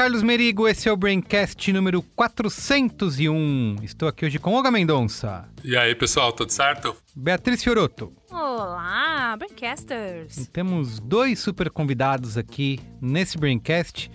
Carlos Merigo, esse é o Braincast número 401. Estou aqui hoje com Olga Mendonça, E aí, pessoal, tudo certo? Beatriz Fioroto. Olá, Braincasters! E temos dois super convidados aqui nesse Braincast.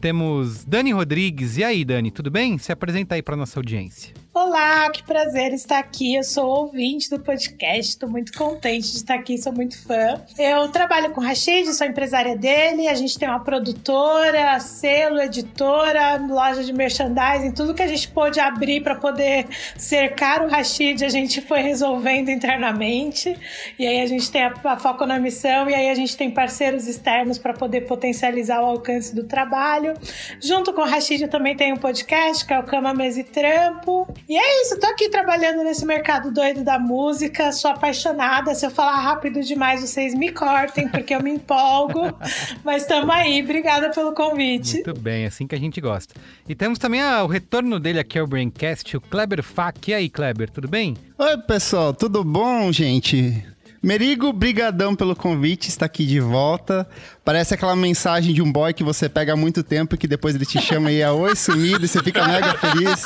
Temos Dani Rodrigues. E aí, Dani, tudo bem? Se apresenta aí para nossa audiência. Olá, que prazer estar aqui. Eu sou ouvinte do podcast, estou muito contente de estar aqui, sou muito fã. Eu trabalho com o Rashid, sou empresária dele. A gente tem uma produtora, selo, editora, loja de merchandising, tudo que a gente pôde abrir para poder cercar o Rashid, a gente foi resolvendo internamente. E aí a gente tem a, a foco na missão, e aí a gente tem parceiros externos para poder potencializar o alcance do trabalho. Junto com o Rashid, eu também tenho um podcast que é o Cama, Mesa e Trampo. E é isso, tô aqui trabalhando nesse mercado doido da música, sou apaixonada. Se eu falar rápido demais, vocês me cortem, porque eu me empolgo. Mas tamo aí, obrigada pelo convite. Muito bem, assim que a gente gosta. E temos também ah, o retorno dele aqui ao Braincast, o Kleber Fak. E aí, Kleber, tudo bem? Oi, pessoal, tudo bom, gente? Merigo, brigadão pelo convite, está aqui de volta. Parece aquela mensagem de um boy que você pega há muito tempo e que depois ele te chama e é oi sumido e você fica mega feliz.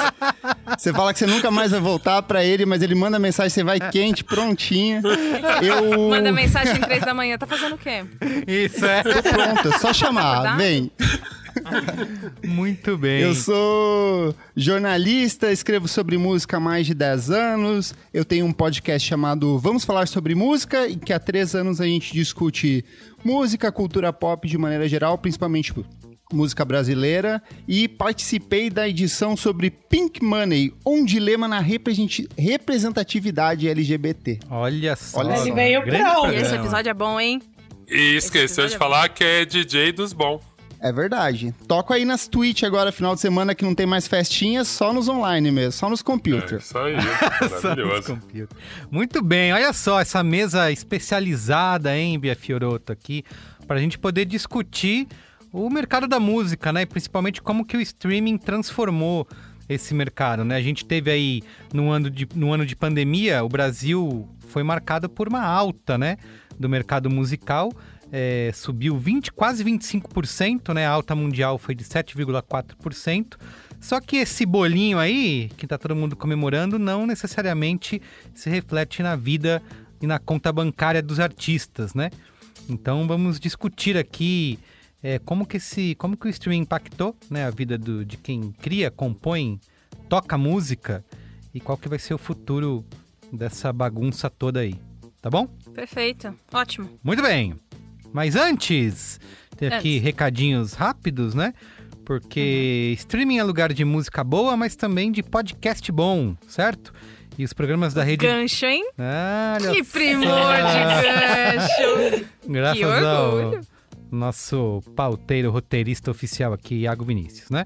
Você fala que você nunca mais vai voltar pra ele, mas ele manda mensagem, você vai quente, prontinha. Eu Manda mensagem três da manhã, tá fazendo o quê? Isso é. tô pronto, é só chamar, Acordado? vem. Muito bem. Eu sou jornalista, escrevo sobre música há mais de 10 anos. Eu tenho um podcast chamado Vamos Falar Sobre Música, em que há três anos a gente discute música, cultura pop de maneira geral, principalmente música brasileira. E participei da edição sobre Pink Money, um dilema na representatividade LGBT. Olha só. Olha Ele veio pronto. E esse episódio é bom, hein? E esqueceu de é falar que é DJ dos bons. É verdade. Toco aí nas Twitch agora, final de semana, que não tem mais festinhas, só nos online mesmo, só nos É computers. isso aí, Só nos maravilhoso. computers. Muito bem, olha só essa mesa especializada, hein, Bia Fioroto, aqui, para a gente poder discutir o mercado da música, né? E principalmente como que o streaming transformou esse mercado, né? A gente teve aí, no ano de, no ano de pandemia, o Brasil foi marcado por uma alta, né? Do mercado musical. É, subiu 20, quase 25%, né? A alta mundial foi de 7,4%. Só que esse bolinho aí, que tá todo mundo comemorando, não necessariamente se reflete na vida e na conta bancária dos artistas, né? Então vamos discutir aqui é, como que esse, como que o streaming impactou, né, a vida do, de quem cria, compõe, toca música e qual que vai ser o futuro dessa bagunça toda aí, tá bom? Perfeito. Ótimo. Muito bem. Mas antes, tem aqui Antes. recadinhos rápidos, né? Porque streaming é lugar de música boa, mas também de podcast bom, certo? E os programas da rede. Gancho, hein? Ah, Que primor de gancho! Graças Que ao orgulho. nosso pauteiro roteirista oficial aqui, Iago Vinícius, né?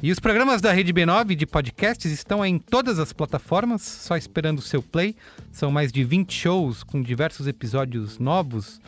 E os programas da Rede B9 de podcasts estão em todas as plataformas, só esperando o seu play. São mais de 20 shows com diversos episódios novos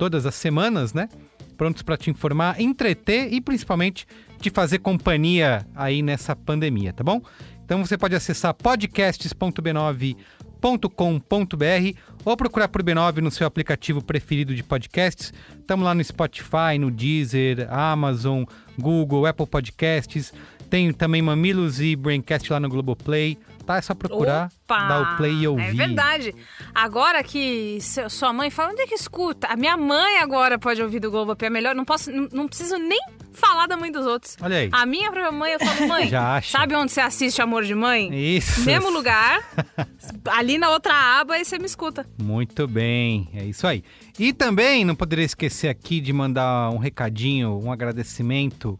todas as semanas, né? Prontos para te informar, entreter e principalmente te fazer companhia aí nessa pandemia, tá bom? Então você pode acessar podcasts.b9.com.br ou procurar por B9 no seu aplicativo preferido de podcasts. Estamos lá no Spotify, no Deezer, Amazon, Google, Apple Podcasts. Tem também Mamilos e Braincast lá no Globoplay. Tá? É só procurar, Opa! dar o play e ouvir. É verdade. Agora que sua mãe fala, onde é que escuta? A minha mãe agora pode ouvir do Globoplay. É melhor, não posso, não, não preciso nem falar da mãe dos outros. Olha aí. A minha própria mãe, eu falo, mãe, Já sabe onde você assiste Amor de Mãe? Isso. Mesmo lugar, ali na outra aba, aí você me escuta. Muito bem, é isso aí. E também não poderia esquecer aqui de mandar um recadinho, um agradecimento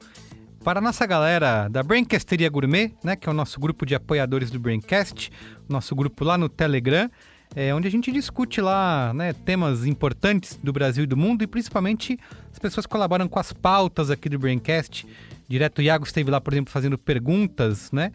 para a nossa galera da Braincasteria Gourmet, né, que é o nosso grupo de apoiadores do Braincast, nosso grupo lá no Telegram, é, onde a gente discute lá né, temas importantes do Brasil e do mundo e principalmente as pessoas colaboram com as pautas aqui do Braincast. Direto o Iago esteve lá, por exemplo, fazendo perguntas, né,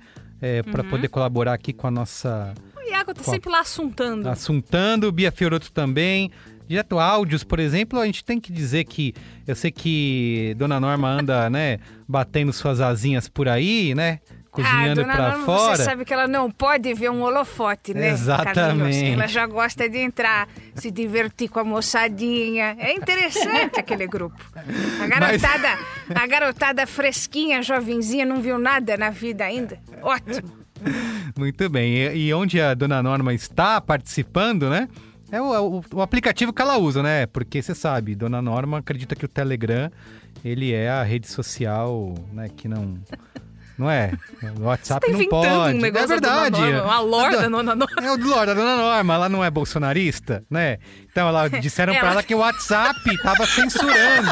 para poder colaborar aqui com a nossa O Iago tá sempre lá assuntando. assuntando, Bia Fioroto também. Direto áudios, por exemplo, a gente tem que dizer que eu sei que Dona Norma anda, né, batendo suas asinhas por aí, né, cozinhando ah, Norma, fora. Você sabe que ela não pode ver um holofote, né? Exatamente. Carlinhos? Ela já gosta de entrar, se divertir com a moçadinha. É interessante aquele grupo. A garotada, a garotada fresquinha, jovenzinha, não viu nada na vida ainda. Ótimo. Muito bem. E onde a Dona Norma está participando, né? É o, o- o aplicativo que ela usa, né? Porque você sabe, Dona Norma acredita que o Telegram ele é a rede social, né? Que não não é. O WhatsApp Tá não pode. um é verdade. da Norma, uma lorda A da do- Dona Norma. É o do Lorde, a Dona Norma, ela não é bolsonarista, né? Então ela disseram pra Ela- que o WhatsApp tava censurando.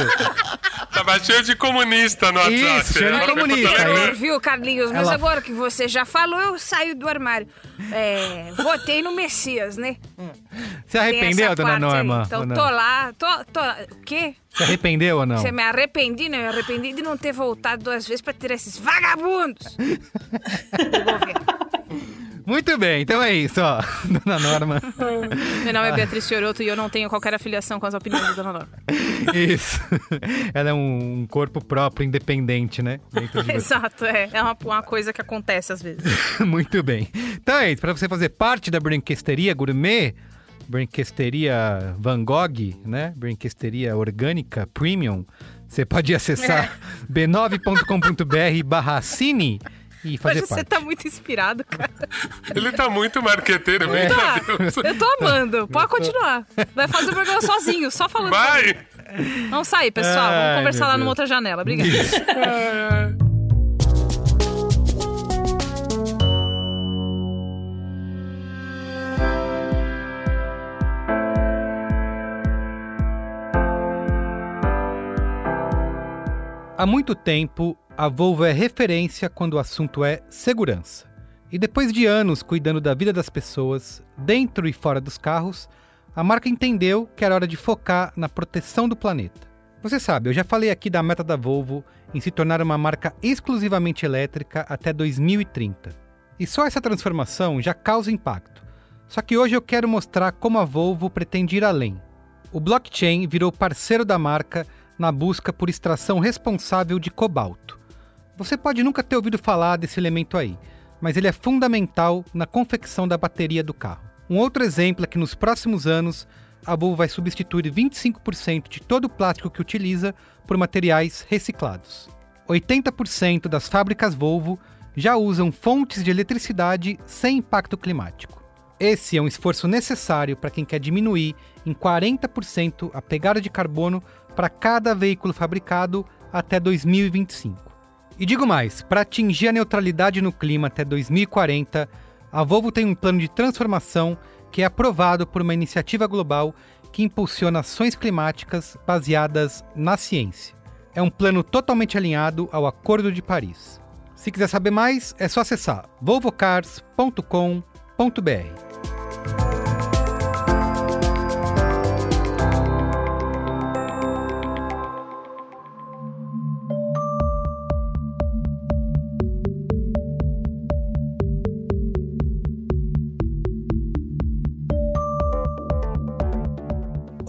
Tava cheio de comunista no WhatsApp. Isso, cheio de comunista, aí- Viu, Carlinhos? Mas Ela- agora que você já falou, eu saio do armário. É, votei no Messias, né? Se arrependeu, Dona parte aí. Norma? Então tô lá, tô, tô... O quê? Se arrependeu ou não? Você me arrependi, né? Eu me arrependi de não ter voltado duas vezes pra tirar esses vagabundos do governo. Muito bem, então é isso, ó. Dona Norma. Meu nome é Beatriz Fioroto e eu não tenho qualquer afiliação com as opiniões da Dona Norma. Isso. Ela é um corpo próprio, independente, né? De. Exato, é. É uma, uma coisa que acontece às vezes. Muito bem. Então é isso. Para você fazer parte da Brinquesteria Gourmet, Brinquesteria Van Gogh, né? Brinquesteria Orgânica Premium, você pode acessar b9.com.br barra cine e fazer Mas você parte. tá muito inspirado, cara. Ele tá muito marqueteiro, meu Tá, Deus. eu tô amando. Pode continuar. Vai fazer o programa sozinho, só falando. Vai! Vamos sair, pessoal. Ai, Vamos conversar lá numa outra janela. Obrigada. Há muito tempo, a Volvo é referência quando o assunto é segurança. E depois de anos cuidando da vida das pessoas, dentro e fora dos carros, a marca entendeu que era hora de focar na proteção do planeta. Você sabe, eu já falei aqui da meta da Volvo em se tornar uma marca exclusivamente elétrica até 2030. E só essa transformação já causa impacto. Só que hoje eu quero mostrar como a Volvo pretende ir além. O blockchain virou parceiro da marca na busca por extração responsável de cobalto. Você pode nunca ter ouvido falar desse elemento aí, mas ele é fundamental na confecção da bateria do carro. Um outro exemplo é que nos próximos anos a Volvo vai substituir 25% de todo o plástico que utiliza por materiais reciclados. 80% das fábricas Volvo já usam fontes de eletricidade sem impacto climático. Esse é um esforço necessário para quem quer diminuir em 40% a pegada de carbono para cada veículo fabricado até 2025. E digo mais, para atingir a neutralidade no clima até 2040, a Volvo tem um plano de transformação que é aprovado por uma iniciativa global que impulsiona ações climáticas baseadas na ciência. É um plano totalmente alinhado ao Acordo de Paris. Se quiser saber mais, é só acessar volvocars.com.br.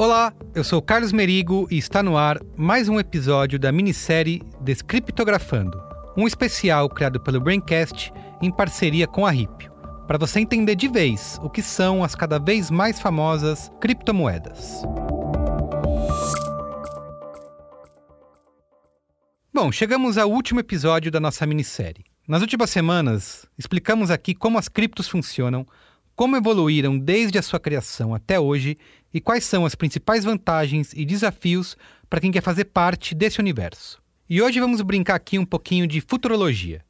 Olá, eu sou Carlos Merigo e está no ar mais um episódio da minissérie Descriptografando, um especial criado pelo Braincast em parceria com a Ripio, para você entender de vez o que são as cada vez mais famosas criptomoedas. Bom, chegamos ao último episódio da nossa minissérie. Nas últimas semanas, explicamos aqui como as criptos funcionam, como evoluíram desde a sua criação até hoje e quais são as principais vantagens e desafios para quem quer fazer parte desse universo. E hoje vamos brincar aqui um pouquinho de futurologia.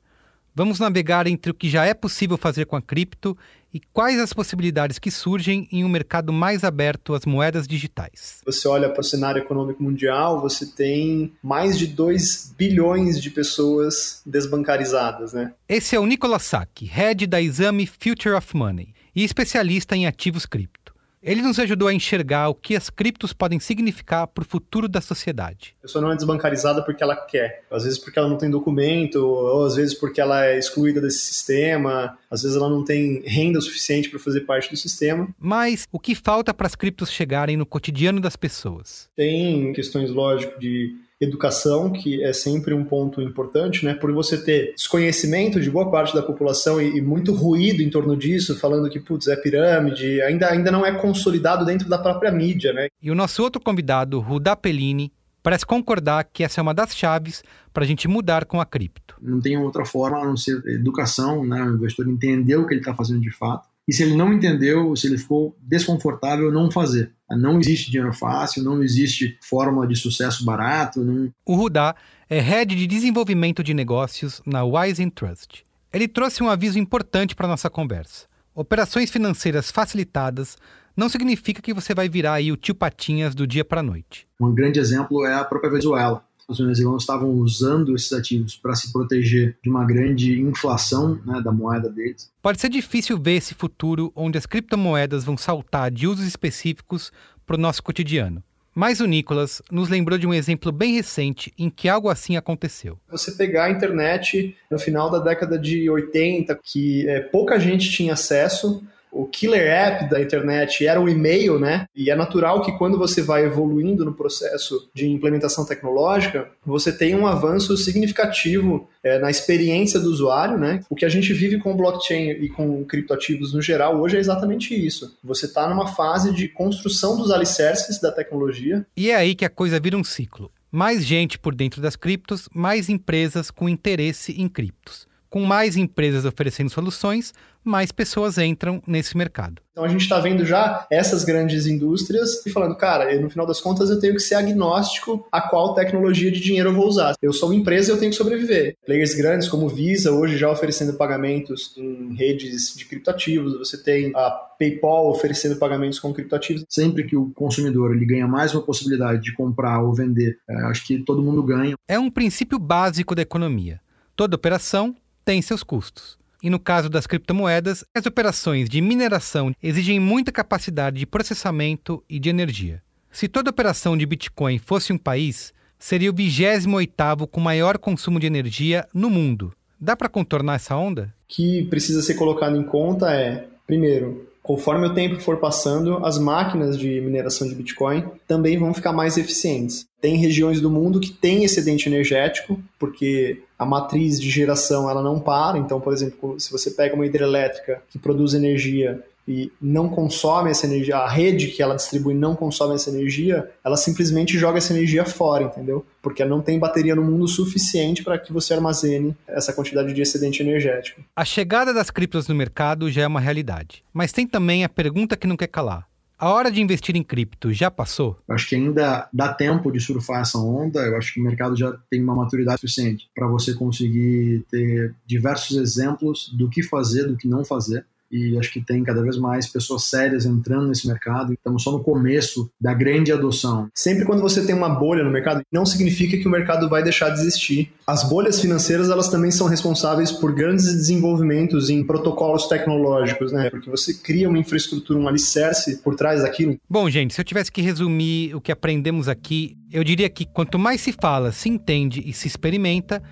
Vamos navegar entre o que já é possível fazer com a cripto e quais as possibilidades que surgem em um mercado mais aberto às moedas digitais. Você olha para o cenário econômico mundial, você tem mais de 2 bilhões de pessoas desbancarizadas, né? Esse é o Nicolas Sack, head da Exame Future of Money e especialista em ativos cripto. Ele nos ajudou a enxergar o que as criptos podem significar para o futuro da sociedade. A pessoa não é desbancarizada porque ela quer, às vezes porque ela não tem documento, ou às vezes porque ela é excluída desse sistema, às vezes ela não tem renda suficiente para fazer parte do sistema. Mas o que falta para as criptos chegarem no cotidiano das pessoas? Tem questões, lógico, de educação, que é sempre um ponto importante, né? Por você ter desconhecimento de boa parte da população e, e muito ruído em torno disso, falando que, putz, é pirâmide, ainda, ainda não é consolidado dentro da própria mídia, né? E o nosso outro convidado, Rudá Pellini, parece concordar que essa é uma das chaves para a gente mudar com a cripto. Não tem outra forma a não ser educação, né? o investidor entender o que ele está fazendo de fato e se ele não entendeu, se ele ficou desconfortável, não fazer. Não existe dinheiro fácil, não existe fórmula de sucesso barato. Não... O Rudá é head de desenvolvimento de negócios na Wise Trust. Ele trouxe um aviso importante para nossa conversa. Operações financeiras facilitadas não significa que você vai virar aí o tio Patinhas do dia para a noite. Um grande exemplo é a própria Venezuela os venezuelanos estavam usando esses ativos para se proteger de uma grande inflação né, da moeda deles. Pode ser difícil ver esse futuro onde as criptomoedas vão saltar de usos específicos para o nosso cotidiano. Mas o Nicolas nos lembrou de um exemplo bem recente em que algo assim aconteceu. Você pegar a internet no final da década de 80, que é, pouca gente tinha acesso, o killer app da internet era o e-mail, né? E é natural que quando você vai evoluindo no processo de implementação tecnológica, você tem um avanço significativo é, na experiência do usuário, né? O que a gente vive com blockchain e com criptoativos no geral hoje é exatamente isso. Você está numa fase de construção dos alicerces da tecnologia. E é aí que a coisa vira um ciclo. Mais gente por dentro das criptos, mais empresas com interesse em criptos. Com mais empresas oferecendo soluções, mais pessoas entram nesse mercado. Então a gente está vendo já essas grandes indústrias e falando, cara, no final das contas eu tenho que ser agnóstico a qual tecnologia de dinheiro eu vou usar. Eu sou uma empresa e eu tenho que sobreviver. Players grandes como Visa, hoje já oferecendo pagamentos em redes de criptoativos, você tem a PayPal oferecendo pagamentos com criptoativos. Sempre que o consumidor ele ganha mais uma possibilidade de comprar ou vender, é, acho que todo mundo ganha. É um princípio básico da economia. Toda operação tem seus custos. E no caso das criptomoedas, as operações de mineração exigem muita capacidade de processamento e de energia. Se toda operação de Bitcoin fosse um país, seria o 28º com maior consumo de energia no mundo. Dá para contornar essa onda? O que precisa ser colocado em conta é, primeiro, Conforme o tempo for passando, as máquinas de mineração de Bitcoin também vão ficar mais eficientes. Tem regiões do mundo que têm excedente energético, porque a matriz de geração ela não para. Então, por exemplo, se você pega uma hidrelétrica que produz energia e não consome essa energia, a rede que ela distribui não consome essa energia, ela simplesmente joga essa energia fora, entendeu? Porque não tem bateria no mundo suficiente para que você armazene essa quantidade de excedente energético. A chegada das criptos no mercado já é uma realidade, mas tem também a pergunta que não quer calar. A hora de investir em cripto já passou? Acho que ainda dá tempo de surfar essa onda. Eu acho que o mercado já tem uma maturidade suficiente para você conseguir ter diversos exemplos do que fazer, do que não fazer e acho que tem cada vez mais pessoas sérias entrando nesse mercado. Estamos só no começo da grande adoção. Sempre quando você tem uma bolha no mercado, não significa que o mercado vai deixar de existir. As bolhas financeiras, elas também são responsáveis por grandes desenvolvimentos em protocolos tecnológicos, né? Porque você cria uma infraestrutura, um alicerce por trás daquilo. Bom, gente, se eu tivesse que resumir o que aprendemos aqui, eu diria que quanto mais se fala, se entende e se experimenta,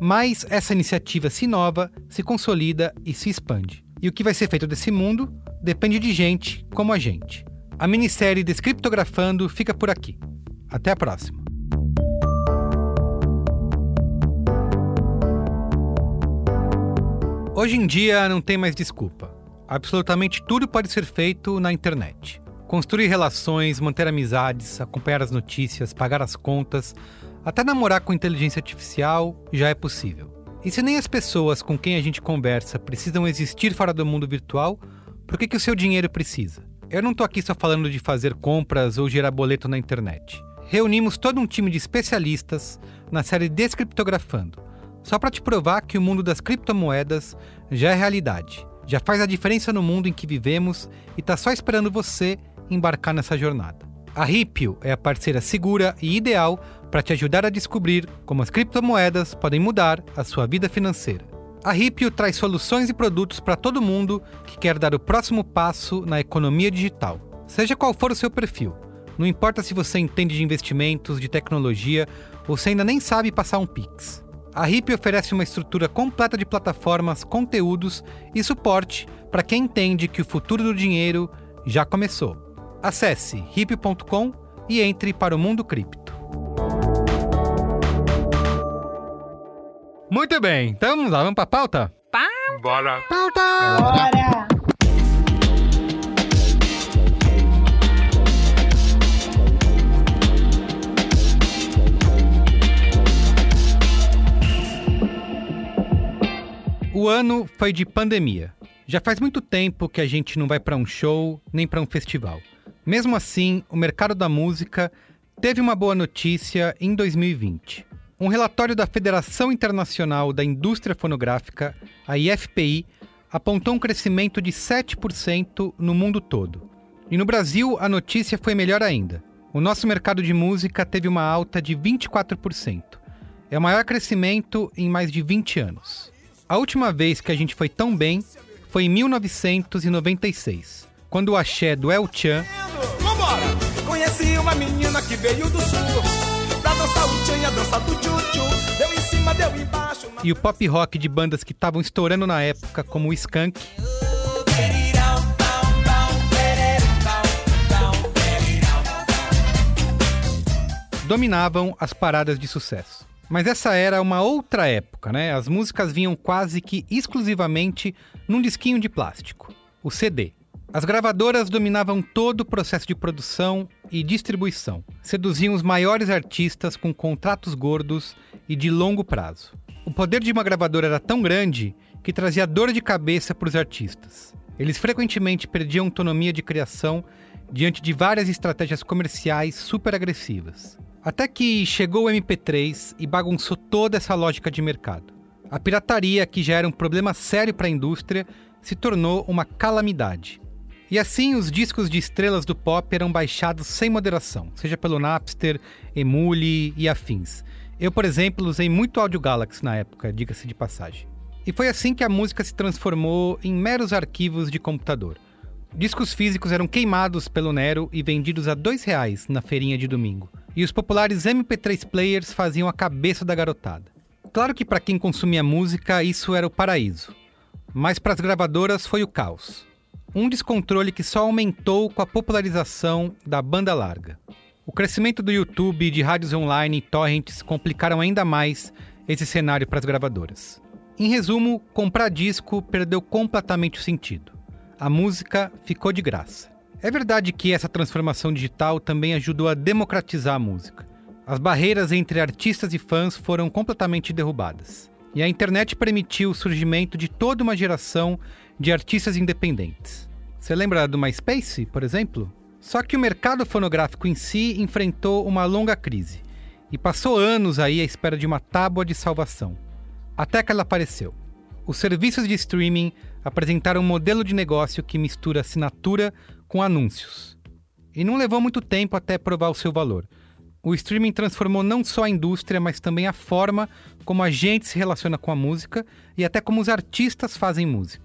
mais essa iniciativa se inova, se consolida e se expande. E o que vai ser feito desse mundo depende de gente como a gente. A minissérie Descriptografando fica por aqui. Até a próxima. Hoje em dia não tem mais desculpa. Absolutamente tudo pode ser feito na internet. Construir relações, manter amizades, acompanhar as notícias, pagar as contas, até namorar com inteligência artificial já é possível. E se nem as pessoas com quem a gente conversa precisam existir fora do mundo virtual, por que, que o seu dinheiro precisa? Eu não estou aqui só falando de fazer compras ou gerar boleto na internet. reunimos todo um time de especialistas na série Descriptografando, só para te provar que o mundo das criptomoedas já é realidade, já faz a diferença no mundo em que vivemos e está só esperando você embarcar nessa jornada. A Ripio é a parceira segura e ideal para te ajudar a descobrir como as criptomoedas podem mudar a sua vida financeira. A Ripio traz soluções e produtos para todo mundo que quer dar o próximo passo na economia digital, seja qual for o seu perfil. Não importa se você entende de investimentos, de tecnologia ou se ainda nem sabe passar um Pix. A Ripio oferece uma estrutura completa de plataformas, conteúdos e suporte para quem entende que o futuro do dinheiro já começou. Acesse hip.com e entre para o mundo cripto. Muito bem, então vamos lá, vamos para a pauta? Bora. Pauta! Bora! O ano foi de pandemia. Já faz muito tempo que a gente não vai para um show nem para um festival. Mesmo assim, o mercado da música teve uma boa notícia em 2020. Um relatório da Federação Internacional da Indústria Fonográfica, a IFPI, apontou um crescimento de 7% no mundo todo. E no Brasil, a notícia foi melhor ainda. O nosso mercado de música teve uma alta de 24%. É o maior crescimento em mais de 20 anos. A última vez que a gente foi tão bem foi em 1996, quando o axé do El Chan Vambora! Conheci uma menina que veio do sul e o pop rock de bandas que estavam estourando na época, como o Skank, dominavam as paradas de sucesso. Mas essa era uma outra época, né? As músicas vinham quase que exclusivamente num disquinho de plástico, o CD. As gravadoras dominavam todo o processo de produção e distribuição. Seduziam os maiores artistas com contratos gordos e de longo prazo. O poder de uma gravadora era tão grande que trazia dor de cabeça para os artistas. Eles frequentemente perdiam autonomia de criação diante de várias estratégias comerciais super agressivas. Até que chegou o MP3 e bagunçou toda essa lógica de mercado. A pirataria, que já era um problema sério para a indústria, se tornou uma calamidade. E assim, os discos de estrelas do pop eram baixados sem moderação, seja pelo Napster, Emule e afins. Eu, por exemplo, usei muito Audio Galaxy na época, diga-se de passagem. E foi assim que a música se transformou em meros arquivos de computador. Discos físicos eram queimados pelo Nero e vendidos a dois reais na feirinha de domingo. E os populares MP3 players faziam a cabeça da garotada. Claro que para quem consumia música isso era o paraíso, mas para as gravadoras foi o caos. Um descontrole que só aumentou com a popularização da banda larga. O crescimento do YouTube, de rádios online e torrents complicaram ainda mais esse cenário para as gravadoras. Em resumo, comprar disco perdeu completamente o sentido. A música ficou de graça. É verdade que essa transformação digital também ajudou a democratizar a música. As barreiras entre artistas e fãs foram completamente derrubadas. E a internet permitiu o surgimento de toda uma geração de artistas independentes. Você lembra do MySpace, por exemplo? Só que o mercado fonográfico em si enfrentou uma longa crise e passou anos aí à espera de uma tábua de salvação. Até que ela apareceu. Os serviços de streaming apresentaram um modelo de negócio que mistura assinatura com anúncios. E não levou muito tempo até provar o seu valor. O streaming transformou não só a indústria, mas também a forma como a gente se relaciona com a música e até como os artistas fazem música.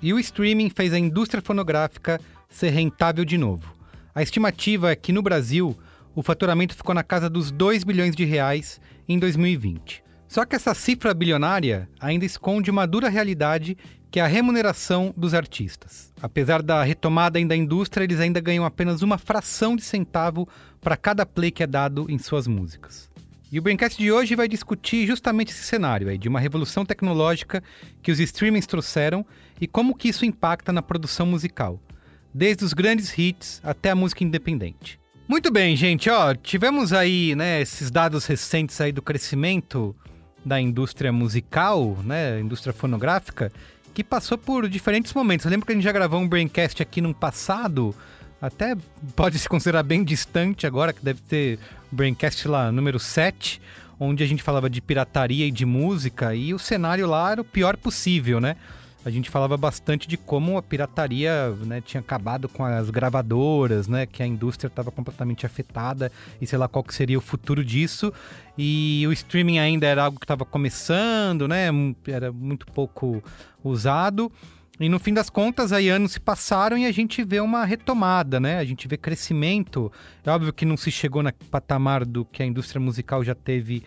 E o streaming fez a indústria fonográfica ser rentável de novo. A estimativa é que no Brasil o faturamento ficou na casa dos 2 bilhões de reais em 2020. Só que essa cifra bilionária ainda esconde uma dura realidade que é a remuneração dos artistas. Apesar da retomada da indústria, eles ainda ganham apenas uma fração de centavo para cada play que é dado em suas músicas. E o Braincast de hoje vai discutir justamente esse cenário aí, de uma revolução tecnológica que os streamings trouxeram e como que isso impacta na produção musical, desde os grandes hits até a música independente. Muito bem, gente, ó, tivemos aí, né, esses dados recentes aí do crescimento da indústria musical, né, indústria fonográfica, que passou por diferentes momentos. Eu lembro que a gente já gravou um Braincast aqui no passado, até pode se considerar bem distante agora, que deve ter Braincast lá número 7, onde a gente falava de pirataria e de música, e o cenário lá era o pior possível, né? A gente falava bastante de como a pirataria né, tinha acabado com as gravadoras, né? Que a indústria estava completamente afetada e sei lá qual que seria o futuro disso. E o streaming ainda era algo que estava começando, né? Era muito pouco usado. E no fim das contas, aí anos se passaram e a gente vê uma retomada, né? A gente vê crescimento. É óbvio que não se chegou no patamar do que a indústria musical já teve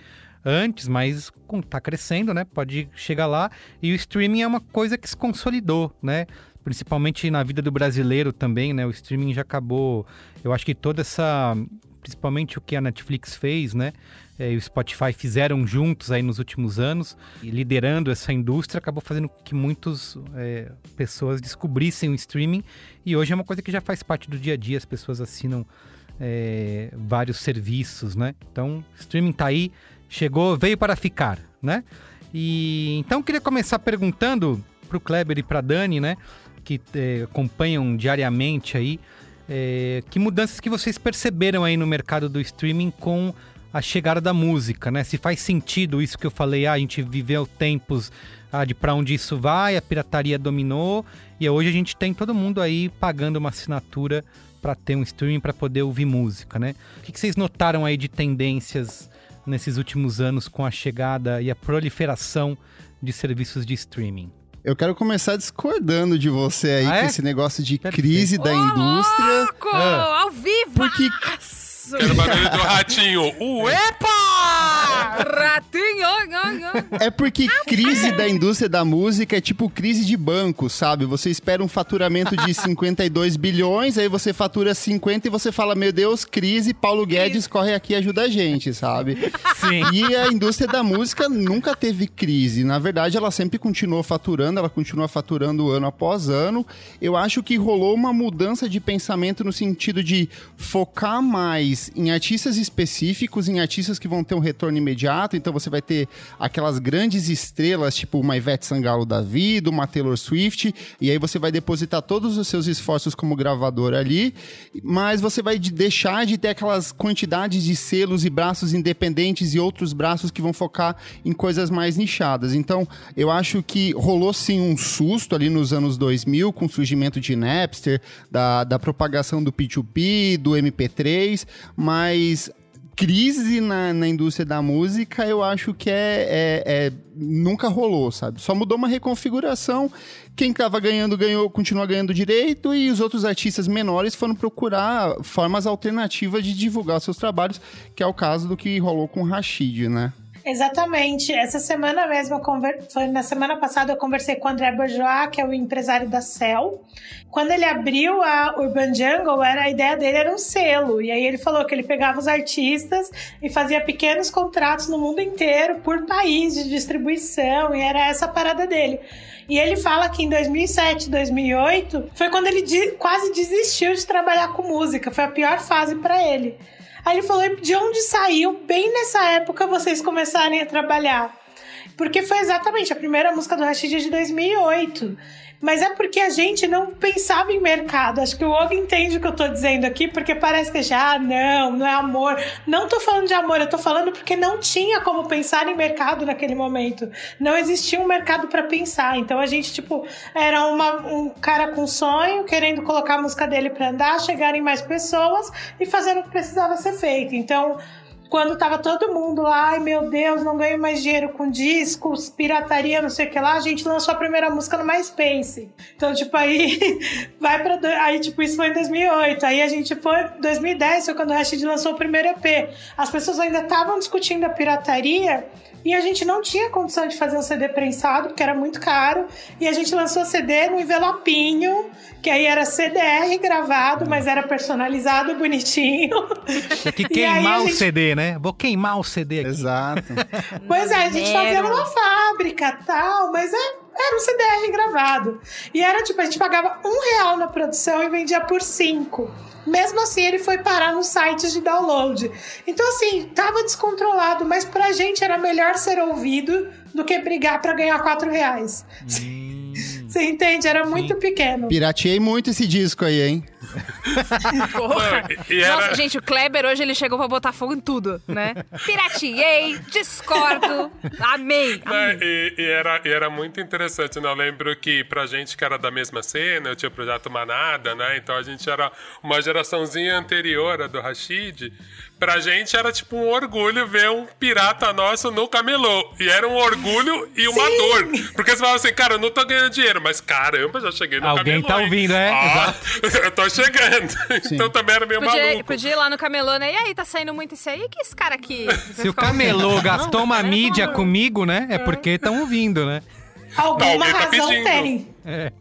antes, mas está crescendo, né? Pode chegar lá. E o streaming é uma coisa que se consolidou, né? Principalmente na vida do brasileiro também, né? O streaming já acabou. Eu acho que toda essa. Principalmente o que a Netflix fez, né? É, e o Spotify fizeram juntos aí nos últimos anos, liderando essa indústria, acabou fazendo com que muitas é, pessoas descobrissem o streaming. E hoje é uma coisa que já faz parte do dia a dia, as pessoas assinam é, vários serviços, né? Então, streaming tá aí, chegou, veio para ficar, né? E então queria começar perguntando para o Kleber e para Dani, né, que é, acompanham diariamente aí, é, que mudanças que vocês perceberam aí no mercado do streaming com a chegada da música, né? Se faz sentido isso que eu falei, ah, a gente viveu tempos ah, de para onde isso vai, a pirataria dominou e hoje a gente tem todo mundo aí pagando uma assinatura para ter um streaming para poder ouvir música, né? O que, que vocês notaram aí de tendências nesses últimos anos com a chegada e a proliferação de serviços de streaming? Eu quero começar discordando de você aí Ah, é? com esse negócio de Perfeito. crise da indústria. Louco! Ah. Ao vivo! Porque Quero o barulho do ratinho. Uepa! Ratinho! É porque crise da indústria da música é tipo crise de banco, sabe? Você espera um faturamento de 52 bilhões, aí você fatura 50 e você fala, meu Deus, crise, Paulo Guedes corre aqui e ajuda a gente, sabe? Sim. E a indústria da música nunca teve crise. Na verdade, ela sempre continuou faturando, ela continua faturando ano após ano. Eu acho que rolou uma mudança de pensamento no sentido de focar mais em artistas específicos, em artistas que vão ter um retorno imediato. Então você vai ter aquelas grandes estrelas, tipo uma Ivete Sangalo da vida, uma Taylor Swift, e aí você vai depositar todos os seus esforços como gravador ali, mas você vai de- deixar de ter aquelas quantidades de selos e braços independentes e outros braços que vão focar em coisas mais nichadas. Então, eu acho que rolou sim um susto ali nos anos 2000 com o surgimento de Napster, da, da propagação do P2P, do MP3, mas crise na, na indústria da música, eu acho que é, é- é- nunca rolou, sabe? Só mudou uma reconfiguração. Quem estava ganhando, ganhou, continua ganhando direito, e os outros artistas menores foram procurar formas alternativas de divulgar seus trabalhos, que é o caso do que rolou com o Rashid, né? Exatamente. Essa semana mesmo, conver... foi na semana passada, eu conversei com o André Bourgeois, que é o empresário da Cell. Quando ele abriu a Urban Jungle, era, a ideia dele era um selo. E aí ele falou que ele pegava os artistas e fazia pequenos contratos no mundo inteiro, por país de distribuição, e era essa a parada dele. E ele fala que em 2007, 2008, foi quando ele de- quase desistiu de trabalhar com música. Foi a pior fase para ele. Aí ele falou de onde saiu, bem nessa época, vocês começarem a trabalhar. Porque foi exatamente a primeira música do Rashid de 2008. Mas é porque a gente não pensava em mercado. Acho que o Og entende o que eu tô dizendo aqui, porque parece que já, ah, não, não é amor. Não tô falando de amor, eu tô falando porque não tinha como pensar em mercado naquele momento. Não existia um mercado para pensar. Então a gente, tipo, era uma- um cara com sonho, querendo colocar a música dele pra andar, chegarem mais pessoas e fazendo o que precisava ser feito. Então quando tava todo mundo lá, ai meu Deus, não ganho mais dinheiro com discos, pirataria, não sei o que lá, a gente lançou a primeira música no MySpace. Então, tipo, aí vai pra. Aí, tipo, isso foi em 2008. Aí a gente foi. 2010 foi quando o Rashid lançou o primeiro EP. As pessoas ainda estavam discutindo a pirataria. E a gente não tinha condição de fazer um CD prensado, porque era muito caro. E a gente lançou CD no envelopinho, que aí era CDR gravado, mas era personalizado, bonitinho. Tinha que queimar o gente- CD, né? Vou queimar o CD aqui. Exato. Pois é, a gente fazia numa fábrica tal, mas é, era um CDR gravado. E era tipo, a gente pagava um real na produção e vendia por cinco. Mesmo assim, ele foi parar nos sites de download. Então, assim, tava descontrolado, mas pra gente era melhor ser ouvido do que brigar pra ganhar quatro reais. Hum. Você entende? Era muito pequeno. Pirateei muito esse disco aí, hein? Porra. Era- Nossa, gente, o Kleber hoje ele chegou pra botar fogo em tudo, né? Pirateei, discordo, amei. Né, E, e era, e era muito interessante, né? Eu lembro que pra gente que era da mesma cena, eu tinha o Projeto Manada, né? Então a gente era uma geraçãozinha anterior à do Rashid. Pra gente era tipo um orgulho ver um pirata nosso no camelô. E era um orgulho e uma dor. Porque você falava assim, cara, eu não tô ganhando dinheiro, mas caramba, já cheguei no Alguém camelô. tá hein? ouvindo, é? Ah, eu tô chegando. Então também era meio Podia, maluco. podia ir lá no camelô, né? E aí, tá saindo muito isso aí? Que esse cara aqui? Se o camelô gastou uma mídia comigo, né? É porque estão ouvindo, né? Alguma Alguém tá razão pedindo. tem.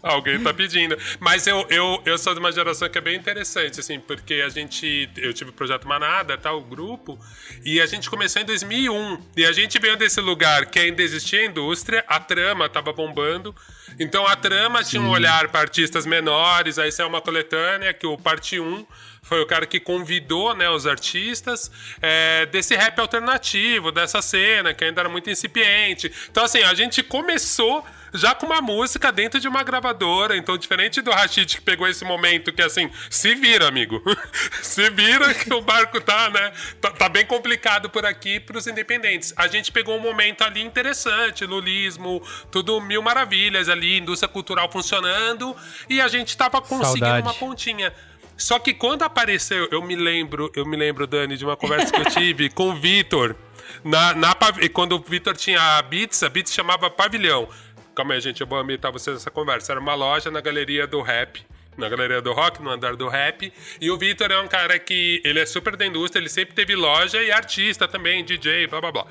Alguém tá pedindo. Mas eu, eu, eu sou de uma geração que é bem interessante, assim, porque a gente. Eu tive o projeto Manada, tal, o grupo, e a gente começou em 2001. E a gente veio desse lugar que ainda existia a indústria, a trama tava bombando. Então a trama tinha um olhar para artistas menores, aí saiu uma coletânea que o Parte 1 foi o cara que convidou né, os artistas é, desse rap alternativo, dessa cena, que ainda era muito incipiente. Então, assim, a gente começou já com uma música dentro de uma gravadora. Então, diferente do Rashid que pegou esse momento que, assim, se vira, amigo. se vira que o barco tá, né? Tá, tá bem complicado por aqui pros independentes. A gente pegou um momento ali interessante, lulismo, tudo mil maravilhas ali, indústria cultural funcionando, e a gente tava conseguindo Saudade. uma pontinha. Só que quando apareceu, eu me lembro, eu me lembro, Dani, de uma conversa que eu tive com o Vitor. Na, na, quando o Vitor tinha a Beats, a Beats chamava Pavilhão. Calma aí, gente, eu vou amitar vocês nessa conversa. Era uma loja na galeria do rap. Na galeria do rock, no andar do rap. E o Vitor é um cara que. Ele é super da indústria, ele sempre teve loja e artista também, DJ, blá blá blá.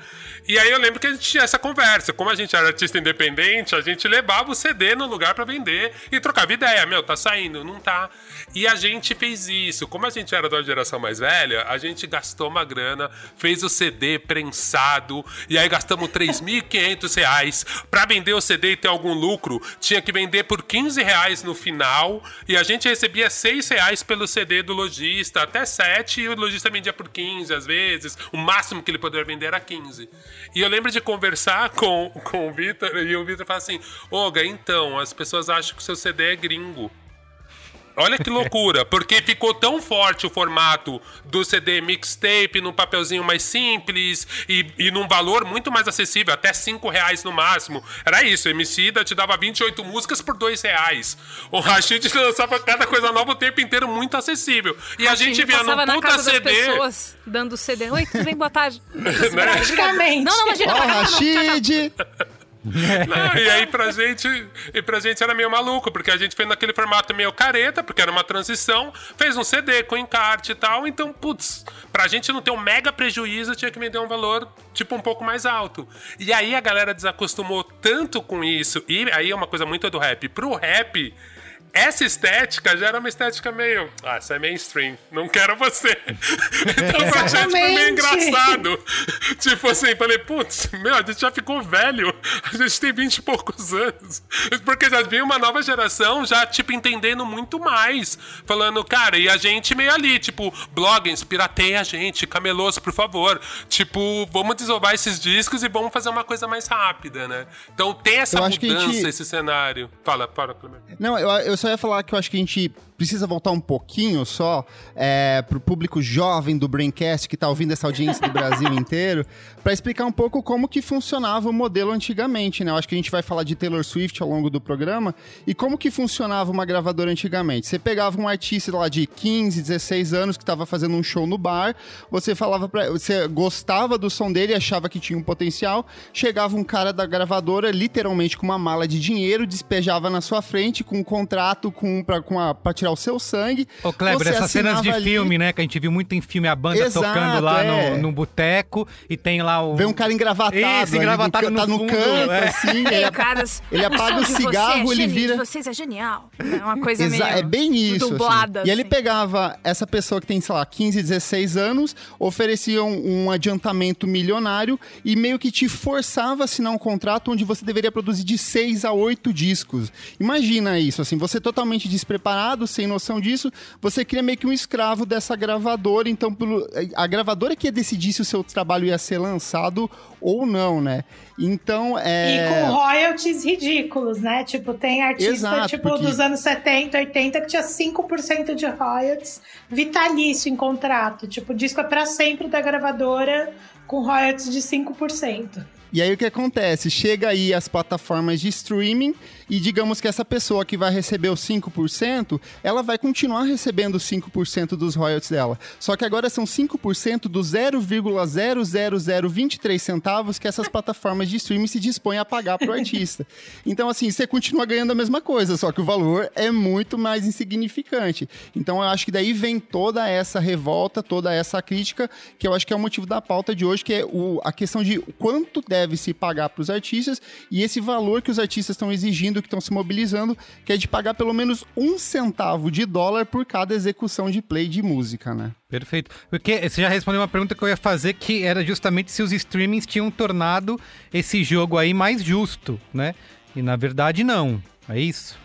E aí eu lembro que a gente tinha essa conversa. Como a gente era artista independente, a gente levava o CD no lugar pra vender e trocava ideia. Meu, tá saindo, não tá. E a gente fez isso. Como a gente era da geração mais velha, a gente gastou uma grana, fez o CD prensado, e aí gastamos 3.500 reais pra vender o CD e ter algum lucro. Tinha que vender por 15 reais no final, e a gente recebia 6 reais pelo CD do lojista, até 7, e o lojista vendia por 15 às vezes. O máximo que ele poderia vender era 15. E eu lembro de conversar com, com o Vitor, e o Vitor fala assim: Olga, então, as pessoas acham que o seu CD é gringo. Olha que loucura, porque ficou tão forte o formato do CD mixtape num papelzinho mais simples e, e num valor muito mais acessível, até 5 reais no máximo. Era isso, o Emicida te dava 28 músicas por 2 reais. O Rashid lançava cada coisa nova o tempo inteiro muito acessível. E a gente via num na puta CD... pessoas, dando CD. Oi, tudo bem? Boa tarde. Praticamente. Não, não, imagina. Ó, não, não, não, tchau, tchau. Não, e aí pra gente, e pra gente era meio maluco, porque a gente fez naquele formato meio careta, porque era uma transição, fez um CD com encarte e tal, então, putz, pra gente não ter um mega prejuízo, tinha que vender um valor, tipo, um pouco mais alto. E aí a galera desacostumou tanto com isso, e aí é uma coisa muito do rap. Pro rap, essa estética já era uma estética meio. Ah, essa é mainstream. Não quero você. Então pra gente foi meio engraçado. Tipo assim, falei, putz, meu, a gente já ficou velho. A gente tem vinte e poucos anos. Porque já vinha uma nova geração já, tipo, entendendo muito mais. Falando, cara, e a gente meio ali, tipo, bloggings, pirateia a gente, camelôs, por favor. Tipo, vamos desovar esses discos e vamos fazer uma coisa mais rápida, né? Então tem essa Eu acho que a mudança, gente- esse cenário. Fala, para, Cleber. Não, eu, eu só ia falar que eu acho que a gente precisa voltar um pouquinho só é, pro público jovem do Braincast que tá ouvindo essa audiência do Brasil inteiro, para explicar um pouco como que funcionava o modelo antigamente, né? Eu acho que a gente vai falar de Taylor Swift ao longo do programa e como que funcionava uma gravadora antigamente. Você pegava um artista lá de 15, 16 anos que estava fazendo um show no bar, você falava para você gostava do som dele, achava que tinha um potencial, chegava um cara da gravadora literalmente com uma mala de dinheiro, despejava na sua frente com um contrato com para com a pra tirar o seu sangue. Ô, Kleber, Você essas cenas de ali- filme, né? Que a gente viu muito em filme, a banda Exato, tocando lá é. no, no boteco e tem lá o. Vê um cara engravatado, Isso, ali, engravatado tá no no fundo, canto, é. assim, Ei, ele, caras, ele apaga o você cigarro, é ele vira- vocês é genial. É uma coisa Exa- meio é bem isso. assim. dublada. E ele assim. pegava essa pessoa que tem, sei lá, 15, 16 anos, oferecia um, um adiantamento milionário e meio que te forçava a assinar um contrato onde você deveria produzir de 6 a 8 discos. Imagina isso, assim, você você totalmente despreparado, sem noção disso, você cria meio que um escravo dessa gravadora. Então, a gravadora que ia decidir se o seu trabalho ia ser lançado ou não, né? Então, é... E com royalties ridículos, né? Tipo, tem artista, Exato, tipo, porque- dos anos 70, 80, que tinha 5% de royalties vitalício em contrato. Tipo, o disco é pra sempre da gravadora com royalties de 5%. E aí o que acontece? Chega aí as plataformas de streaming e digamos que essa pessoa que vai receber os 5%, ela vai continuar recebendo os 5% dos royalties dela. Só que agora são 5% do 0,00023 centavos que essas plataformas de streaming se dispõem a pagar pro artista. Então assim, você continua ganhando a mesma coisa, só que o valor é muito mais insignificante. Então eu acho que daí vem toda essa revolta, toda essa crítica, que eu acho que é o motivo da pauta de hoje, que é o, a questão de quanto deve se pagar para os artistas e esse valor que os artistas estão exigindo, que estão se mobilizando, que é de pagar pelo menos um centavo de dólar por cada execução de play de música, né? Perfeito. Porque você já respondeu uma pergunta que eu ia fazer, que era justamente se os streamings tinham tornado esse jogo aí mais justo, né? E na verdade não. É isso?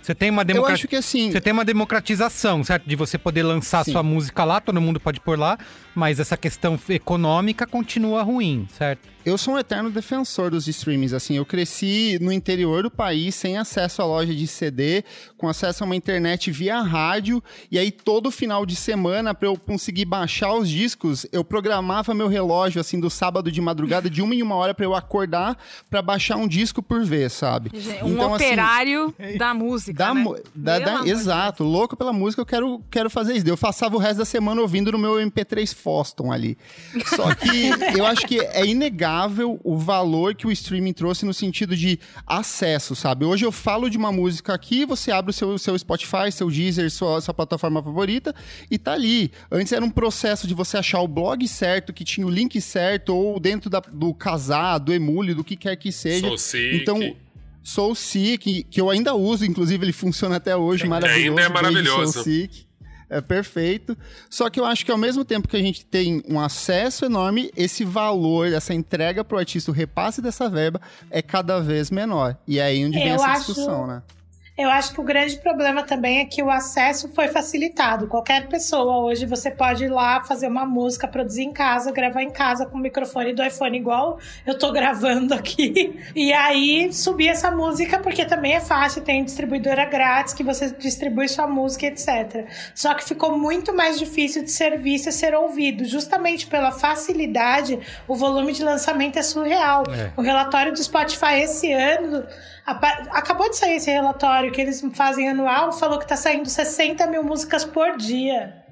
Você tem uma Eu democra- acho que assim, Você tem uma democratização, certo? De você poder lançar Sim. sua música lá, todo mundo pode pôr lá, mas essa questão econômica continua ruim, certo? eu sou um eterno defensor dos streamings, assim, eu cresci no interior do país, sem acesso à loja de CD, com acesso a uma internet via rádio, e aí todo final de semana, para eu conseguir baixar os discos, eu programava meu relógio, assim, do sábado de madrugada, de uma em uma hora para eu acordar, para baixar um disco por vez, sabe? Um Então, assim, operário da música, Da, né? da- da- exato, louco pela música, eu quero, quero fazer isso. Eu passava o resto da semana ouvindo no meu MP3 Foston ali. Só que eu acho que é inegável o valor que o streaming trouxe no sentido de acesso, sabe? Hoje eu falo de uma música aqui, você abre o seu, seu Spotify, seu Deezer, sua, sua plataforma favorita e tá ali. Antes era um processo de você achar o blog certo, que tinha o link certo, ou dentro da- do casar, do emule, do que quer que seja. Sou sick. Então, Soul Seek, que eu ainda uso, inclusive ele funciona até hoje, Ainda maravilhoso. é Beijo, maravilhoso. Soul Seek. É perfeito. Só que eu acho que ao mesmo tempo que a gente tem um acesso enorme, esse valor, essa entrega pro artista, o repasse dessa verba é cada vez menor. E é aí onde vem Eu essa acho- discussão, né? Eu acho que o grande problema também é que o acesso foi facilitado. Qualquer pessoa hoje você pode ir lá fazer uma música, produzir em casa, gravar em casa com o microfone do iPhone igual eu tô gravando aqui. E aí subir essa música porque também é fácil, tem distribuidora grátis que você distribui sua música, etc. Só que ficou muito mais difícil de ser visto e ser ouvido, justamente pela facilidade. O volume de lançamento é surreal. É. O relatório do Spotify esse ano acabou de sair esse relatório que eles fazem anual, falou que tá saindo 60 mil músicas por dia.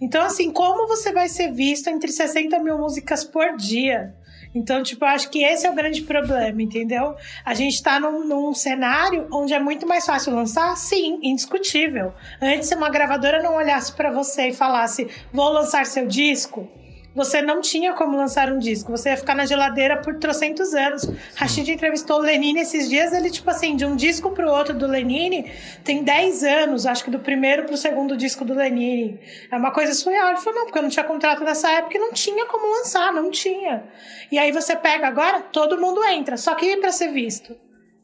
Então, assim, como você vai ser visto entre 60 mil músicas por dia? Então, tipo, acho que esse é o grande problema, entendeu? A gente tá num, num cenário onde é muito mais fácil lançar? Sim, indiscutível. Antes, se uma gravadora não olhasse pra você e falasse, vou lançar seu disco, você não tinha como lançar um disco. Você ia ficar na geladeira por trocentos anos. Rashid entrevistou o Lenine esses dias. Ele, tipo assim, de um disco pro outro do Lenine, tem 10 anos, acho que do primeiro pro segundo disco do Lenine. É uma coisa surreal. Ele falou, não, porque eu não tinha contrato nessa época e não tinha como lançar, não tinha. E aí você pega agora, todo mundo entra, só que pra ser visto.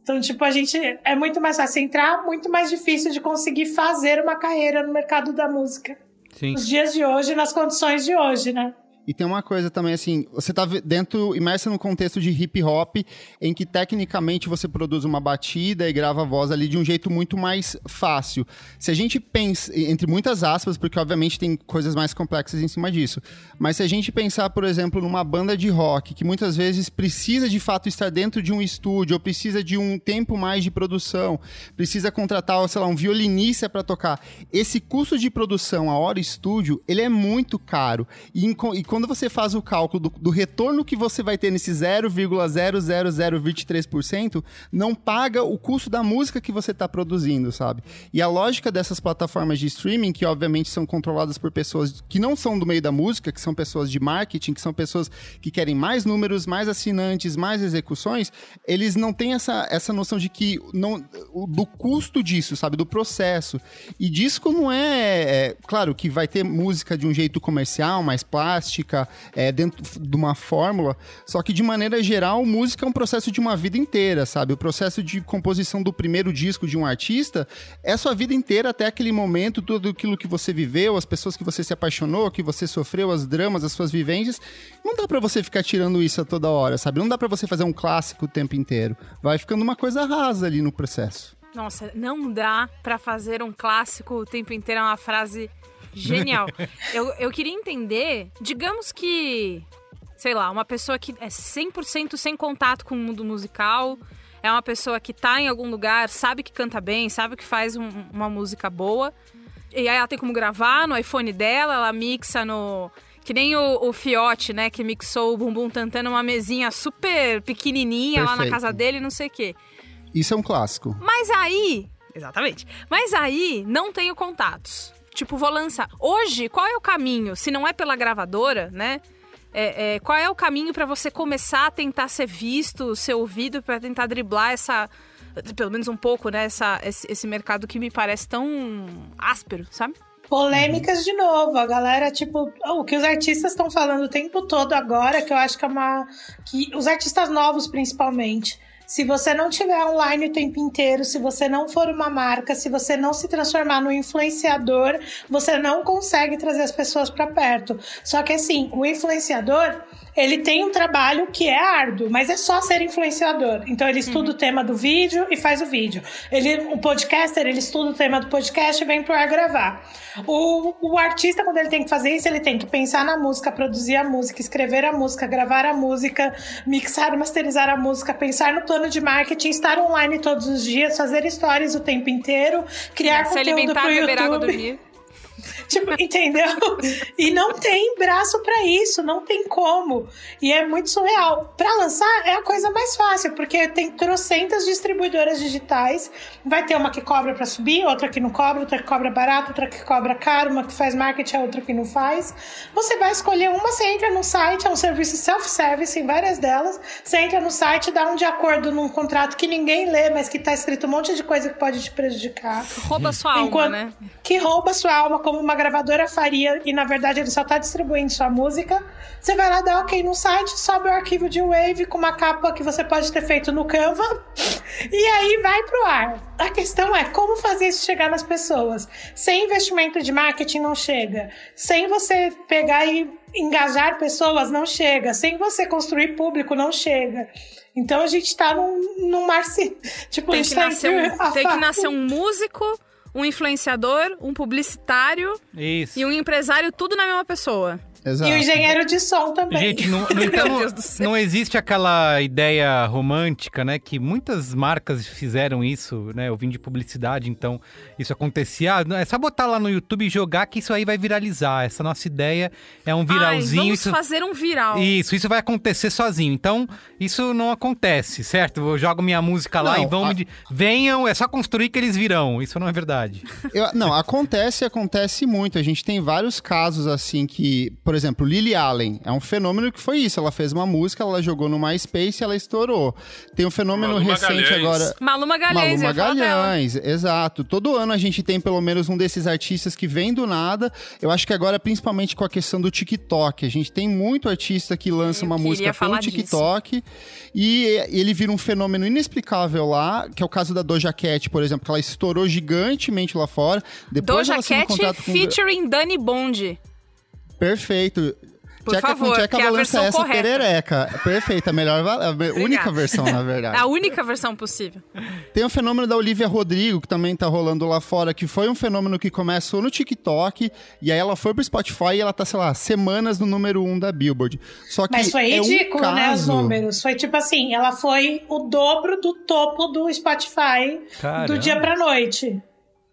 Então, tipo, a gente é muito mais fácil entrar, muito mais difícil de conseguir fazer uma carreira no mercado da música. Sim. Nos dias de hoje, nas condições de hoje, né? E tem uma coisa também assim, você tá ve- dentro, imersa no contexto de hip hop, em que tecnicamente você produz uma batida e grava a voz ali de um jeito muito mais fácil. Se a gente pensa, entre muitas aspas, porque obviamente tem coisas mais complexas em cima disso, mas se a gente pensar, por exemplo, numa banda de rock, que muitas vezes precisa de fato estar dentro de um estúdio, ou precisa de um tempo mais de produção, precisa contratar, sei lá, um violinista para tocar. Esse custo de produção, a hora estúdio, ele é muito caro. E, e quando você faz o cálculo do, do retorno que você vai ter nesse 0,00023%, não paga o custo da música que você está produzindo, sabe? E a lógica dessas plataformas de streaming, que obviamente são controladas por pessoas que não são do meio da música, que são pessoas de marketing, que são pessoas que querem mais números, mais assinantes, mais execuções, eles não têm essa, essa noção de que não, do custo disso, sabe? Do processo. E disco não é, é. Claro que vai ter música de um jeito comercial, mais plástico, música é, dentro de uma fórmula. Só que, de maneira geral, música é um processo de uma vida inteira, sabe? O processo de composição do primeiro disco de um artista é sua vida inteira até aquele momento, tudo aquilo que você viveu, as pessoas que você se apaixonou, que você sofreu, as dramas, as suas vivências. Não dá para você ficar tirando isso a toda hora, sabe? Não dá para você fazer um clássico o tempo inteiro. Vai ficando uma coisa rasa ali no processo. Nossa, não dá pra fazer um clássico o tempo inteiro, é uma frase genial. eu, eu queria entender, digamos que, sei lá, uma pessoa que é 100% sem contato com o mundo musical, é uma pessoa que tá em algum lugar, sabe que canta bem, sabe que faz um- uma música boa, e aí ela tem como gravar no iPhone dela, ela mixa no. Que nem o, o Fiote, né? Que mixou o Bumbum Tantan numa mesinha super pequenininha lá na Perfeito. casa dele, não sei o quê. Isso é um clássico. Mas aí. Exatamente. Mas aí não tenho contatos. Tipo, vou lançar. Hoje, qual é o caminho? Se não é pela gravadora, né? É, é, qual é o caminho pra você começar a tentar ser visto, ser ouvido, pra tentar driblar essa. Pelo menos um pouco, né? Essa, esse, esse mercado que me parece tão áspero, sabe? Polêmicas de novo, a galera, tipo, o que os artistas estão falando o tempo todo agora, que eu acho que é uma. que Os artistas novos, principalmente. Se você não tiver online o tempo inteiro, se você não for uma marca, se você não se transformar no influenciador, você não consegue trazer as pessoas para perto. Só que assim, o influenciador, ele tem um trabalho que é árduo, mas é só ser influenciador. Então ele estuda o tema do vídeo e faz o vídeo. Ele, o podcaster, ele estuda o tema do podcast e vem pro ar gravar. O, o artista, quando ele tem que fazer isso, ele tem que pensar na música, produzir a música, escrever a música, gravar a música, mixar, masterizar a música, pensar no plano de marketing, estar online todos os dias, fazer stories o tempo inteiro, criar Se conteúdo alimentar, pro beber água, YouTube. dormir. Tipo, entendeu? E não tem braço pra isso, não tem como. E é muito surreal. Pra lançar é a coisa mais fácil, porque tem trocentas distribuidoras digitais. Vai ter uma que cobra pra subir, outra que não cobra, outra que cobra barato, outra que cobra caro, uma que faz marketing, a outra que não faz. Você vai escolher uma, você entra no site, é um serviço self-service em várias delas. Você entra no site, dá um de acordo num contrato que ninguém lê, mas que tá escrito um monte de coisa que pode te prejudicar. Rouba sua alma, Enquanto- né? que rouba sua alma como uma gravadora faria e na verdade ele só tá distribuindo sua música. Você vai lá dar ok no site, sobe o arquivo de Wave com uma capa que você pode ter feito no Canva e aí vai pro ar. A questão é como fazer isso chegar nas pessoas. Sem investimento de marketing não chega. Sem você pegar e engajar pessoas não chega. Sem você construir público não chega. Então a gente tá num, num mar tipo, Tem que, tá nascer um, tem que nascer um músico, um influenciador, um publicitário Isso. e um empresário, tudo na mesma pessoa. Exato. E o engenheiro de som também. Gente, não, não- então, não existe aquela ideia romântica, né? Que muitas marcas fizeram isso, né? Eu vim de publicidade, então isso acontecia. Ah, é só botar lá no YouTube e jogar que isso aí vai viralizar. Essa nossa ideia é um viralzinho. Ai, vamos isso... fazer um viral. Isso, isso vai acontecer sozinho. Então, isso não acontece, certo? Eu jogo minha música lá Não, e vão a- me. Venham, é só construir que eles virão. Isso não é verdade. Eu- não, acontece, acontece muito. A gente tem vários casos assim que, por exemplo, Lily Allen é um fenômeno que foi isso. Ela fez uma música, ela jogou no MySpace e ela estourou. Tem um fenômeno Malu recente Magalhães. agora. Malu Magalhães, Malu eu ia falar dela. Magalhães, exato. Todo ano a gente tem pelo menos um desses artistas que vem do nada. Eu acho que agora, principalmente com a questão do TikTok, a gente tem muito artista que lança Eu uma música pelo falar disso. TikTok e ele vira um fenômeno inexplicável lá, que é o caso da Doja Cat, por exemplo, que ela estourou gigantemente lá fora. Depois Doja ela um Cat contrato com featuring Dani Bond. Perfeito. Por Tcheca favor, com Tcheca que é a balança versão essa correta. perereca. Perfeita, a melhor, a única versão, na verdade. A única versão possível. Tem o fenômeno da Olivia Rodrigo, que também tá rolando lá fora, que foi um fenômeno que começou no TikTok, e aí ela foi pro Spotify e ela tá, sei lá, semanas no número um da Billboard. Só que Mas foi é um ridículo, né, os caso- números. Foi tipo assim, ela foi o dobro do topo do Spotify Caramba. do dia pra noite.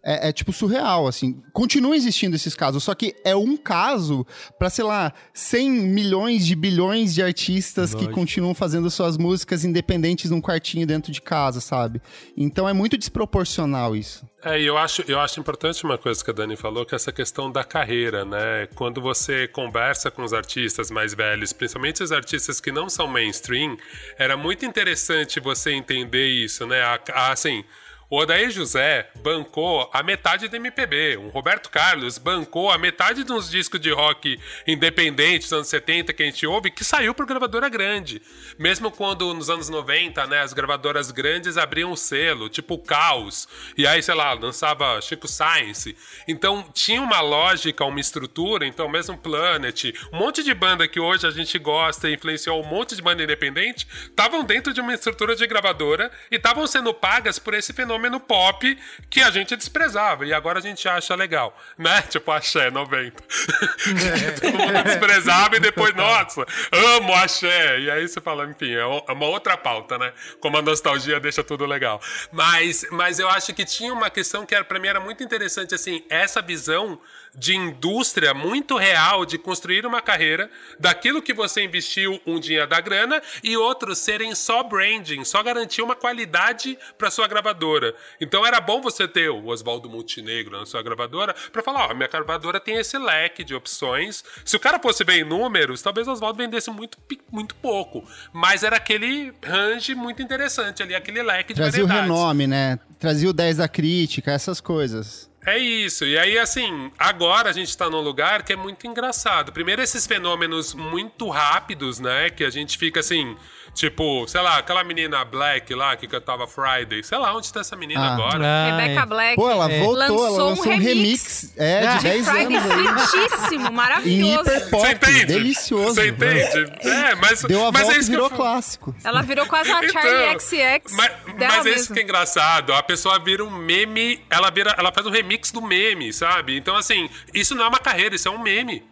É, é, tipo surreal, assim. Continua existindo esses casos, só que é um caso pra, sei lá, 100 milhões de bilhões de artistas que Lógico. continuam fazendo suas músicas independentes num quartinho dentro de casa, sabe? Então é muito desproporcional isso. É, e eu acho, eu acho importante uma coisa que a Dani falou, que é essa questão da carreira, né? Quando você conversa com os artistas mais velhos, principalmente os artistas que não são mainstream, era muito interessante você entender isso, né? A- a- assim, O Odair José bancou a metade do MPB. O Roberto Carlos bancou a metade de uns discos de rock independentes dos anos 70 que a gente ouve, que saiu por gravadora grande. Mesmo quando nos anos 90, né, as gravadoras grandes abriam o selo, tipo Caos. E aí, sei lá, lançava Chico Science. Então tinha uma lógica, uma estrutura. Então, mesmo Planet, um monte de banda que hoje a gente gosta e influenciou um monte de banda independente, estavam dentro de uma estrutura de gravadora e estavam sendo pagas por esse fenômeno pop que a gente desprezava e agora a gente acha legal, né? Tipo axé 90. Todo mundo desprezava e depois, nossa, amo axé. E aí você fala, enfim, é é uma outra pauta, né? Como a nostalgia deixa tudo legal. Mas, mas eu acho que tinha uma questão que era, pra mim era muito interessante, assim, essa visão de indústria muito real de construir uma carreira daquilo que você investiu um dia da grana e outros serem só branding, só garantir uma qualidade para sua gravadora. Então era bom você ter o Oswaldo Montenegro na sua gravadora para falar, ó, minha gravadora tem esse leque de opções. Se o cara fosse ver em números, talvez o Oswaldo vendesse muito, muito pouco, mas era aquele range muito interessante ali, aquele leque de Trazia o variedades. renome, né? Trazia o 10 da crítica, essas coisas. É isso. E aí, assim, agora a gente tá num lugar que é muito engraçado. Primeiro, esses fenômenos muito rápidos, né? Que a gente fica assim, tipo, sei lá, aquela menina Black lá que cantava Friday. Sei lá, onde tá essa menina Ah. agora? Ah, Rebecca. Black. Pô, ela é, voltou, lançou ela lançou um remix, é, de Ah. 10 Friday anos fritíssimo, maravilhoso. Você entende? delicioso. Você entende? É, mas, Deu a mas volta é isso que eu virou falo. clássico. Ela virou quase a Então, Charlie XX Mas, mas é isso que é engraçado. A pessoa vira um meme, ela vira, ela faz um remix do meme, sabe? Então, assim, isso não é uma carreira, isso é um meme.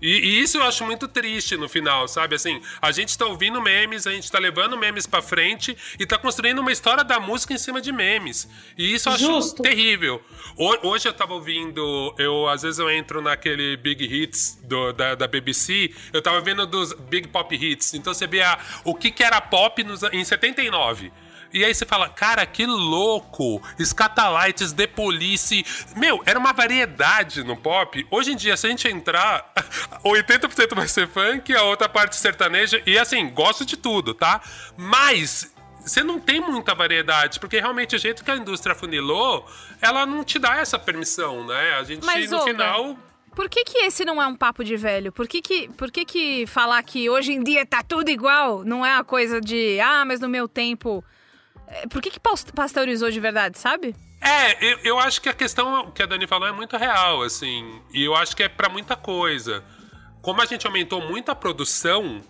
E, e isso eu acho muito triste no final, sabe? Assim, a gente tá ouvindo memes, a gente tá levando memes pra frente e tá construindo uma história da música em cima de memes. E isso eu acho Justo. terrível. Ho- Hoje eu tava ouvindo, eu às vezes eu entro naquele Big Hits do- da, da BBC, eu tava vendo dos Big Pop Hits. Então você vê a- o que, que era pop nos, em 79. E aí você fala, cara, que louco! Scatalites, The Police. Meu, era uma variedade no pop. Hoje em dia, se a gente entrar, 80% vai ser funk, a outra parte sertaneja. E assim, gosto de tudo, tá? Mas você não tem muita variedade, porque realmente o jeito que a indústria funilou, ela não te dá essa permissão, né? A gente, Mas, no final. Por que, que esse não é um papo de velho? Por que que, por que que falar que hoje em dia tá tudo igual não é a coisa de, ah, mas no meu tempo. É, Por que que pasteurizou de verdade, sabe? É, eu, eu acho que a questão que a Dani falou é muito real, assim. E eu acho que é pra muita coisa. Como a gente aumentou muito a produção,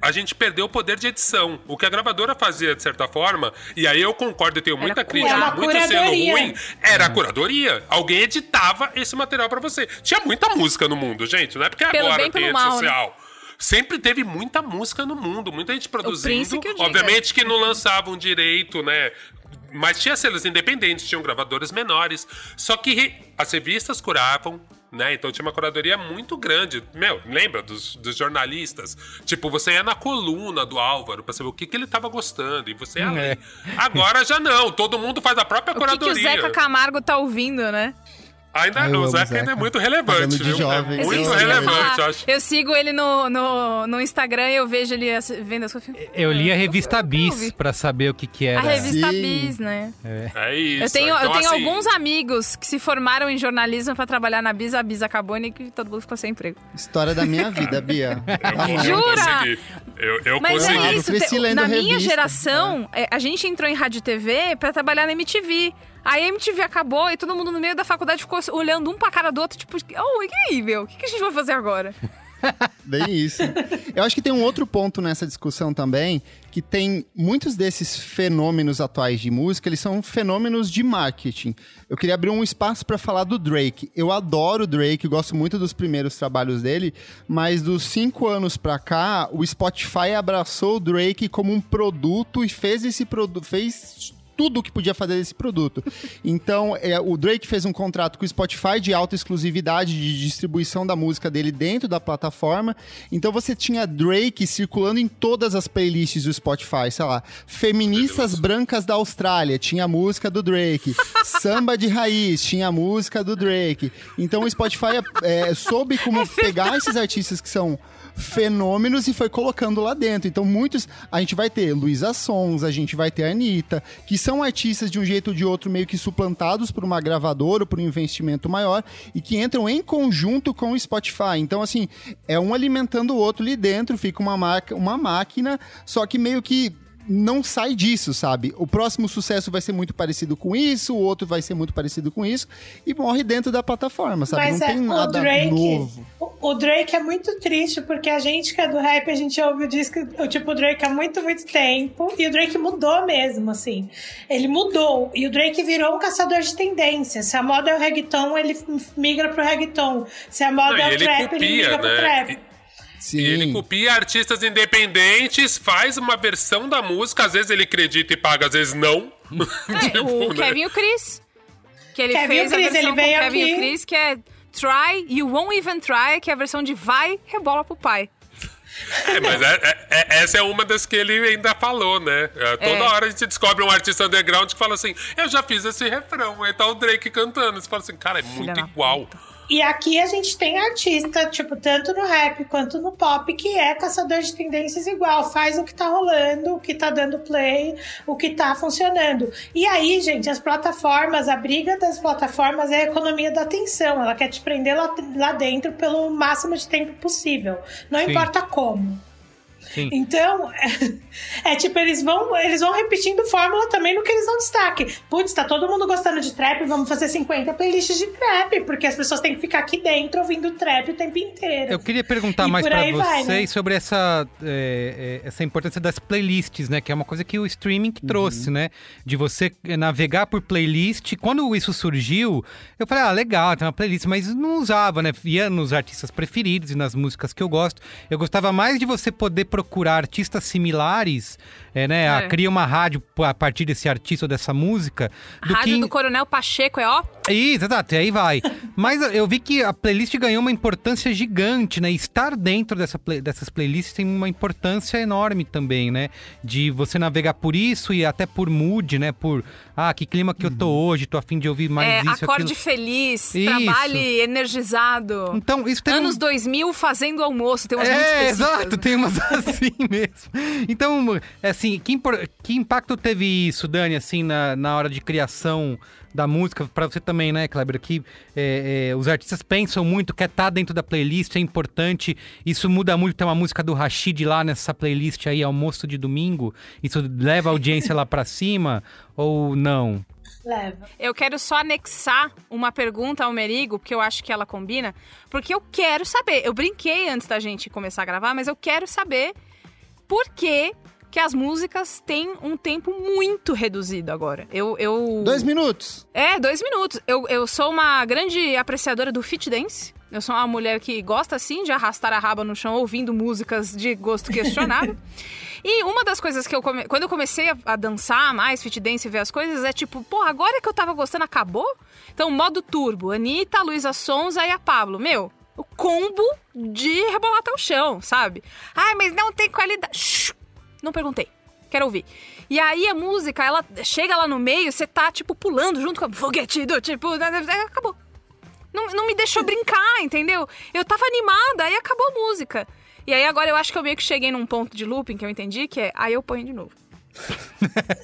a gente perdeu o poder de edição. O que a gravadora fazia, de certa forma, e aí eu concordo, eu tenho muita cura- crítica, Uma muito sendo ruim, era a curadoria. Alguém editava esse material pra você. Tinha muita música no mundo, gente. Não é porque Pelo agora tem rede mal, né? Sempre teve muita música no mundo, muita gente produzindo. que eu diga. Obviamente que não lançavam direito, né? Mas tinha selos independentes, tinham gravadoras menores. Só que re- as revistas curavam, né? Então tinha uma curadoria muito grande. Meu, lembra dos, dos jornalistas? Tipo, você ia na coluna do Álvaro pra saber o que, que ele tava gostando. E você ia ler. Agora já não. Todo mundo faz a própria O que, que curadoria. o Zeca Camargo tá ouvindo, né? Ainda eu não, o Zeca, Zeca. ainda é muito relevante, de viu? jovem. É Eu muito relevante, eu acho. Eu sigo ele no, no, no Instagram e eu vejo ele vendo as coisas. Eu li a revista Eu Bis pra saber o que que A era. revista Sim. Bis, né? É isso. Eu tenho, eu Então, tenho assim, alguns amigos que se formaram em jornalismo pra trabalhar na Bis, a Bis acabou e que todo mundo ficou sem emprego. História da minha vida, Bia. Eu, eu Jura? consegui. Eu, eu Mas consegui. é Eu isso, te- na minha revista. geração, é, a gente entrou em rádio e TV pra trabalhar na MTV. A MTV acabou e todo mundo no meio da faculdade ficou olhando um pra cara do outro, tipo, oh, e aí, meu? O que, que a gente vai fazer agora? Bem isso. Eu acho que tem um outro ponto nessa discussão também, que tem muitos desses fenômenos atuais de música, eles são fenômenos de marketing. Eu queria abrir um espaço para falar do Drake. Eu adoro o Drake, gosto muito dos primeiros trabalhos dele, mas dos cinco anos pra cá, o Spotify abraçou o Drake como um produto e fez esse produto, fez tudo o que podia fazer desse produto. Então, é, o Drake fez um contrato com o Spotify de alta exclusividade de distribuição da música dele dentro da plataforma. Então, você tinha Drake circulando em todas as playlists do Spotify, sei lá. Feministas brancas da Austrália, tinha a música do Drake. Samba de raiz, tinha a música do Drake. Então, o Spotify é, soube como pegar esses artistas que são fenômenos e foi colocando lá dentro. Então, muitos. A gente vai ter Luísa Sons, a gente vai ter a Anitta, que são artistas de um jeito ou de outro meio que suplantados por uma gravadora ou por um investimento maior e que entram em conjunto com o Spotify. Então, assim, é um alimentando o outro ali dentro, fica uma, marca, uma máquina, só que meio que não sai disso, sabe? O próximo sucesso vai ser muito parecido com isso, o outro vai ser muito parecido com isso, e morre dentro da plataforma, sabe? Mas não é, tem o nada Drake, novo. O, o Drake é muito triste, porque a gente que é do rap, a gente ouve o disco, o tipo, o Drake há muito, muito tempo, e o Drake mudou mesmo, assim. Ele mudou, e o Drake virou um caçador de tendências. Se a moda é o reggaeton, ele migra pro reggaeton. Se a moda Não, é e o ele trap, ele copia, migra pro né? trap. Sim. E ele copia artistas independentes, faz uma versão da música, às vezes ele acredita e paga, às vezes não. É, Tipo, o né? Kevin e o Chris. Que ele Kevin fez e o Chris, a versão ele com Kevin e o Chris, que é Try, You Won't Even Try, que é a versão de vai, rebola pro pai. É, mas é- é- é- essa é uma das que ele ainda falou, né? É, toda É. hora a gente descobre um artista underground que fala assim: Eu já fiz esse refrão. Aí tá o Drake cantando. Você fala assim, cara, é muito da igual. E aqui a gente tem artista, tipo, tanto no rap quanto no pop, que é caçador de tendências igual. Faz o que tá rolando, o que tá dando play, o que tá funcionando. E aí, gente, as plataformas, a briga das plataformas é a economia da atenção. Ela quer te prender lá, lá dentro pelo máximo de tempo possível. Não Sim. importa como. Sim. Então, é, tipo, eles vão, eles vão repetindo fórmula também no que eles dão destaque. Putz, tá todo mundo gostando de trap, vamos fazer 50 playlists de trap, porque as pessoas têm que ficar aqui dentro ouvindo trap o tempo inteiro. Eu queria perguntar E mais pra aí vocês vai, né? sobre essa, é, é, essa importância das playlists, né? Que é uma coisa que o streaming que trouxe, né? De você navegar por playlist. Quando isso surgiu, eu falei, ah, legal, tem uma playlist, mas não usava, né? Ia nos artistas preferidos e nas músicas que eu gosto. Eu gostava mais de você poder procurar artistas similares, é, né? É. A, cria uma rádio a partir desse artista ou dessa música. Do Rádio que do Coronel Pacheco é ó. isso, exato, e aí vai. Mas eu vi que a playlist ganhou uma importância gigante, né? Estar dentro dessa play- dessas playlists tem uma importância enorme também, né? De você navegar por isso e até por mood, né? Por, ah, que clima que eu tô hoje, tô afim de ouvir mais é, isso, acorde aquilo. feliz, Isso. trabalhe energizado. Então, isso tem Anos um... 2000 fazendo almoço, tem umas É, exato, né? tem umas assim mesmo. Então, assim, que, que impacto teve isso, Dani, assim, na, na hora de criação da música? Pra você também, né, Kleber? Que é, é, os artistas pensam muito, quer estar dentro da playlist, é importante. Isso muda muito, tem uma música do Rashid lá nessa playlist aí, almoço de domingo. Isso leva a audiência lá pra cima ou não? Leva. Eu quero só anexar uma pergunta ao Merigo, porque eu acho que ela combina. Porque eu quero saber. Eu brinquei antes da gente começar a gravar, mas eu quero saber por que, que as músicas têm um tempo muito reduzido agora. Eu. eu... Dois minutos. É, dois minutos. Eu, eu sou uma grande apreciadora do fit dance. Eu sou uma mulher que gosta, assim, de arrastar a raba no chão ouvindo músicas de gosto questionável. e uma das coisas que eu... Come... Quando eu comecei a, a dançar mais, fit dance e ver as coisas, é tipo... Pô, agora que eu tava gostando, acabou? Então, modo turbo. Anitta, Luísa Sonza e a Pablo. Meu, o combo de rebolar até o chão, sabe? Ai, mas não tem qualidade... Shhh, não perguntei. Quero ouvir. E aí a música, ela chega lá no meio, você tá, tipo, pulando junto com a foguete do tipo... Acabou. Não, não me deixou brincar, entendeu? Eu tava animada, aí acabou a música. E aí agora eu acho que eu meio que cheguei num ponto de looping que eu entendi, que é aí eu ponho de novo.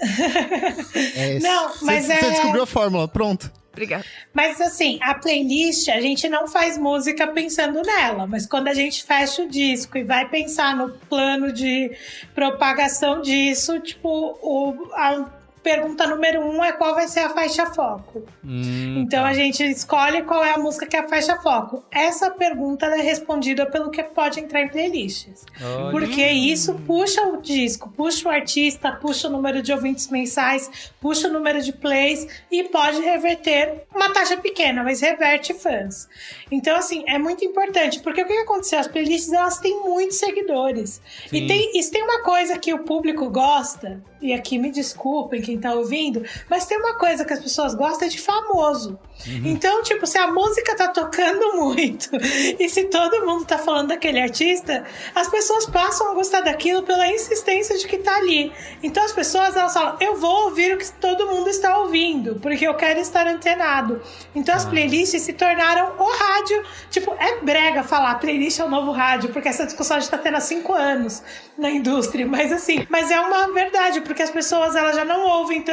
É, Não, cê- mas Você é- descobriu a fórmula, pronto. Obrigada. Mas assim, a playlist, a gente não faz música pensando nela, mas quando a gente fecha o disco e vai pensar no plano de propagação disso, tipo, o, a pergunta número um é qual vai ser a faixa foco. Hum, Então tá. a gente escolhe qual é a música que é a faixa foco. Essa pergunta é respondida pelo que pode entrar em playlists. Olha. Porque isso puxa o disco, puxa o artista, puxa o número de ouvintes mensais, puxa o número de plays e pode reverter uma taxa pequena, mas reverte fãs. Então, assim, é muito importante, porque o que aconteceu? As playlists elas têm muitos seguidores. Sim. E tem, isso tem uma coisa que o público gosta, e aqui me desculpem quem tá ouvindo, mas tem uma coisa que as pessoas gostam é de famoso. Então, tipo, se a música tá tocando muito e se todo mundo tá falando daquele artista, as pessoas passam a gostar daquilo pela insistência de que tá ali. Então as pessoas elas falam, eu vou ouvir o que todo mundo está ouvindo, porque eu quero estar antenado. Então as playlists se tornaram o rádio. Tipo, é brega falar playlist é o novo rádio, porque essa discussão a gente tá tendo há cinco anos na indústria. Mas assim, mas é uma verdade, porque as pessoas elas já não ouvem.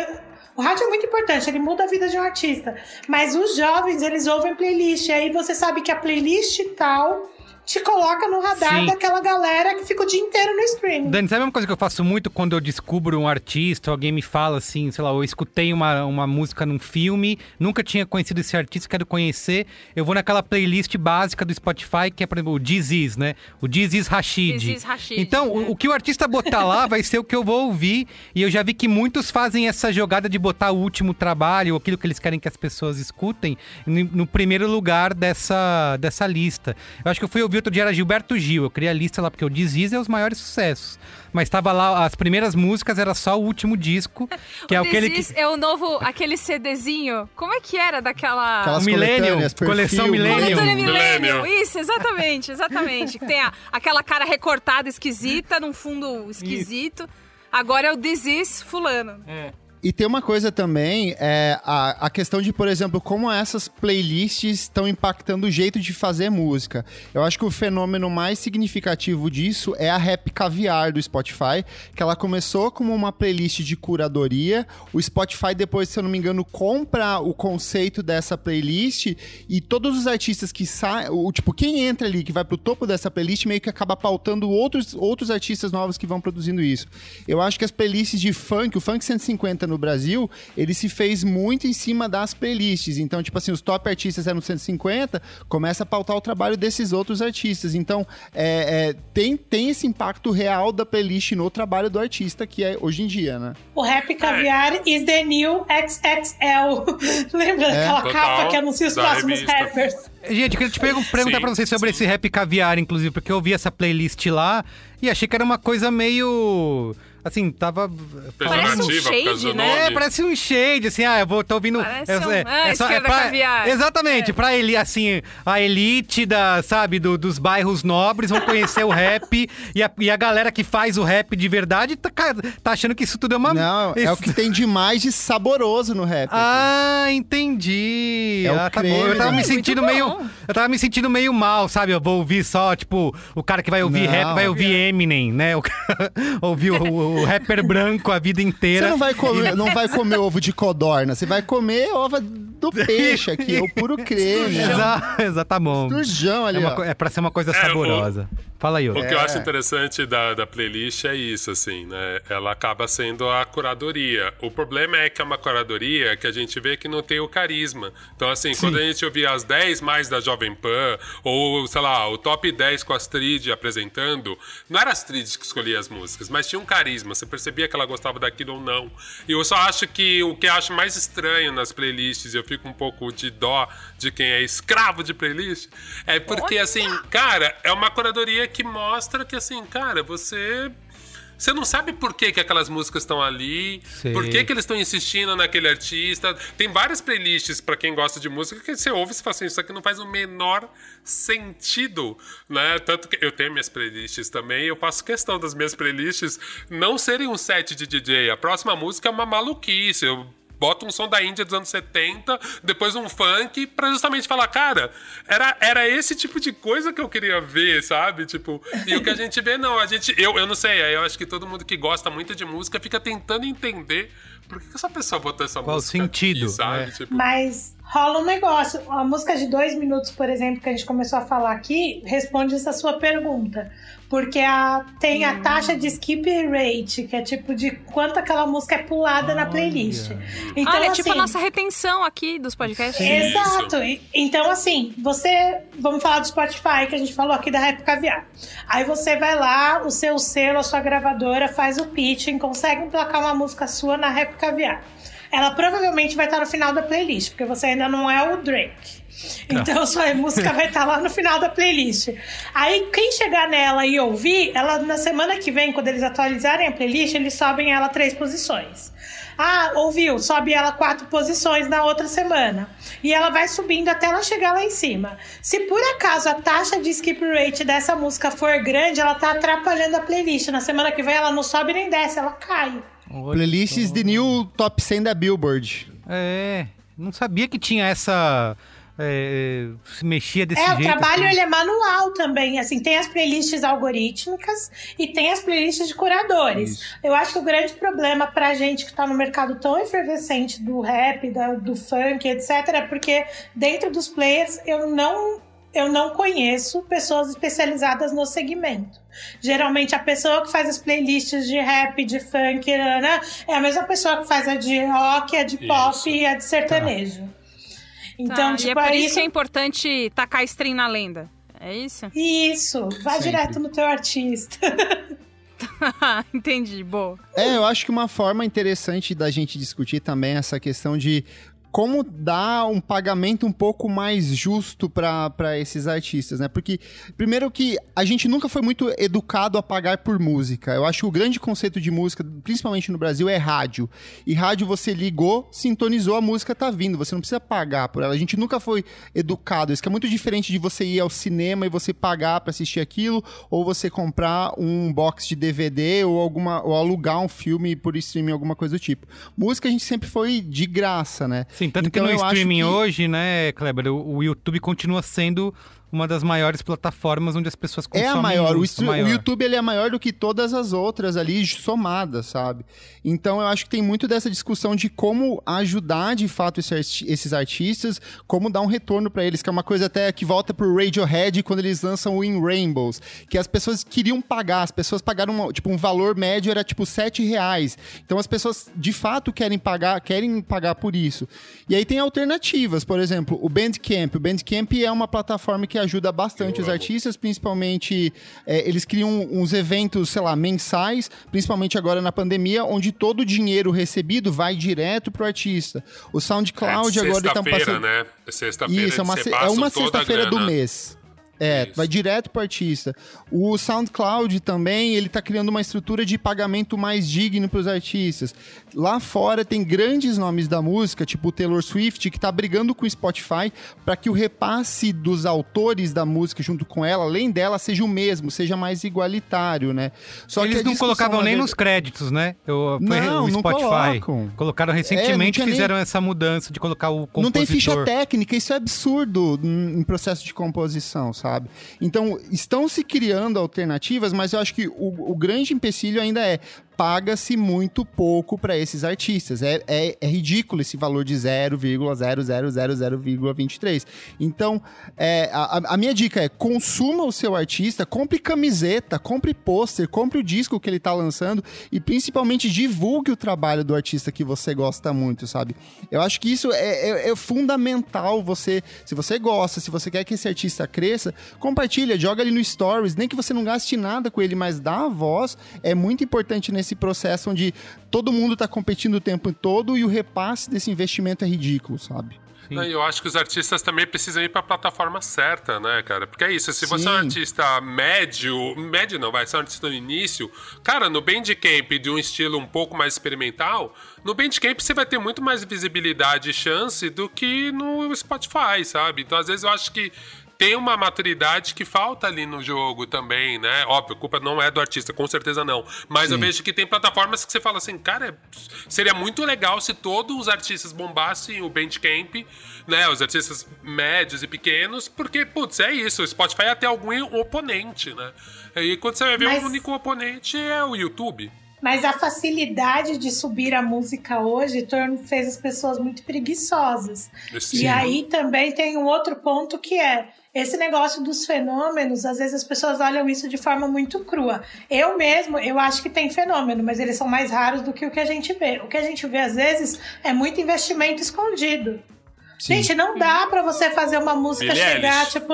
O rádio é muito importante, ele muda a vida de um artista. Mas os jovens, eles ouvem playlist. E aí você sabe que a playlist tal te coloca no radar Sim. daquela galera que fica o dia inteiro no streaming. Dani, sabe uma coisa que eu faço muito quando eu descubro um artista, alguém me fala assim, sei lá, eu escutei uma, uma música num filme, nunca tinha conhecido esse artista, quero conhecer, eu vou naquela playlist básica do Spotify, que é, por exemplo, o Is, né? O Is Rashid. Rashid, Então, é. o, o que o artista botar lá vai ser o que eu vou ouvir, e eu já vi que muitos fazem essa jogada de botar o último trabalho, ou aquilo que eles querem que as pessoas escutem, no, no primeiro lugar dessa, dessa lista. Eu acho que eu fui ouvir outro dia, era Gilberto Gil, eu criei a lista lá, porque o Is é os maiores sucessos. Mas tava lá, as primeiras músicas era só o último disco, que é o aquele This que... É o novo, aquele CDzinho. Como é que era daquela... Aquelas Millennium, coleção Millennium. Coletânea Millennium. Millennium. Isso, exatamente, exatamente. Que tem a- aquela cara recortada esquisita, num fundo esquisito. Agora é o Is fulano. E tem uma coisa também, é a, a questão de, por exemplo, como essas playlists estão impactando o jeito de fazer música. Eu acho que o fenômeno mais significativo disso é a Rap Caviar do Spotify, que ela começou como uma playlist de curadoria. O Spotify depois, se eu não me engano, compra o conceito dessa playlist e todos os artistas que saem, tipo, quem entra ali, que vai pro topo dessa playlist, meio que acaba pautando outros, outros artistas novos que vão produzindo isso. Eu acho que as playlists de funk, o Funk 150 no Brasil, ele se fez muito em cima das playlists. Então, tipo assim, os top artistas eram 150, começa a pautar o trabalho desses outros artistas. Então, é, é, tem, tem esse impacto real da playlist no trabalho do artista, que é hoje em dia, né? O Rap Caviar is the new XXL. Lembra daquela Total, capa que anuncia os próximos revista. rappers? Gente, eu queria te pergun- perguntar Sim, pra vocês sobre sim. esse rap caviar, inclusive, porque eu vi essa playlist lá e achei que era uma coisa meio. Assim, tava. Parece um shade, né? É, parece um shade, assim, ah, eu vou, tô ouvindo. Parece é, um- é- ah, é só- esquerda pra- caviar. Exatamente, É. pra ele, assim, a elite da, sabe, do- dos bairros nobres vão conhecer o rap e a, e a galera que faz o rap de verdade tá, tá achando que isso tudo é uma. Não, é o que tem de mais de saboroso no rap. Ah, entendi. É o ah, tá creme bom. Eu tava da- me sentindo meio. Eu tava me sentindo meio mal, sabe? Eu vou ouvir só, tipo, o cara que vai ouvir Não. rap vai ouvir Eminem, né? O cara- ouvir o, o rapper branco a vida inteira. Você não vai, comer, não vai comer ovo de codorna, você vai comer ovo do peixe aqui, é o puro creme. Exa, exa, tá bom. Turjão É, ali, uma ó. é pra ser uma coisa É, saborosa. Fala aí. O que eu É. acho interessante da, da playlist é isso, assim, né? Ela acaba sendo a curadoria. O problema é que é uma curadoria que a gente vê que não tem o carisma. Então, assim, quando a gente ouvia as 10 mais da Jovem Pan, ou, sei lá, o top 10 com a Astrid apresentando, não era a Astrid que escolhia as músicas, mas tinha um carisma. Você percebia que ela gostava daquilo ou não. E eu só acho que o que eu acho mais estranho nas playlists, eu fico um pouco de dó de quem é escravo de playlist, é porque, assim, cara, é uma curadoria que mostra que, assim, cara, você. Você não sabe por que, que aquelas músicas estão ali, Sei. por que, que eles estão insistindo naquele artista. Tem várias playlists pra quem gosta de música que você ouve e fala assim, isso aqui não faz o menor sentido, né? Tanto que eu tenho minhas playlists também, eu faço questão das minhas playlists não serem um set de DJ. A próxima música é uma maluquice. Eu boto um som da Índia dos anos 70, depois um funk, pra justamente falar, cara, era, era esse tipo de coisa que eu queria ver, sabe? Tipo, e o que a gente vê, não, a gente, eu, eu não sei, eu acho que todo mundo que gosta muito de música fica tentando entender por que, que essa pessoa botou essa Qual o música sentido, aqui, sabe? é. Tipo, Mas rola um negócio. A música de dois minutos, por exemplo, que a gente começou a falar aqui, responde essa sua pergunta. Porque a, tem a taxa de skip rate, que é tipo de quanto aquela música é pulada na playlist. Então, Olha, assim, tipo a nossa retenção aqui dos podcasts. Exato. E- Então, assim, você. Vamos falar do Spotify, que a gente falou aqui da Rap Caviar. Aí você vai lá, o seu selo, a sua gravadora, faz o pitching, consegue emplacar uma música sua na Rap Caviar. Ela provavelmente vai estar no final da playlist, porque você ainda não é o Drake. Então sua música vai estar lá no final da playlist. Aí quem chegar nela e ouvir, ela na semana que vem, quando eles atualizarem a playlist, eles sobem ela três posições. Ah, ouviu? Sobe ela quatro posições na outra semana. E ela vai subindo até ela chegar lá em cima. Se por acaso a taxa de skip rate dessa música for grande, ela tá atrapalhando a playlist. Na semana que vem ela não sobe nem desce, ela cai. Playlists de new top 100 da Billboard. É, não sabia que tinha essa. É, se mexia desse é, jeito. o trabalho assim. ele é manual também, assim, tem as playlists algorítmicas e tem as playlists de curadores. Eu acho que o grande problema pra gente que tá no mercado tão efervescente do rap, da- do funk, etc, é porque dentro dos players eu não eu não conheço pessoas especializadas no segmento. Geralmente a pessoa que faz as playlists de rap, de funk, né, é a mesma pessoa que faz a de rock, a de pop e a de sertanejo. Então, Tá, tipo, e é por aí isso que é importante tacar stream na lenda. É isso? Isso, vai Sempre. direto no teu artista. Entendi, boa. É, eu acho que uma forma interessante da gente discutir também é essa questão de como dar um pagamento um pouco mais justo para esses artistas, né? Porque, primeiro que a gente nunca foi muito educado a pagar por música. Eu acho que o grande conceito de música, principalmente no Brasil, é rádio. E rádio você ligou, sintonizou, a música tá vindo. Você não precisa pagar por ela. A gente nunca foi educado. Isso que é muito diferente de você ir ao cinema e você pagar para assistir aquilo, ou você comprar um box de DVD ou alguma ou alugar um filme por streaming, alguma coisa do tipo. Música a gente sempre foi de graça, né? Sim, tanto Então, que no streaming que- hoje, né, Kleber, o, o YouTube continua sendo uma das maiores plataformas onde as pessoas É consomem a maior. O, maior. o YouTube ele é maior do que todas as outras ali somadas, sabe? Então eu acho que tem muito dessa discussão de como ajudar de fato esses artistas, como dar um retorno pra eles, que é uma coisa até que volta pro Radiohead quando eles lançam o In Rainbows, que as pessoas queriam pagar, as pessoas pagaram tipo um valor médio era tipo 7 reais. Então as pessoas de fato querem pagar, querem pagar por isso. E aí tem alternativas, por exemplo, o Bandcamp. O Bandcamp é uma plataforma que ajuda bastante os artistas, principalmente é, eles criam uns eventos, sei lá, mensais, principalmente agora na pandemia, onde todo o dinheiro recebido vai direto pro artista. O SoundCloud é agora ele tá sexta-feira, passando né? É Sexta-feira isso, é uma, se- é uma sexta-feira do mês. É, vai direto pro artista. O SoundCloud também, ele tá criando uma estrutura de pagamento mais digno pros artistas. Lá fora tem grandes nomes da música, tipo o Taylor Swift, que tá brigando com o Spotify para que o repasse dos autores da música junto com ela, além dela, seja o mesmo, seja mais igualitário, né? Só Eles não colocavam nem nos créditos, né? Eu, Não, o não Spotify. colocam. Colocaram É, recentemente, não tinha fizeram essa mudança de colocar o compositor. Não tem ficha técnica, isso é absurdo em processo de composição, sabe? Então, estão se criando alternativas, mas eu acho que o, o grande empecilho ainda é paga-se muito pouco para esses artistas. É, é, é ridículo esse valor de 0,0000,23. Então, é, a, a- minha dica é consuma o seu artista, compre camiseta, compre pôster, compre o disco que ele tá lançando e principalmente divulgue o trabalho do artista que você gosta muito, sabe? Eu acho que isso é, é- é fundamental você, se você gosta, se você quer que esse artista cresça, compartilha, joga ele no stories, nem que você não gaste nada com ele, mas dá a voz, é muito importante nesse processo onde todo mundo tá competindo o tempo todo e o repasse desse investimento é ridículo, sabe? Não, eu acho que os artistas também precisam ir pra plataforma certa, né, cara? Porque é isso, se você é um Sim. artista médio, médio não, vai ser um artista no início, cara, no Bandcamp de um estilo um pouco mais experimental, no Bandcamp você vai ter muito mais visibilidade e chance do que no Spotify, sabe? Então, às vezes eu acho que tem uma maturidade que falta ali no jogo também, né? Óbvio, a culpa não é do artista, com certeza não. Mas eu Sim. vejo que tem plataformas que você fala assim, cara, seria muito legal se todos os artistas bombassem o Bandcamp, né? Os artistas médios e pequenos, porque, putz, é isso. O Spotify é até algum oponente, né? E quando você vai ver, Mas- o único oponente é o YouTube. Mas a facilidade de subir a música hoje torna- fez as pessoas muito preguiçosas. Sim. E aí também tem um outro ponto que é esse negócio dos fenômenos, às vezes as pessoas olham isso de forma muito crua. Eu mesmo, eu acho que tem fenômeno, mas eles são mais raros do que o que a gente vê. O que a gente vê às vezes é muito investimento escondido. Sim. Gente, não dá pra você fazer uma música Billie chegar, Eilish. tipo.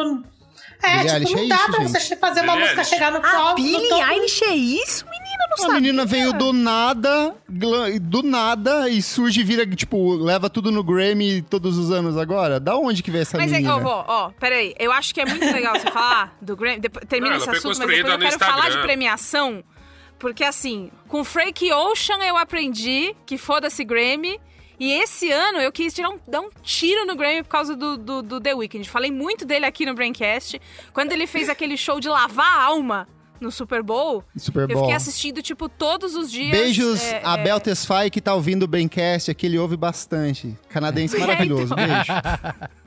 É, Billie tipo, Eilish não é dá isso, pra gente. você fazer uma Billie música Eilish. chegar no A topo. no Billie. Eilish é isso, menina? não A sabia. menina veio do nada, do nada, e surge e vira, tipo, leva tudo no Grammy todos os anos agora? Da onde que veio essa Mas é, menina? ó, vó, ó, peraí. Eu acho que é muito legal você falar do Grammy. Depois, termina Não, esse assunto, mas depois eu quero no falar de Instagram. premiação. Porque assim, com Frank Ocean eu aprendi que foda-se Grammy. E esse ano eu quis tirar um, dar um tiro no Grammy por causa do, do, do The Weeknd. Falei muito dele aqui no Braincast. Quando ele fez aquele show de lavar a alma no Super Bowl, Super eu Bowl. fiquei assistindo, tipo, todos os dias. Beijos é, a é, Bel Tesfaye, que tá ouvindo o Braincast, aqui ele ouve bastante. Canadense É, maravilhoso, então. beijo.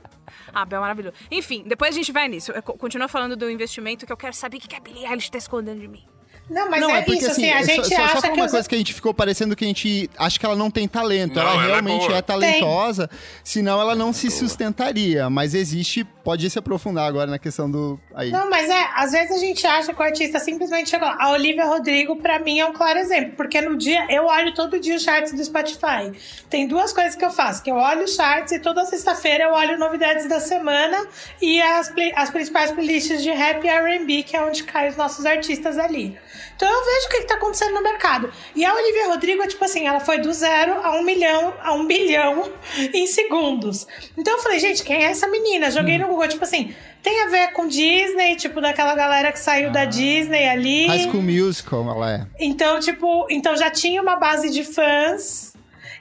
Ah, Bel, maravilhoso. Enfim, depois a gente vai nisso. Eu co- Continua falando do investimento que eu quero saber o que que a Billie Eilish tá escondendo de mim. Não, mas não, é, é porque isso, assim, a é gente só, acha só foi uma coisa que a gente ficou parecendo que a gente acha que ela não tem talento. Não, ela ela é realmente boa. é, talentosa, senão ela não se sustentaria. Mas existe, pode se aprofundar agora na questão do. Aí. Não, mas é, às vezes a gente acha que o artista simplesmente chegou lá. A Olivia Rodrigo, pra mim, é um claro exemplo. Porque no dia, eu olho todo dia os charts do Spotify. Tem duas coisas que eu faço, que eu olho os charts e toda sexta-feira eu olho novidades da semana e as, as principais playlists de rap e R&B, que é onde caem os nossos artistas ali. Então eu vejo o que, que tá acontecendo no mercado. E a Olivia Rodrigo, é tipo assim, ela foi do zero a um milhão, a um bilhão em segundos. Então eu falei, gente, quem é essa menina? Joguei no Google, tipo assim, tem a ver com Disney, tipo, daquela galera que saiu da Disney ali. High School Musical, ela é. Então, tipo, então já tinha uma base de fãs.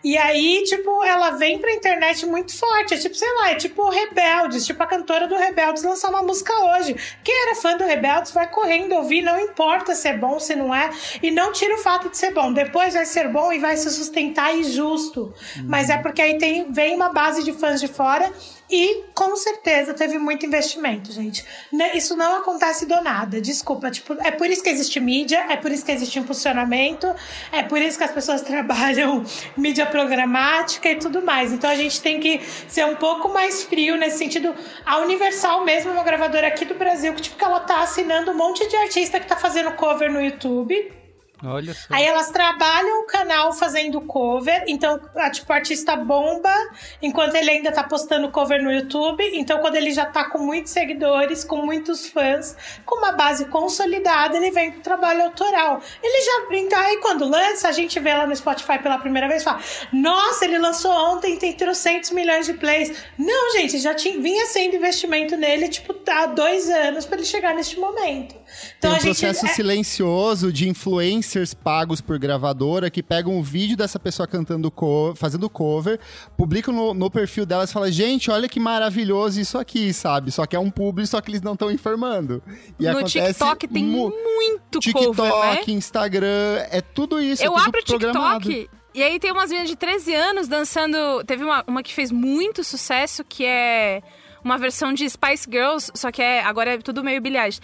E aí, tipo, ela vem pra internet muito forte. É tipo, sei lá, é tipo Rebeldes. Tipo, a cantora do Rebeldes lançar uma música hoje. Quem era fã do Rebeldes vai correndo ouvir, não importa se é bom, se não é. E não tira o fato de ser bom. Depois vai ser bom e vai se sustentar e justo. Mas é porque aí tem, vem uma base de fãs de fora. E com certeza teve muito investimento, gente. Né, Isso não acontece do nada. Desculpa, tipo, é por isso que existe mídia, é por isso que existe impulsionamento, é por isso que as pessoas trabalham mídia programática e tudo mais. Então a gente tem que ser um pouco mais frio nesse sentido. A Universal mesmo é uma gravadora aqui do Brasil que tipo que ela tá assinando um monte de artista que tá fazendo cover no YouTube. Olha só. Aí elas trabalham o canal fazendo cover, então, a, tipo, o artista bomba enquanto ele ainda tá postando cover no YouTube. Então, quando ele já tá com muitos seguidores, com muitos fãs, com uma base consolidada, ele vem pro trabalho autoral. Ele já. Então, aí quando lança, a gente vê lá no Spotify pela primeira vez e fala: Nossa, ele lançou ontem, tem 300 milhões de plays. Não, gente, já tinha, vinha sendo investimento nele, tipo, há dois anos pra ele chegar neste momento. Então, Tem um a gente. processo é- silencioso de influencers pagos por gravadora que pegam o vídeo dessa pessoa cantando, co fazendo cover, publicam no, no perfil delas e falam: gente, olha que maravilhoso isso aqui, sabe? Só que é um público, só que eles não estão informando. E no TikTok tem mu- muito TikTok, cover, né? Instagram, é tudo isso. Eu é abro o. TikTok e aí tem umas meninas de 13 anos dançando. Teve uma, uma que fez muito sucesso que é uma versão de Spice Girls, só que é, agora é tudo meio bilhagem.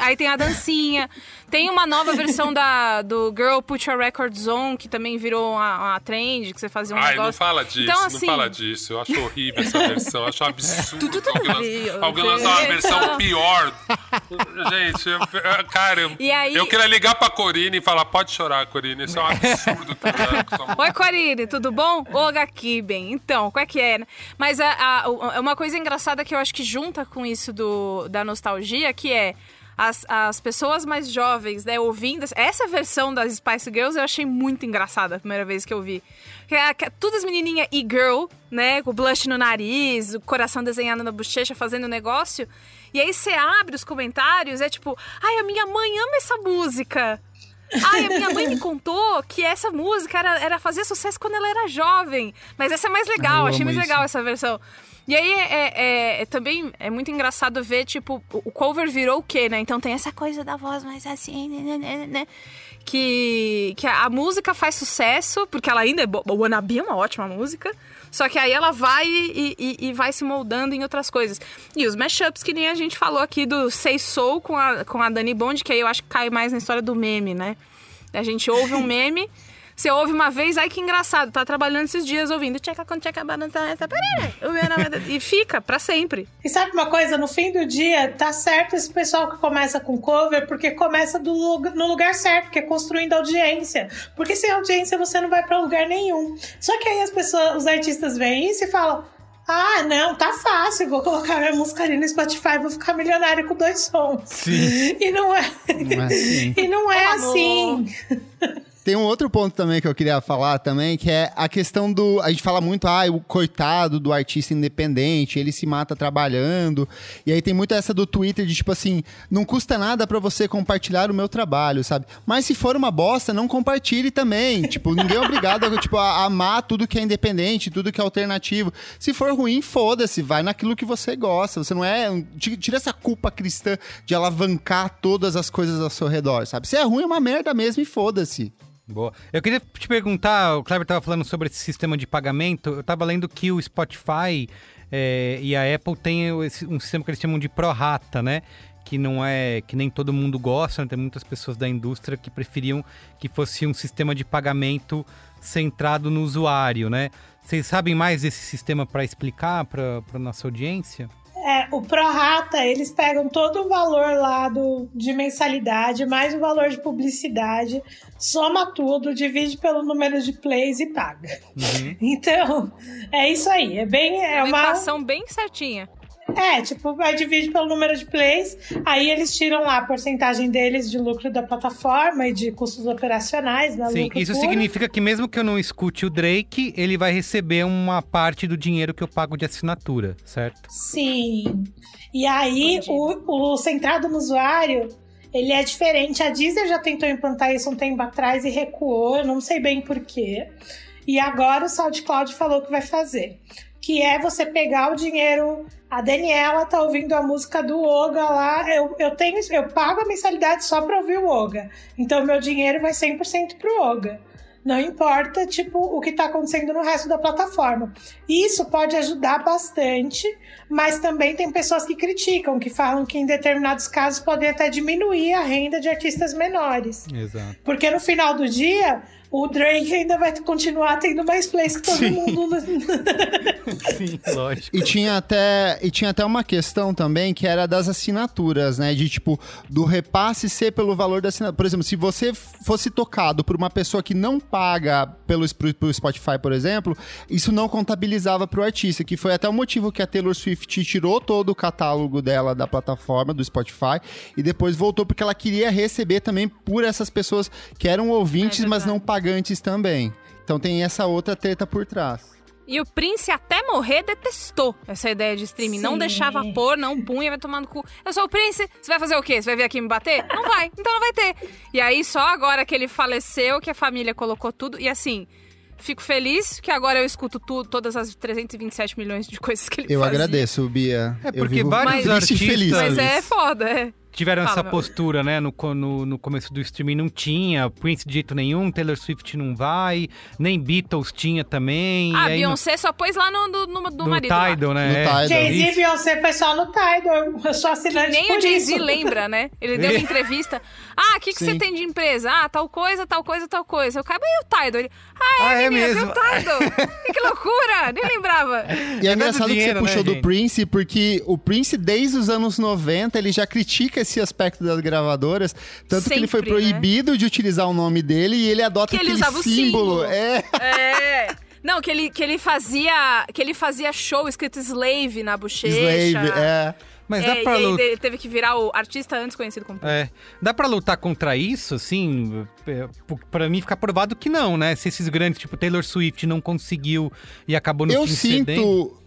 Aí tem a dancinha. Tem uma nova versão da, do Girl Put Your Records On, que também virou uma, uma trend, que você fazia um Ai, negócio. não fala disso, Então, não assim, fala disso. Eu acho horrível essa versão, eu acho absurdo alguém, bem, lança- alguém lançar uma versão. versão pior. Gente, eu- cara, eu, aí- eu queria ligar pra Corine e falar, pode chorar, Corine, isso é um absurdo. tá Oi, Corine, tudo bom? Ô, Gaki, bem. Então, qual é que é? né? Mas a, a- é uma coisa engraçada que eu acho que junta com isso do, da nostalgia, que é as, as pessoas mais jovens, né, ouvindo... Essa versão das Spice Girls eu achei muito engraçada a primeira vez que eu vi. É, é tudo as menininhas e-girl, né, com blush no nariz, o coração desenhado na bochecha, fazendo negócio. E aí você abre os comentários, é tipo... Ai, a minha mãe ama essa música. Ai, a minha mãe me contou que essa música era, era fazer sucesso quando ela era jovem. Mas essa é mais legal, eu achei mais isso. legal essa versão. E aí é, é- é- também é muito engraçado ver, tipo, o cover virou o quê, né? Então tem essa coisa da voz mais assim, né, né, né, né? Que, que a, a música faz sucesso, porque ela ainda é boa. O Wannabe é uma ótima música. Só que aí ela vai e, e- e vai se moldando em outras coisas. E os mashups, que nem a gente falou aqui do Say Soul com a, com a Dani Bond, que aí eu acho que cai mais na história do meme, né? A gente ouve um meme, você ouve uma vez, ai que engraçado, tá trabalhando esses dias ouvindo tcheca com tcheca balança essa, o meu nome é- e fica pra sempre. E sabe uma coisa? No fim do dia, tá certo esse pessoal que começa com cover, porque começa do no lugar certo, que é construindo audiência. Porque sem audiência você não vai pra lugar nenhum. Só que aí as pessoas, os artistas veem isso e falam. Ah, não, tá fácil. Vou colocar minha música ali no Spotify, vou ficar milionário com dois sons. Sim. E não é, Não é assim. e não é Amor. assim. Tem um outro ponto também que eu queria falar também, que é a questão do. A gente fala muito, ah, o coitado do artista independente, ele se mata trabalhando. E aí tem muito essa do Twitter de tipo assim, não custa nada pra você compartilhar o meu trabalho, sabe? Mas se for uma bosta, não compartilhe também. tipo, ninguém é obrigado a, tipo, a amar tudo que é independente, tudo que é alternativo. Se for ruim, foda-se, vai naquilo que você gosta. Você não é. ti- Tira essa culpa cristã de alavancar todas as coisas ao seu redor, sabe? Se é ruim, é uma merda mesmo e foda-se. Boa. Eu queria te perguntar, o Kleber estava falando sobre esse sistema de pagamento. Eu estava lendo que o Spotify é, e a Apple têm um sistema que eles chamam de prorata, né? Que não é que nem todo mundo gosta, né? tem muitas pessoas da indústria que preferiam que fosse um sistema de pagamento centrado no usuário, né? Vocês sabem mais desse sistema para explicar para a nossa audiência? É, o prorata, eles pegam todo o valor lá do, de mensalidade, mais o valor de publicidade, soma tudo, divide pelo número de plays e paga. Então, é isso aí. É bem. É É uma uma. equação bem certinha. É, tipo, vai dividir pelo número de plays, aí eles tiram lá a porcentagem deles de lucro da plataforma e de custos operacionais da Sim, isso puro. significa que mesmo que eu não escute o Drake, ele vai receber uma parte do dinheiro que eu pago de assinatura, certo? Sim. E aí, o, o centrado no usuário, ele é diferente. A Deezer já tentou implantar isso um tempo atrás e recuou, eu não sei bem porquê. E agora o SoundCloud falou que vai fazer. Que é você pegar o dinheiro. A Daniela tá ouvindo a música do Oga lá. Eu, eu tenho, eu pago a mensalidade só pra ouvir o Oga. Então meu dinheiro vai 100% pro Oga. Não importa, tipo, o que tá acontecendo no resto da plataforma. Isso pode ajudar bastante, mas também tem pessoas que criticam, que falam que em determinados casos podem até diminuir a renda de artistas menores. Exato. Porque no final do dia, o Drake ainda vai continuar tendo mais plays que todo Sim. mundo. Sim, lógico. E tinha até e tinha até uma questão também que era das assinaturas, né? De tipo do repasse ser pelo valor da assinatura. Por exemplo, se você fosse tocado por uma pessoa que não paga pelo, pelo Spotify, por exemplo, isso não contabilizava pro artista, que foi até o motivo que a Taylor Swift tirou todo o catálogo dela da plataforma do Spotify e depois voltou porque ela queria receber também por essas pessoas que eram ouvintes, É mas não verdade. Pagantes também. Então tem essa outra treta por trás. E o Prince até morrer detestou essa ideia de streaming. Não Sim. deixava pôr, não punha, vai tomar no cu. Eu sou o Prince, você vai fazer o quê? Você vai vir aqui me bater? Não vai, então não vai ter. E aí, só agora que ele faleceu, que a família colocou tudo. E assim, fico feliz que agora eu escuto tudo, todas as 327 milhões de coisas que ele Eu fazia. agradeço, Bia. É Eu porque vivo vários artistas- feliz. Mas feliz. é foda, é. Tiveram Fala, essa meu. postura, né? No, no, no começo do streaming não tinha, Prince de jeito nenhum, Taylor Swift não vai, nem Beatles tinha também. Ah, e aí Beyoncé só pôs lá no, no, no, no marido. lá. Tidal, né? No É. Jay-Z e. Beyoncé foi só no Tidal. Eu sou assinante Nem por o Jay-Z lembra, né? Ele deu uma entrevista. Ah, o que, que você tem de empresa? Ah, tal coisa, tal coisa, tal coisa. Eu acabei o Tidal. Ele, ah, é, Ah, é menina, mesmo? tem o Tidal. que loucura, nem lembrava. E é É engraçado dando que dinheiro, você puxou né, do gente? Prince, porque o Prince, desde os anos 90, ele já critica esse aspecto das gravadoras. Tanto que ele foi Sempre, né? proibido de utilizar o nome dele e ele adota Que ele aquele usava o símbolo. símbolo. É. É. Não, que ele, que ele fazia. Que ele fazia show escrito slave na bochecha. Slave, é. Mas É, dá pra e aí lutar. ele teve que virar o artista antes conhecido como Prince. É, dá pra lutar contra isso, assim? É, Pra mim ficar provado que não, né? Se esses grandes, tipo Taylor Swift, não conseguiu e acabou no Eu sinto cedendo.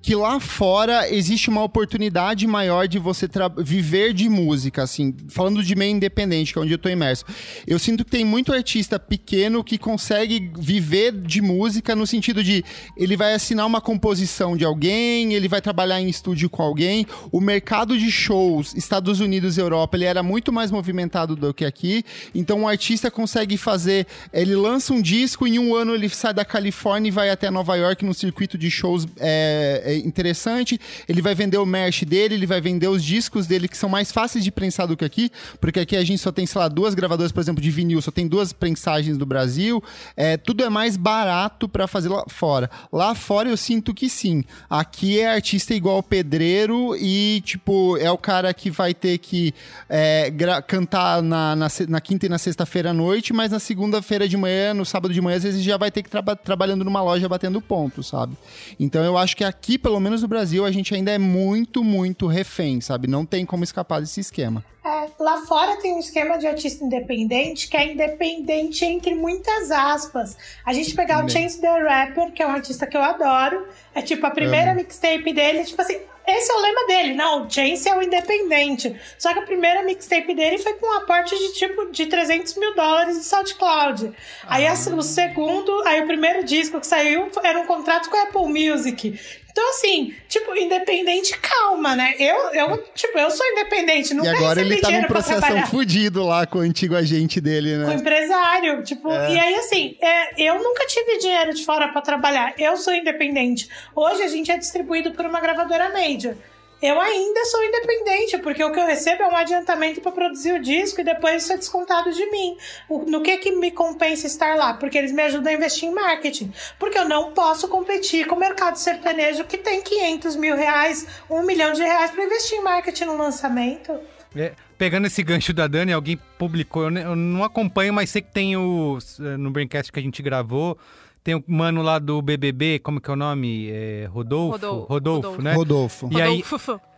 Que lá fora existe uma oportunidade maior de você viver de música, assim, falando de meio independente, que é onde eu tô imerso. Eu sinto que tem muito artista pequeno que consegue viver de música no sentido de ele vai assinar uma composição de alguém, ele vai trabalhar em estúdio com alguém. O mercado de shows, Estados Unidos e Europa, ele era muito mais movimentado do que aqui. Então o artista consegue fazer, ele lança um disco, em um ano ele sai da Califórnia e vai até Nova York no circuito de shows é, é, interessante. Ele vai vender o merch dele, ele vai vender os discos dele, que são mais fáceis de prensar do que aqui, porque aqui a gente só tem, sei lá, duas gravadoras, por exemplo, de vinil, só tem duas prensagens do Brasil. É, tudo é mais barato para fazer lá fora. Lá fora eu sinto que sim. Aqui é artista igual pedreiro e, tipo, é o cara que vai ter que é, cantar na, na, na, quinta e na sexta-feira à noite, mas na segunda-feira de manhã, no sábado de manhã, às vezes já vai ter que estar trabalhando numa loja batendo ponto, sabe? Então eu acho que aqui, pelo menos no Brasil, a gente ainda é muito, muito refém, sabe? Não tem como escapar desse esquema. É, lá fora tem um esquema de artista independente que é independente entre muitas aspas. A gente pegar o Chance the Rapper, que é um artista que eu adoro, é tipo a primeira mixtape dele, tipo assim, esse é o lema dele. Não, o Chance é o independente. Só que a primeira mixtape dele foi com um aporte de tipo de 300 mil dólares de SoundCloud. Ah. Aí o segundo, aí o primeiro disco que saiu era um contrato com a Apple Music. Então, assim, tipo, independente, calma, né? Eu, eu, tipo, eu sou independente, nunca E agora ele tá num processo fudido lá com o antigo agente dele, né? Com o empresário, tipo, é. e aí, assim, é, eu nunca tive dinheiro de fora para trabalhar, eu sou independente. Hoje a gente é distribuído por uma gravadora major eu ainda sou independente, porque o que eu recebo é um adiantamento para produzir o disco e depois isso é descontado de mim. no que que me compensa estar lá? Porque eles me ajudam a investir em marketing. Porque eu não posso competir com o mercado sertanejo que tem 500 mil reais, um milhão de reais para investir em marketing no lançamento. É, pegando esse gancho da Dani, alguém publicou, eu, não acompanho, mas sei que tem o no Braincast que a gente gravou tem o mano lá do BBB, como que é o nome? É Rodolfo? Rodolfo, Rodolfo, Rodolfo, né? Rodolfo. E aí,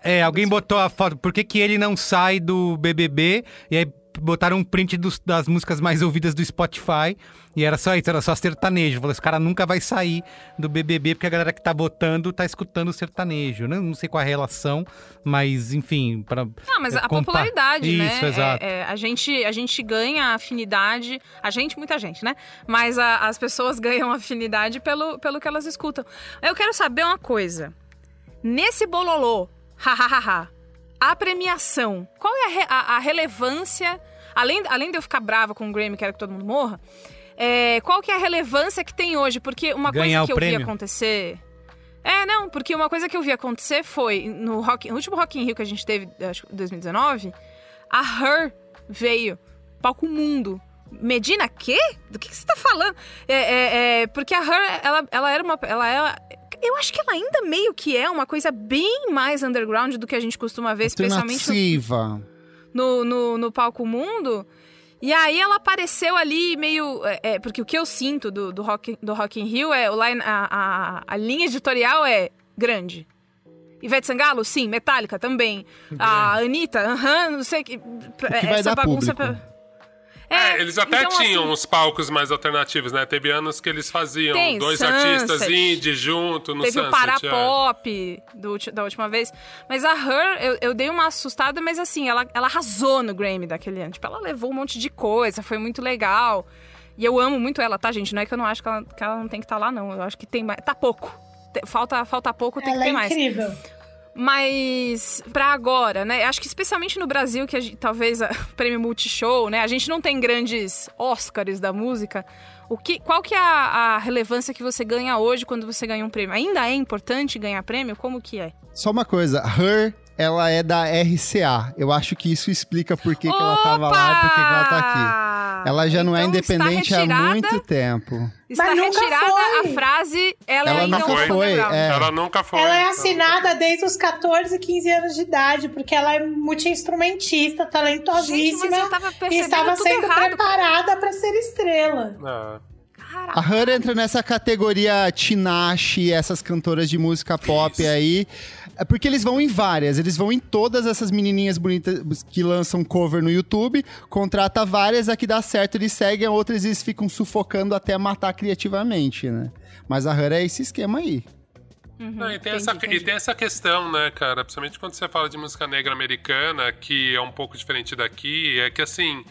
é, alguém botou a foto, por que, que ele não sai do BBB? E aí botaram um print dos, das músicas mais ouvidas do Spotify e era só isso, era só sertanejo. Falei, esse cara nunca vai sair do BBB porque a galera que tá botando tá escutando sertanejo. Não, não sei qual é a relação, mas enfim. Pra, ah, mas é, a popularidade, né? Isso, exato. É, é, a, gente, a gente ganha afinidade, a gente, muita gente, né? Mas a, as pessoas ganham afinidade pelo, pelo que elas escutam. Eu quero saber uma coisa. Nesse bololô, hahaha a premiação, qual é a, re, a, a, relevância, além, além de eu ficar brava com o Grammy, quero que todo mundo morra, é, qual que é a relevância que tem hoje? Porque uma Ganhar coisa que eu prêmio. vi acontecer... É, não, porque uma coisa que eu vi acontecer foi, no, rock, no último Rock in Rio que a gente teve, acho que 2019, a Her veio, palco mundo, Medina, quê? Do que, que você tá falando? É, é, é, porque a Her, ela, ela era uma. Ela é, eu acho que ela ainda meio que é uma coisa bem mais underground do que a gente costuma ver, especialmente no, no, no, no palco mundo. E aí ela apareceu ali meio. É, é, porque o que eu sinto do, do, rock, do Rock in Rio é. O line, a, a, a linha editorial é grande. Ivete Sangalo? Sim. Metallica também. Grande. A Anitta? Aham, uh -huh, não sei. Que, que vai dar bagunça. Pra, é, é, eles até então, tinham assim, uns palcos mais alternativos, né? Teve anos que eles faziam tem, dois Sunset, artistas indie junto no Teve Sunset. o Parapop é. do, da última vez. Mas a Her, eu, eu, dei uma assustada, mas assim, ela, ela arrasou no Grammy daquele ano. Tipo, ela levou um monte de coisa, foi muito legal. E eu amo muito ela, tá, gente? Não é que eu não acho que ela, que ela não tem que estar tá lá, não. Eu acho que tem mais. Tá pouco. Falta, falta pouco, tem ela que ter é mais. Mas para agora, né? Acho que especialmente no Brasil, que gente, talvez o prêmio Multishow, né? A gente não tem grandes Oscars da música. O que, qual que é a, a, relevância que você ganha hoje quando você ganha um prêmio? Ainda é importante ganhar prêmio? Como que é? Só uma coisa, Her, ela é da RCA. Eu acho que isso explica por que, que ela tava lá e por que, que ela tá aqui. Ela já não é então, independente há muito tempo. Está Mas nunca retirada foi. a frase, ela, Ela ainda nunca é um foi, underground. é. Ela nunca foi. Ela é então. assinada desde os 14, 15 anos de idade, porque ela é multi-instrumentista, Gente, talentosíssima mas eu tava e estava tudo sendo errado. preparada para ser estrela. É. A Her entra nessa categoria Tinashe, essas cantoras de música pop aí. É porque eles vão em várias, eles vão em todas essas menininhas bonitas que lançam cover no YouTube, contrata várias, a que dá certo eles seguem, a outras eles ficam sufocando até matar criativamente, né? Mas a Her é esse esquema aí. Uhum, Não, e, tem entendi, essa, entendi. e tem essa questão, né, cara? Principalmente quando você fala de música negra americana, que é um pouco diferente daqui, é que assim.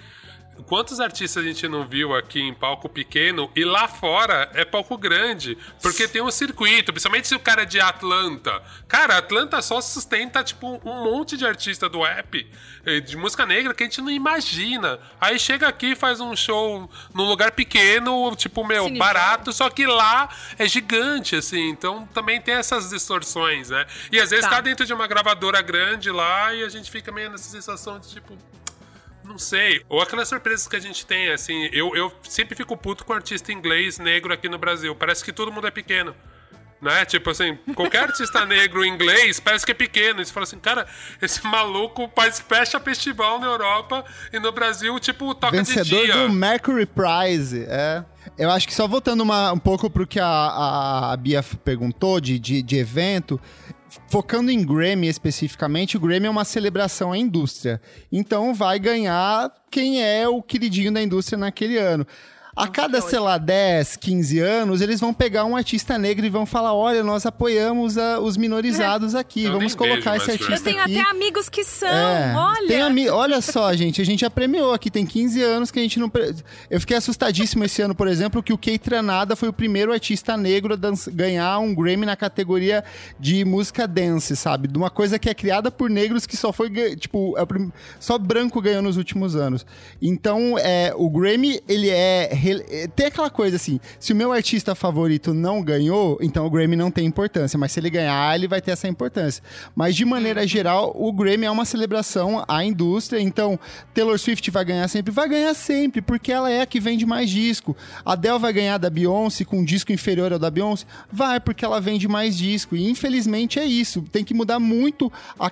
Quantos artistas a gente não viu aqui em palco pequeno e lá fora é palco grande? Porque tem um circuito, principalmente se o cara é de Atlanta. Cara, Atlanta só sustenta, tipo, um monte de artista do rap, eh, de música negra, que a gente não imagina. Aí chega aqui e faz um show num lugar pequeno, tipo, meu, Sim, barato, só que lá é gigante, assim. Então também tem essas distorções, né? E às vezes Tá. tá dentro de uma gravadora grande lá e a gente fica meio nessa sensação de, tipo, não sei. Ou aquelas surpresas que a gente tem, assim. Eu, eu sempre fico puto com artista inglês negro aqui no Brasil. Parece que todo mundo é pequeno. Né? Tipo assim, qualquer artista negro inglês parece que é pequeno. E você fala assim, cara, esse maluco faz, fecha festival na Europa e no Brasil, tipo, toca Vencedor de dia. do Mercury Prize, é. Eu acho que só voltando uma- um pouco pro que a, a, a Bia perguntou de, de, de evento, focando em Grammy especificamente, o Grammy é uma celebração à indústria. Então vai ganhar quem é o queridinho da indústria naquele ano. A cada, sei lá, 10, 15 anos, eles vão pegar um artista negro e vão falar: olha, nós apoiamos a- os minorizados aqui, Eu vamos colocar esse mais Eu artista tenho aqui. até amigos que são, É, olha. tem ami- Olha só, gente, a gente já premiou aqui, tem 15 anos que a gente não. pre- Eu fiquei assustadíssimo esse ano, por exemplo, que o Kei Tranada foi o primeiro artista negro a dança- ganhar um Grammy na categoria de música dance, sabe? De uma coisa que é criada por negros que só foi, tipo, é prim- só branco ganhou nos últimos anos. Então, é, o Grammy, ele é. É, Tem aquela coisa assim: se o meu artista favorito não ganhou, então o Grammy não tem importância, mas se ele ganhar, ele vai ter essa importância. Mas de maneira geral, o Grammy é uma celebração à indústria, então Taylor Swift vai ganhar sempre, vai ganhar sempre, porque ela é a que vende mais disco. A Adele vai ganhar da Beyoncé com um disco inferior ao da Beyoncé? Vai, porque ela vende mais disco. E infelizmente é isso. Tem que mudar muito a.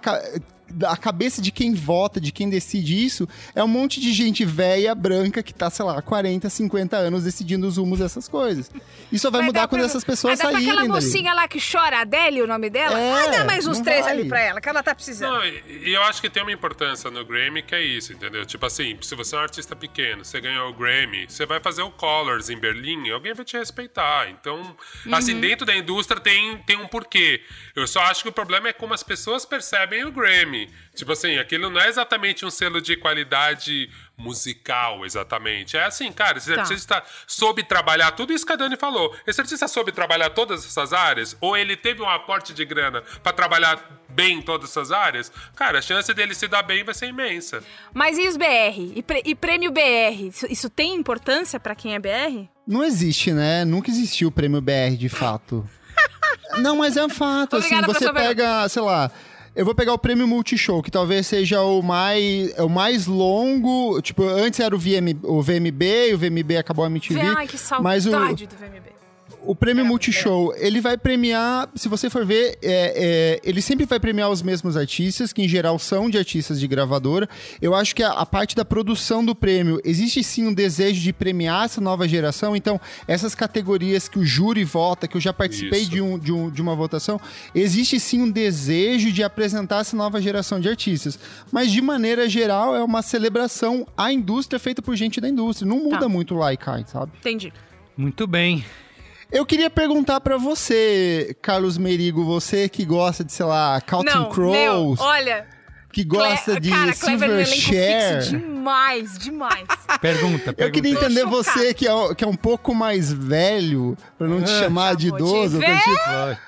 a cabeça de quem vota, de quem decide isso, é um monte de gente velha, branca, que tá, sei lá, 40, 50 anos decidindo os rumos dessas coisas. Isso só vai, Vai mudar dar quando pra- essas pessoas vai saírem aquela dali. mocinha lá que chora, Adélia, o nome dela? É, ah, dá mais uns três vai. ali pra ela, que ela tá precisando. Não, e eu acho que tem uma importância no Grammy que é isso, entendeu? Tipo assim, se você é um artista pequeno, você ganhou o Grammy, você vai fazer o Colors em Berlim, alguém vai te respeitar. Então, assim, dentro da indústria tem, tem um porquê. Eu só acho que o problema é como as pessoas percebem o Grammy. Tipo assim, aquilo não é exatamente um selo de qualidade musical, exatamente. É assim, cara, esse Tá. artista soube trabalhar tudo isso que a Dani falou. Esse artista soube trabalhar todas essas áreas? Ou ele teve um aporte de grana pra trabalhar bem em todas essas áreas? Cara, a chance dele se dar bem vai ser imensa. Mas e os BR? E, pre- e prêmio BR? Isso, isso tem importância pra quem é BR? Não existe, né? Nunca existiu o prêmio BR de fato. Não, mas é um fato. assim, Obrigada pela você pergunta. pega, sei lá. Eu vou pegar o prêmio Multishow, que talvez seja o mais, é o mais longo. Tipo, antes era o, VM, o VMB, e o VMB acabou a MTV. Ai, que saudade mas o, do VMB. O prêmio Multishow, ele vai premiar, se você for ver, é, é, ele sempre vai premiar os mesmos artistas, que em geral são de artistas de gravadora. Eu acho que a, a parte da produção do prêmio, existe sim um desejo de premiar essa nova geração. Então, essas categorias que o júri vota, que eu já participei de, um, de, um, de uma votação, existe sim um desejo de apresentar essa nova geração de artistas. Mas, de maneira geral, é uma celebração à indústria feita por gente da indústria. Não muda Tá. muito lá e sabe? Entendi. Muito bem. Eu queria perguntar pra você, Carlos Merigo, você que gosta de, sei lá, Counting Não, Crows, olha... que gosta Cle- de Cara, elenco Silverchair. fixo demais, demais. Pergunta, pergunta. Eu queria entender você que é, que é um pouco mais velho, pra não te Ah, chamar de idoso. velho. tipo, Lógico.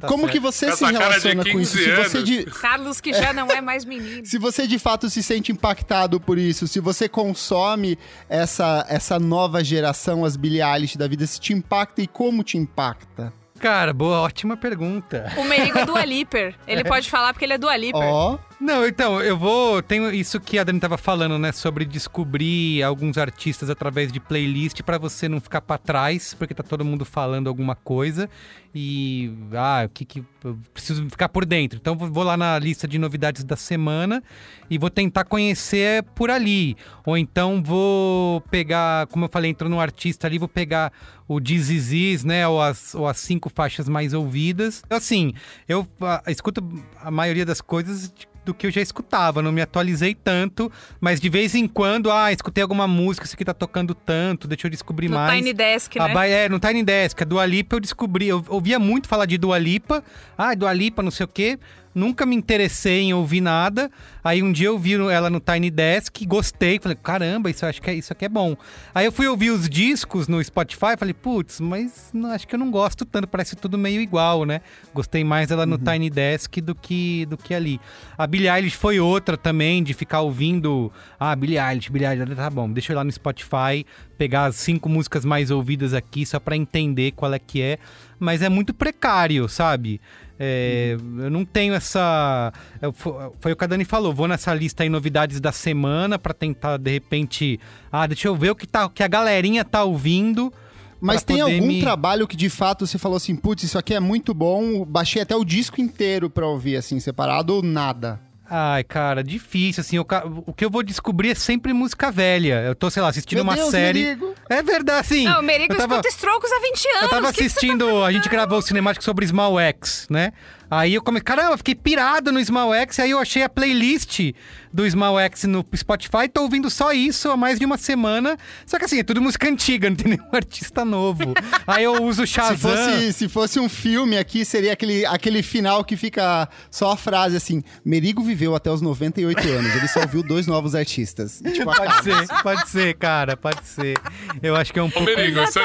Tá como certo. que você Essa se relaciona com isso? 15 Se você, de, Carlos, que já não é mais menino. se você de fato se sente impactado por isso, se você consome essa, essa nova geração, as Billie Eilish da vida, se te impacta e como te impacta? Cara, boa, ótima pergunta. O Merigo é do Aliper. Ele pode falar porque ele é do Aliper. Ó, Não, então, eu vou. Tenho isso que a Dani tava falando, né? Sobre descobrir alguns artistas através de playlist pra você não ficar pra trás, porque tá todo mundo falando alguma coisa. E. Ah, o que que. Preciso ficar por dentro. Então vou lá na lista de novidades da semana e vou tentar conhecer por ali. Ou então vou pegar, como eu falei, entro no artista ali, vou pegar o This Is Is, né? Ou as, ou as cinco faixas mais ouvidas. Assim, eu ah, escuto a maioria das coisas de- do que eu já escutava, não me atualizei tanto, mas de vez em quando, ah, escutei alguma música, isso aqui tá tocando tanto, deixa eu descobrir No mais. Tiny Desk, A né? ba- é, no Tiny Desk, a Dua Lipa eu descobri, eu ouvia muito falar de Dua Lipa, ah, Dua Lipa, não sei o quê, Nunca me interessei em ouvir nada. Aí um dia eu vi ela no Tiny Desk, gostei, falei, caramba, isso acho que é, isso aqui é bom. Aí eu fui ouvir os discos no Spotify, falei, putz, mas não, acho que eu não gosto tanto, parece tudo meio igual, né? Gostei mais dela no Tiny Desk do que do que ali. A Billie Eilish foi outra também de ficar ouvindo, ah, Billie Eilish, Billie Eilish, tá bom, deixa eu ir lá no Spotify, pegar as cinco músicas mais ouvidas aqui só para entender qual é que é, mas é muito precário, sabe? É, Eu não tenho essa. fo- foi o que a Dani falou. Vou nessa lista aí, novidades da semana, pra tentar, de repente. Ah, deixa eu ver o que, tá, que a galerinha tá ouvindo. Mas tem algum me- trabalho que de fato você falou assim, putz, isso aqui é muito bom, baixei até o disco inteiro pra ouvir, assim, separado ou nada? Ai, cara, difícil, assim. O, ca- o que eu vou descobrir é sempre música velha. Eu tô, sei lá, assistindo Meu uma Deus, série. Merigo. É verdade, assim. Não, o Merigo eu tava- escuta Strokes há 20 anos. Eu tava o que que você tá assistindo, a gente gravou o cinemático sobre Small X, né? Aí eu comecei, caramba, fiquei pirado no Small X, aí eu achei a playlist do Small X no Spotify, tô ouvindo só isso há mais de uma semana. Só que assim, é tudo música antiga, não tem nenhum artista novo. aí eu uso o Se Shazam. fosse, se fosse um filme aqui, seria aquele, aquele final que fica só a frase assim: Merigo viveu até os 98 anos, ele só ouviu dois novos artistas. E, tipo. Pode ser, pode ser, cara, pode ser. Eu acho que é um Ô, pouco. Merigo, você.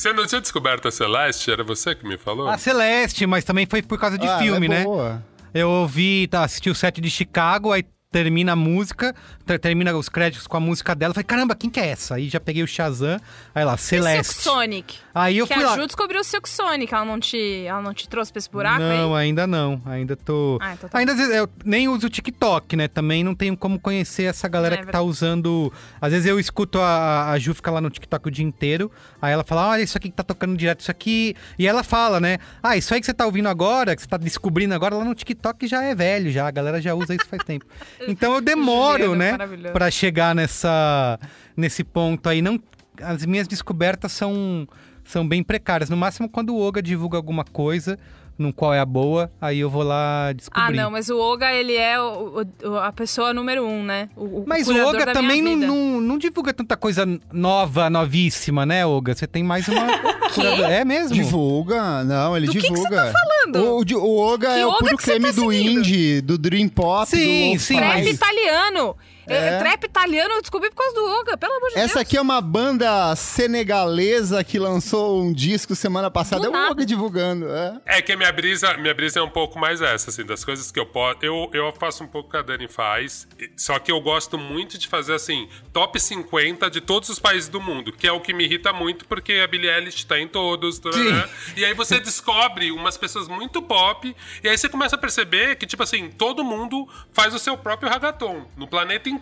Você não tinha descoberto a Celeste? Era você que me falou? A Celeste, mas também foi por causa de Ah, filme, ela é né? boa. Eu ouvi, tá, assisti o set de Chicago, aí termina a música, ter- termina os créditos com a música dela. Falei, caramba, quem que é essa? Aí já peguei o Shazam, aí lá, Silk Celeste. Sonic. Aí eu que fui a lá. Ju descobriu o Silk Sonic. Ela não te, ela não te trouxe pra esse buraco não, aí? ainda não. Ainda tô. Ah, então tá ainda às vezes, eu nem uso o TikTok, né? Também não tenho como conhecer essa galera É que tá usando. Às vezes eu escuto a, a Ju ficar lá no TikTok o dia inteiro. Aí ela fala: olha, isso aqui que tá tocando direto, isso aqui. E ela fala, né? Ah, isso aí que você tá ouvindo agora, que você tá descobrindo agora, lá no TikTok já é velho, já. A galera já usa isso faz tempo. Então eu demoro, né? Pra chegar nessa, nesse ponto aí. Não, as minhas descobertas são, são bem precárias. No máximo, quando o Oga divulga alguma coisa, no qual é a boa, aí eu vou lá descobrir. Ah, não, mas o Oga, ele é o- o- a pessoa número um, né? O, Mas o Oga também não, não, não divulga tanta coisa nova, novíssima, né, Oga? Você tem mais uma. curador- É mesmo? Divulga, não, ele Do que que divulga. você tá falando? O, o Oga Que é o Oga puro que você creme tá do seguindo? indie, do Dream Pop, Sim, do sim. Trap italiano. É. É. Trap italiano eu descobri por causa do Oga, pelo amor de Deus. Essa aqui é uma banda senegalesa que lançou um disco semana passada. Do é o. Oga divulgando, é. É que a minha brisa, minha brisa é um pouco mais essa, assim, das coisas que eu posso. Eu, eu faço um pouco o que a Dani faz, só que eu gosto muito de fazer, assim, top 50 de todos os países do mundo, que é o que me irrita muito, porque a Billie Eilish tá em todos, né? E aí você descobre umas pessoas muito pop, e aí você começa a perceber que, tipo assim, todo mundo faz o seu próprio ragaton, no planeta inteiro.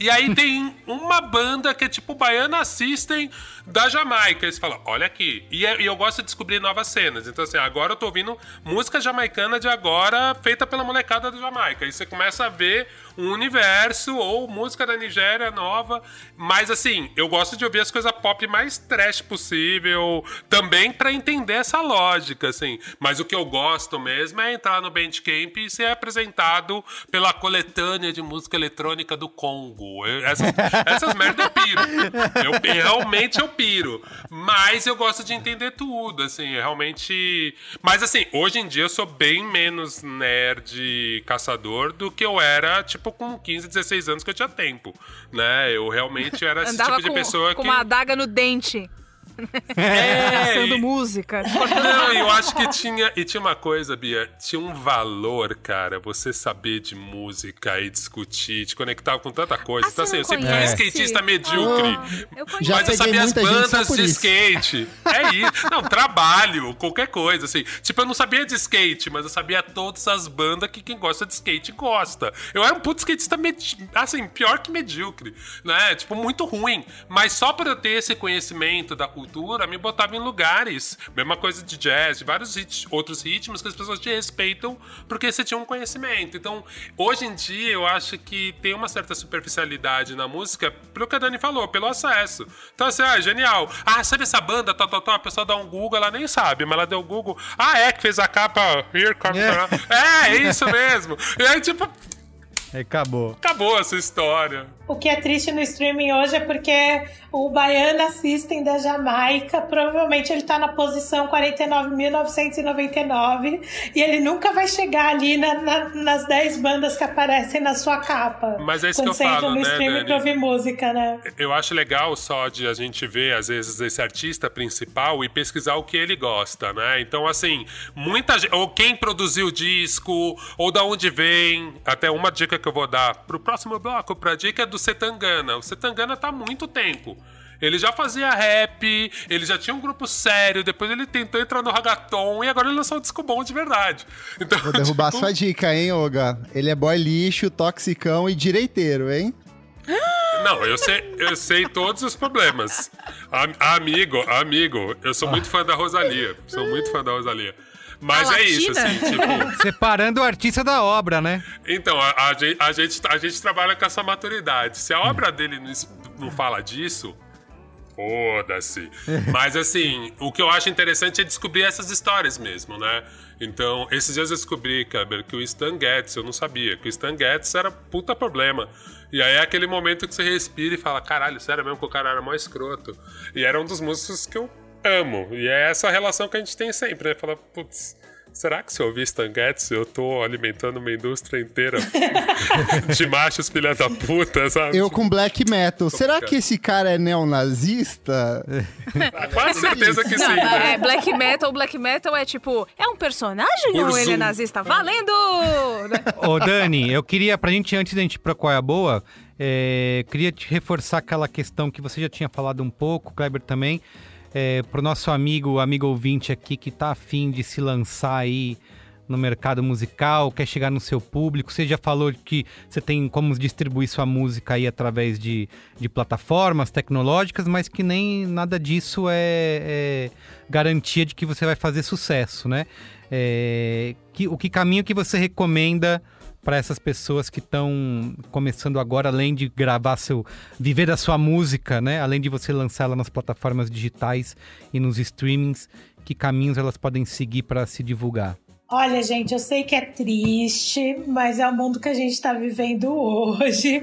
E aí tem uma banda que é tipo Baiana System da Jamaica. Aí você fala, olha aqui. E, é- e eu gosto de descobrir novas cenas. Então, assim, agora eu tô ouvindo música jamaicana de agora, feita pela molecada da Jamaica. Aí você começa a ver um universo ou música da Nigéria nova. Mas, assim, eu gosto de ouvir as coisas pop mais trash possível, também pra entender essa lógica, assim. Mas o que eu gosto mesmo é entrar no Bandcamp e ser apresentado pela coletânea de música eletrônica do Congo. Eu- essas, essas merdas eu piro. Eu, realmente eu piro. Mas eu gosto de entender tudo, assim, realmente. Mas assim, hoje em dia eu sou bem menos nerd caçador do que eu era, tipo, com 15, 16 anos que eu tinha tempo. Né? Eu realmente era esse Andava tipo de com, pessoa com que. uma adaga no dente, É, caçando e- música. Não, eu acho que tinha. E tinha uma coisa, Bia. Tinha um valor, cara, você saber de música e discutir, te conectar com tanta coisa. Ah, então, assim, eu sempre fui um skatista medíocre. Eu conheço. Já mas eu sabia as bandas de isso. skate. É isso. Não, trabalho, qualquer coisa, assim. Tipo, eu não sabia de skate, mas eu sabia todas as bandas que quem gosta de skate gosta. Eu era um puto skatista, medi- assim, pior que medíocre, né? Tipo, muito ruim. Mas só por eu ter esse conhecimento da cultura, me botava em lugares. Mesma coisa de jazz, de vários rit- outros ritmos que as pessoas te respeitam porque você tinha um conhecimento. Então, hoje em dia, eu acho que tem uma certa superficialidade na música, pelo que a Dani falou, pelo acesso. Então, assim, ah, genial. Ah, sabe essa banda? Tá, tá, tá. A pessoa dá um Google, ela nem sabe, mas ela deu Google. Ah, é que fez a capa Here Comes É. É, é isso mesmo. E aí, tipo, Acabou. Acabou essa história. O que é triste no streaming hoje é porque o Baiana System da Jamaica, provavelmente ele tá na posição 49.999 e ele nunca vai chegar ali na- na- nas 10 bandas que aparecem na sua capa. Mas é isso que eu falo, no né, streaming Dani? pra ouvir música, né? Eu acho legal só de a gente ver, às vezes, esse artista principal e pesquisar o que ele gosta, né? Então, assim, muita gente. Ou quem produziu o disco, ou da onde vem. Até uma dica que eu vou dar pro próximo bloco, pra dica é do Setangana. O Setangana tá há muito tempo. Ele já fazia rap, ele já tinha um grupo sério, depois ele tentou entrar no ragaton e agora ele lançou um disco bom de verdade. Então, Vou derrubar tipo, sua dica, hein, Olga? Ele é boy lixo, toxicão e direiteiro, hein? Não, eu sei, eu sei todos os problemas. Amigo, amigo, eu sou muito fã da Rosalia. Sou muito fã da Rosalia. Mas A é isso, assim, tipo. Separando o artista da obra, né? Então, a, a gente, a, gente, a gente trabalha com essa maturidade. Se a obra dele não, não fala disso, foda-se. Mas, assim, o que eu acho interessante é descobrir essas histórias mesmo, né? Então, esses dias eu descobri, Kleber, que o Stan Getz, eu não sabia, que o Stan Getz era puta problema. E aí é aquele momento que você respira e fala, caralho, sério mesmo que o cara era mó escroto. E era um dos músicos que eu amo. E é essa relação que a gente tem sempre, né? Fala, putz, será que se eu ouvir Stan Getz, eu tô alimentando uma indústria inteira de machos filha da puta, sabe? Eu com black metal. Será que esse cara é neonazista? Ah, Quase certeza que Não, sim, né? é, black metal, black metal é tipo, é um personagem ou Por ele é nazista? Valendo! Ô, Dani, eu queria, pra gente, antes da gente ir pra qual é a boa, é, queria te reforçar aquela questão que você já tinha falado um pouco, Kleber também, é, pro nosso amigo, amigo ouvinte aqui que tá afim de se lançar aí no mercado musical, quer chegar no seu público. Você já falou que você tem como distribuir sua música aí através de, de plataformas tecnológicas, mas que nem nada disso é, é garantia de que você vai fazer sucesso, né? É, que, o que caminho que você recomenda para essas pessoas que estão começando agora, além de gravar seu, viver da sua música, né? Além de você lançá-la nas plataformas digitais e nos streamings, que caminhos elas podem seguir para se divulgar? Olha, gente, eu sei que é triste, mas é o mundo que a gente está vivendo hoje.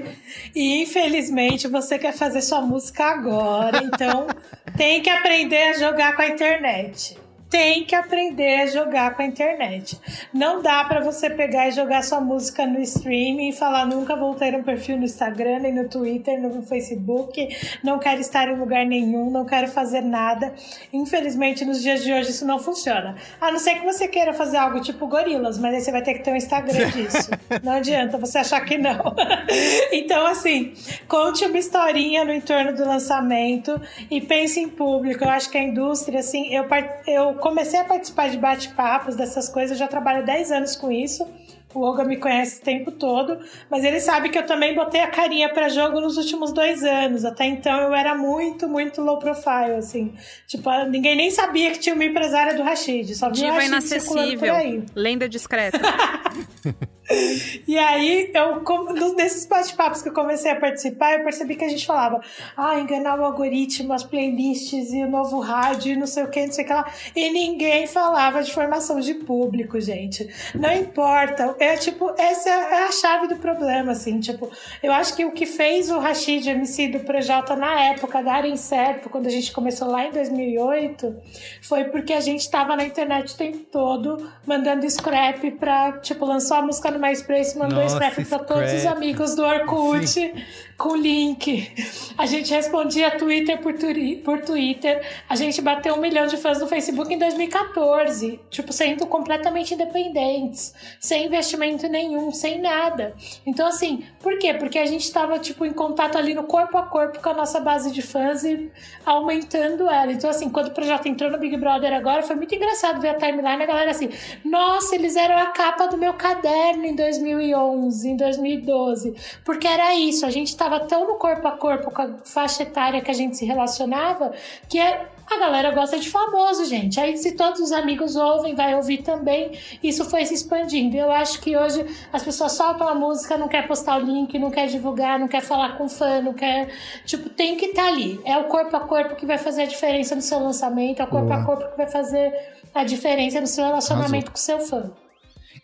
E infelizmente você quer fazer sua música agora, então tem que aprender a jogar com a internet. Tem que aprender a jogar com a internet. Não dá pra você pegar e jogar sua música no streaming e falar nunca vou ter um perfil no Instagram, nem no Twitter, nem no Facebook, não quero estar em lugar nenhum, não quero fazer nada. Infelizmente, nos dias de hoje isso não funciona. A não ser que você queira fazer algo tipo gorilas, mas aí você vai ter que ter um Instagram disso. Não adianta você achar que não. então, assim, conte uma historinha no entorno do lançamento e pense em público. Eu acho que a indústria, assim, eu, eu comecei a participar de bate-papos, dessas coisas, eu já trabalho há 10 anos com isso. O Olga me conhece o tempo todo, mas ele sabe que eu também botei a carinha pra jogo nos últimos dois anos. Até então eu era muito, muito low profile, assim. Tipo, ninguém nem sabia que tinha uma empresária do Rashid. Só via o Diva Rashid circulando por inacessível. Lenda discreta. E aí, eu, com- nos- nesses bate-papos que eu comecei a participar, eu percebi que a gente falava, ah, enganar o algoritmo, as playlists e o novo rádio e não sei o que, não sei o que lá. E ninguém falava de formação de público, gente. Não importa. É tipo, essa é a chave do problema, assim. Tipo, eu acho que o que fez o Rashid MC do Projota na época darem certo, quando a gente começou lá em 2008, foi porque a gente tava na internet o tempo todo mandando scrap pra, tipo, lançou a música no MySpace, mandou Nossa, scrap pra todos os amigos do Orkut Sim. com link. A gente respondia Twitter por, turi- por Twitter. A gente bateu um milhão de fãs no Facebook em 2014. Tipo, sendo completamente independentes. Sem investimento nenhum, sem nada. Então, assim, por quê? Porque a gente tava, tipo, em contato ali no corpo a corpo com a nossa base de fãs e aumentando ela. Então, assim, quando o projeto entrou no Big Brother agora, foi muito engraçado ver a timeline, a galera assim, nossa, eles eram a capa do meu caderno em 2011, em 2012. Porque era isso, a gente tava tão no corpo a corpo com a faixa etária que a gente se relacionava, que é- a galera gosta de famoso, gente. Aí se todos os amigos ouvem, vai ouvir também. Isso foi se expandindo. Eu acho que hoje as pessoas soltam a música, não quer postar o link, não quer divulgar, não quer falar com fã, não quer. Tipo, tem que estar ali. É o corpo a corpo que vai fazer a diferença no seu lançamento, é o corpo a corpo que vai fazer a diferença no seu relacionamento com o seu fã.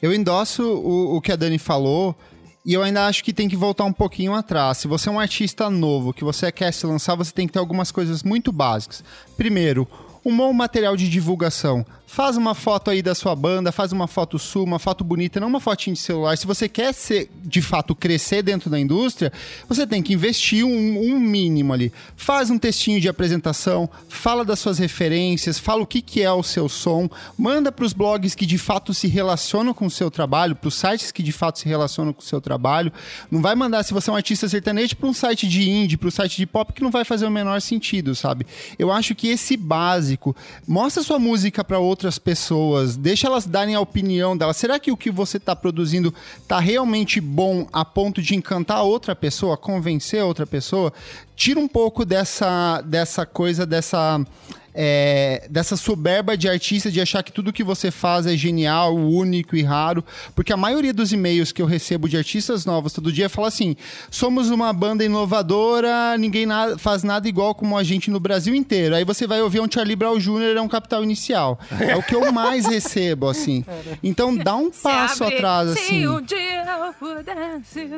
Eu endosso o, o que a Dani falou E eu ainda acho que tem que voltar um pouquinho atrás. Se você é um artista novo, que você quer se lançar, você tem que ter algumas coisas muito básicas. Primeiro, um bom material de divulgação. Faz uma foto aí da sua banda, faz uma foto sua, uma foto bonita, não uma fotinha de celular. Se você quer ser, de fato, crescer dentro da indústria, você tem que investir um, um mínimo ali. Faz um textinho de apresentação, fala das suas referências, fala o que, que é o seu som, manda para os blogs que de fato se relacionam com o seu trabalho, para os sites que de fato se relacionam com o seu trabalho. Não vai mandar, se você é um artista sertanejo, para um site de indie, para um site de pop, que não vai fazer o menor sentido, sabe? Eu acho que esse básico, mostra sua música para outro outras pessoas, deixa elas darem a opinião delas. Será que o que você está produzindo está realmente bom a ponto de encantar outra pessoa, convencer outra pessoa? Tira um pouco dessa, dessa coisa, dessa é, dessa soberba de artista de achar que tudo que você faz é genial, único e raro, porque a maioria dos e-mails que eu recebo de artistas novos todo dia fala assim: somos uma banda inovadora, ninguém na faz nada igual como a gente no Brasil inteiro. Aí você vai ouvir um Charlie Brown Jr. é um capital inicial. É o que eu mais recebo, assim. Então dá um passo atrás, assim.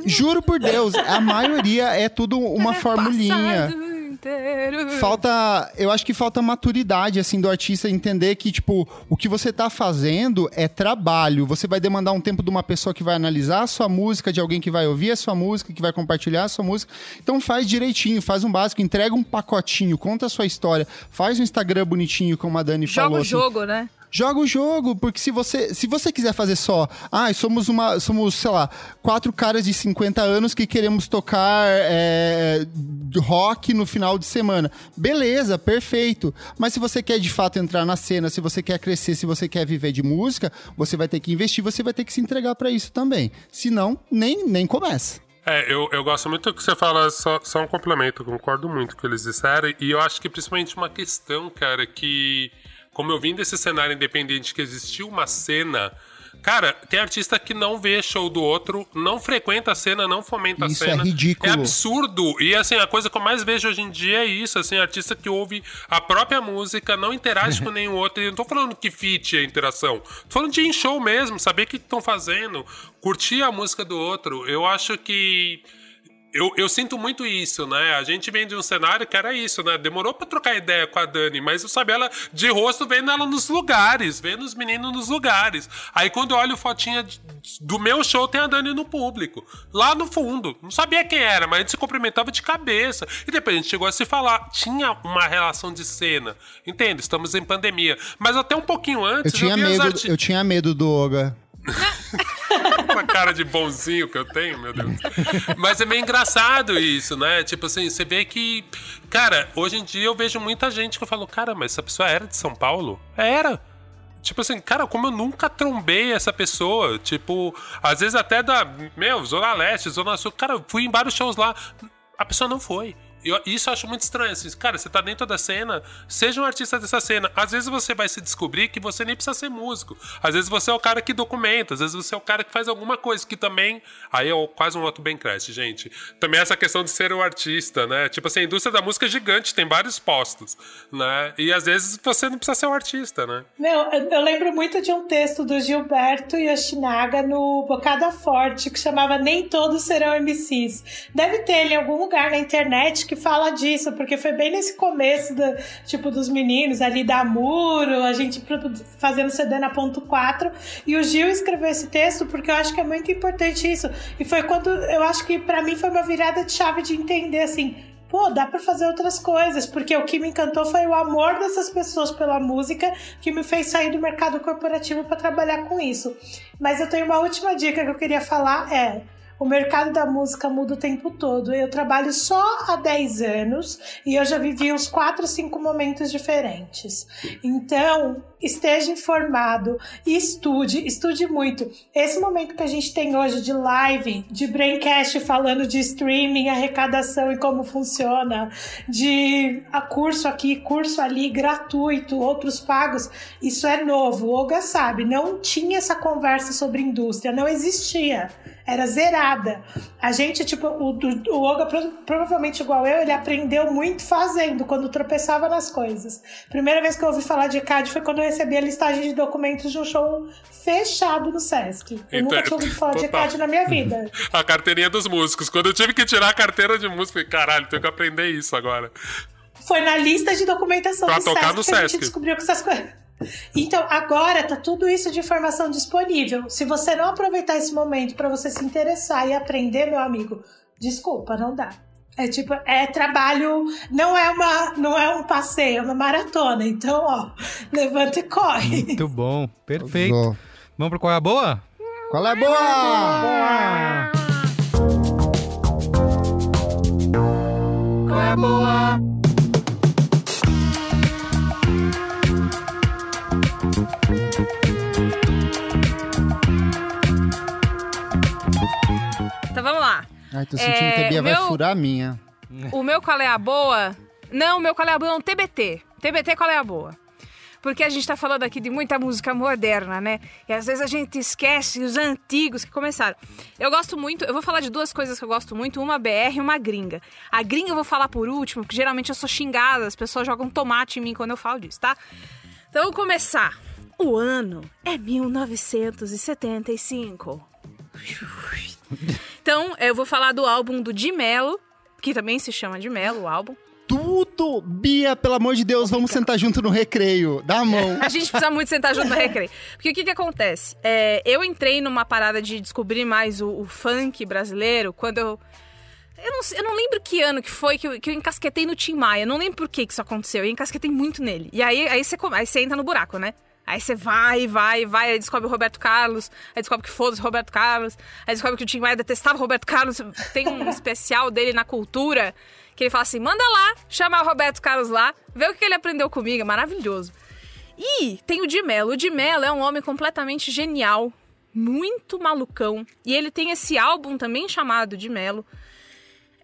Juro por Deus, a maioria é tudo uma formulinha inteiro. Falta, eu acho que falta maturidade assim do artista entender que tipo, o que você tá fazendo é trabalho. Você vai demandar um tempo de uma pessoa que vai analisar a sua música, de alguém que vai ouvir a sua música, que vai compartilhar a sua música. Então faz direitinho, faz um básico, entrega um pacotinho, conta a sua história, faz um Instagram bonitinho como a Dani Joga falou. Joga o assim. jogo, né? Joga o jogo, porque se você, se você quiser fazer só, ah, somos uma, somos, sei lá, quatro caras de 50 anos que queremos tocar é, rock no final de semana. Beleza, perfeito. Mas se você quer de fato entrar na cena, se você quer crescer, se você quer viver de música, você vai ter que investir, você vai ter que se entregar para isso também. Senão, nem, nem começa. É, eu, eu gosto muito que você fala, só, só um complemento, concordo muito com o que eles disseram, e eu acho que principalmente uma questão, cara, que como eu vim desse cenário independente que existiu uma cena. Cara, tem artista que não vê show do outro, não frequenta a cena, não fomenta isso a cena. Isso é ridículo. É absurdo. E assim, a coisa que eu mais vejo hoje em dia é isso, assim, artista que ouve a própria música, não interage com nenhum outro. E não tô falando que fit é interação. Tô falando de em show mesmo, saber o que estão fazendo, curtir a música do outro. Eu acho que eu, eu sinto muito isso, né? A gente vem de um cenário que era isso, né? Demorou pra trocar ideia com a Dani, mas eu sabia ela de rosto vendo ela nos lugares, vendo os meninos nos lugares. Aí quando eu olho fotinha do meu show, tem a Dani no público, lá no fundo. Não sabia quem era, mas a gente se cumprimentava de cabeça. E depois a gente chegou a se falar. Tinha uma relação de cena. Entende? Estamos em pandemia. Mas até um pouquinho antes. Eu tinha, eu medo, eu tinha medo do Oga. Uma cara de bonzinho que eu tenho, meu Deus. Mas é meio engraçado isso, né? Tipo assim, você vê que. Cara, hoje em dia eu vejo muita gente que eu falo, cara, mas essa pessoa era de São Paulo? Era. Tipo assim, cara, como eu nunca trombei essa pessoa. Tipo, às vezes até da. Meu, Zona Leste, Zona Sul. Cara, eu fui em vários shows lá. A pessoa não foi. Eu, isso eu acho muito estranho. Assim, cara, você tá dentro da cena, seja um artista dessa cena. Às vezes você vai se descobrir que você nem precisa ser músico. Às vezes você é o cara que documenta, às vezes você é o cara que faz alguma coisa que também. Aí é quase um outro bem crash, gente. Também essa questão de ser um artista, né? Tipo assim, a indústria da música é gigante, tem vários postos, né? E às vezes você não precisa ser um artista, né? Não, eu, eu lembro muito de um texto do Gilberto Yoshinaga no Bocada Forte que chamava Nem Todos Serão MCs. Deve ter ele em algum lugar na internet que fala disso, porque foi bem nesse começo do, tipo, dos meninos ali da Muro, a gente fazendo CD na ponto 4, e o Gil escreveu esse texto porque eu acho que é muito importante isso. E foi quando eu acho que para mim foi uma virada de chave de entender assim, pô, dá para fazer outras coisas, porque o que me encantou foi o amor dessas pessoas pela música que me fez sair do mercado corporativo para trabalhar com isso. Mas eu tenho uma última dica que eu queria falar é o mercado da música muda o tempo todo. Eu trabalho só há 10 anos e eu já vivi uns 4, 5 momentos diferentes. Então, esteja informado e estude, estude muito. Esse momento que a gente tem hoje de live, de braincast falando de streaming, arrecadação e como funciona, de a curso aqui, curso ali, gratuito, outros pagos, isso é novo. O Olga sabe, não tinha essa conversa sobre indústria, não existia. Era zerada. A gente, tipo, o, o, o Olga, provavelmente igual eu, ele aprendeu muito fazendo, quando tropeçava nas coisas. Primeira vez que eu ouvi falar de ECAD foi quando eu recebi a listagem de documentos de um show fechado no Sesc. Eu Então, nunca tinha ouvido falar de total. ECAD na minha vida. A carteirinha dos músicos. Quando eu tive que tirar a carteira de músico, caralho, tenho que aprender isso agora. Foi na lista de documentação Pra do tocar Sesc no que a gente Sesc. descobriu que essas coisas. Então, agora tá tudo isso de informação disponível. Se você não aproveitar esse momento pra você se interessar e aprender, meu amigo, desculpa, não dá. É tipo, é trabalho, não é uma, não é um passeio, é uma maratona. Então, ó, levanta e corre. Muito bom, perfeito. Vamos pro qual é a boa? Qual é a boa? Qual é a boa? Então Ai, tô sentindo É, que a Bia vai meu- furar a minha. O meu qual é a boa? Não, o meu qual é a boa é um TBT. TBT qual é a boa? Porque a gente tá falando aqui de muita música moderna, né? E às vezes a gente esquece os antigos que começaram. Eu gosto muito, eu vou falar de duas coisas que eu gosto muito, uma BR e uma gringa. A gringa eu vou falar por último, porque geralmente eu sou xingada, as pessoas jogam tomate em mim quando eu falo disso, tá? Então vamos começar. O ano é 1975. Então, eu vou falar do álbum do Di Mello, que também se chama Di Mello, o álbum. Tudo! Bia, pelo amor de Deus, vamos sentar junto no recreio. Dá a mão. A gente precisa muito sentar junto no recreio. Porque o que que acontece? É, eu entrei numa parada de descobrir mais o, o funk brasileiro quando eu... Eu não, eu não lembro que ano que foi que eu, que eu encasquetei no Tim Maia. Eu não lembro por que que isso aconteceu. Eu encasquetei muito nele. E aí, aí, você, aí você entra no buraco, né? Aí você vai, vai, vai, aí descobre o Roberto Carlos, aí descobre que foda-se Roberto Carlos, aí descobre que o Tim Maia detestava o Roberto Carlos. Tem um especial dele na cultura que ele fala assim: manda lá, chama o Roberto Carlos lá, vê o que ele aprendeu comigo, é maravilhoso. E tem o Di Mello. O Di Mello é um homem completamente genial, muito malucão. E ele tem esse álbum também chamado Di Mello.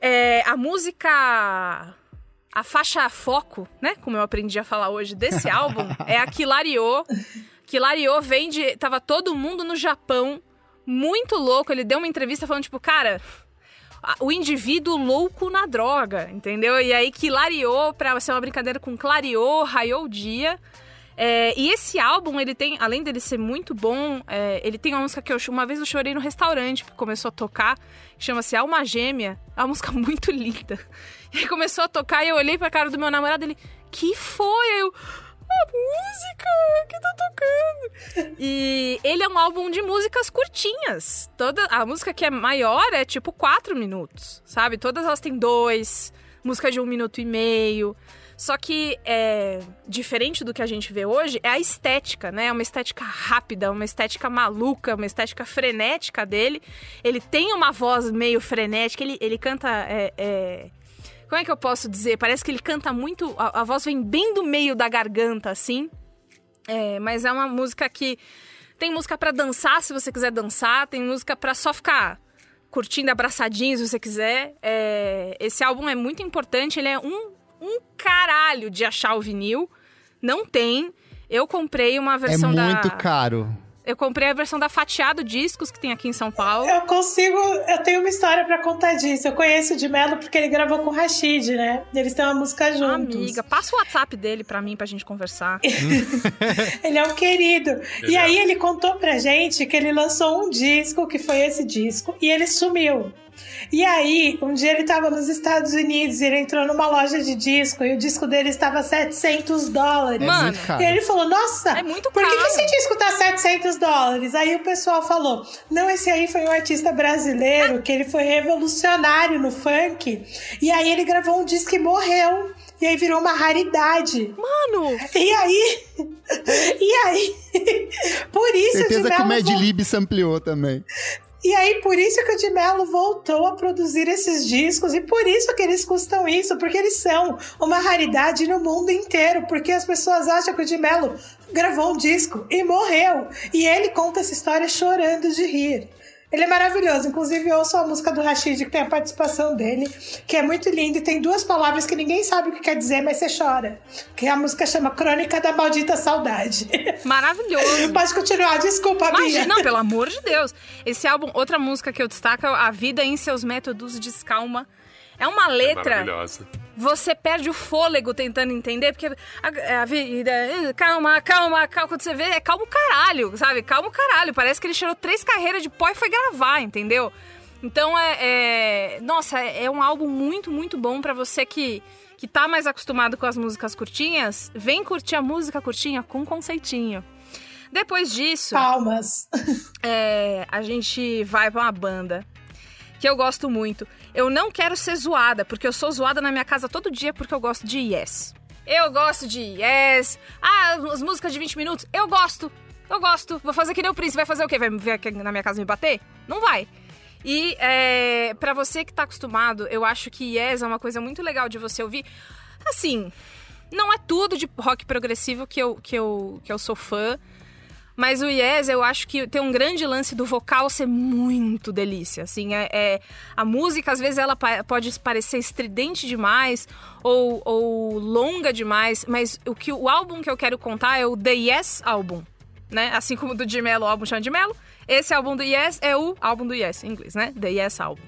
É, a música. A faixa foco, né? Como eu aprendi a falar hoje desse álbum, é a Kilario. Kilario vem de. Tava todo mundo no Japão, muito louco. Ele deu uma entrevista falando, tipo, cara, o indivíduo louco na droga, entendeu? E aí clareou pra ser uma brincadeira com clareou, raiou o dia. É, e esse álbum, ele tem, além dele ser muito bom, é, ele tem uma música que eu uma vez eu chorei no restaurante, porque começou a tocar, que chama-se Alma Gêmea. É uma música muito linda. E começou a tocar e eu olhei pra cara do meu namorado ele, que foi? Aí eu, a música que tá tocando. E ele é um álbum de músicas curtinhas. Toda a música que é maior é tipo quatro minutos, sabe? Todas elas têm dois, música de um minuto e meio. Só que é diferente do que a gente vê hoje é a estética, né? É uma estética rápida, uma estética maluca, uma estética frenética dele. Ele tem uma voz meio frenética, ele, ele canta. é, é, como é que eu posso dizer? Parece que ele canta muito. A, a voz vem bem do meio da garganta, assim. É, mas é uma música que. Tem música pra dançar, se você quiser dançar. Tem música pra só ficar curtindo abraçadinho, se você quiser. É, esse álbum é muito importante. Ele é um, um caralho de achar o vinil. Não tem. Eu comprei uma É versão da. muito caro. Eu comprei a versão da Fatiado Discos, que tem aqui em São Paulo. Eu consigo. Eu tenho uma história pra contar disso. Eu conheço o de Mello porque ele gravou com o Rashid, né? Eles têm uma música juntos. Amiga, passa o WhatsApp dele pra mim, pra gente conversar. Ele é um querido. E é. aí ele contou pra gente que ele lançou um disco, que foi esse disco, e ele sumiu. E aí, um dia ele tava nos Estados Unidos e ele entrou numa loja de disco e o disco dele estava 700 dólares. É Mano. E ele falou, nossa, É muito por que, que esse disco tá 700 dólares? Aí o pessoal falou, não, esse aí foi um artista brasileiro, que ele foi revolucionário no funk. E aí ele gravou um disco e morreu. E aí virou uma raridade. Mano! E aí... E aí... Por isso Certeza que o Mad Lib se ampliou também. E aí, por isso que o de Mello voltou a produzir esses discos e por isso que eles custam isso, porque eles são uma raridade no mundo inteiro, porque as pessoas acham que o de Mello gravou um disco e morreu. E ele conta essa história chorando de rir. Ele é maravilhoso. Inclusive, eu ouço a música do Rashid, que tem a participação dele, que é muito linda e tem duas palavras que ninguém sabe o que quer dizer, mas você chora. Que a música chama Crônica da Maldita Saudade. Maravilhoso. Pode continuar, desculpa, Imagina, Bia. não, pelo amor de Deus. Esse álbum, outra música que eu destaco é A Vida em Seus Métodos de Calma. É uma letra. Maravilhosa. Você perde o fôlego tentando entender, porque a, a vida. Calma, calma, calma. Quando você vê, é calmo caralho, sabe? Calmo caralho. Parece que ele tirou três carreiras de pó e foi gravar, entendeu? Então é. é- nossa, é um álbum muito, muito bom pra você que, que tá mais acostumado com as músicas curtinhas. Vem curtir a música curtinha com conceitinho. Depois disso. Palmas. É, a gente vai pra uma banda que eu gosto muito. Eu não quero ser zoada, porque eu sou zoada na minha casa todo dia porque eu gosto de Yes. Eu gosto de Yes. Ah, as músicas de 20 minutos. Eu gosto. Eu gosto. Vou fazer que nem o Prince. Vai fazer o quê? Vai vir aqui na minha casa me bater? Não vai. E é, para você que tá acostumado, eu acho que Yes é uma coisa muito legal de você ouvir. Assim, não é tudo de rock progressivo que eu, que eu, que eu sou fã. Mas o Yes, eu acho que tem um grande lance do vocal ser muito delícia. Assim, é, é- a música, às vezes, ela pode parecer estridente demais ou, ou longa demais. Mas o, que, o álbum que eu quero contar é o The Yes Album. Né? Assim como do de Mello, o álbum chama de Mello. Esse álbum do Yes é o álbum do Yes, em inglês, né? The Yes Album.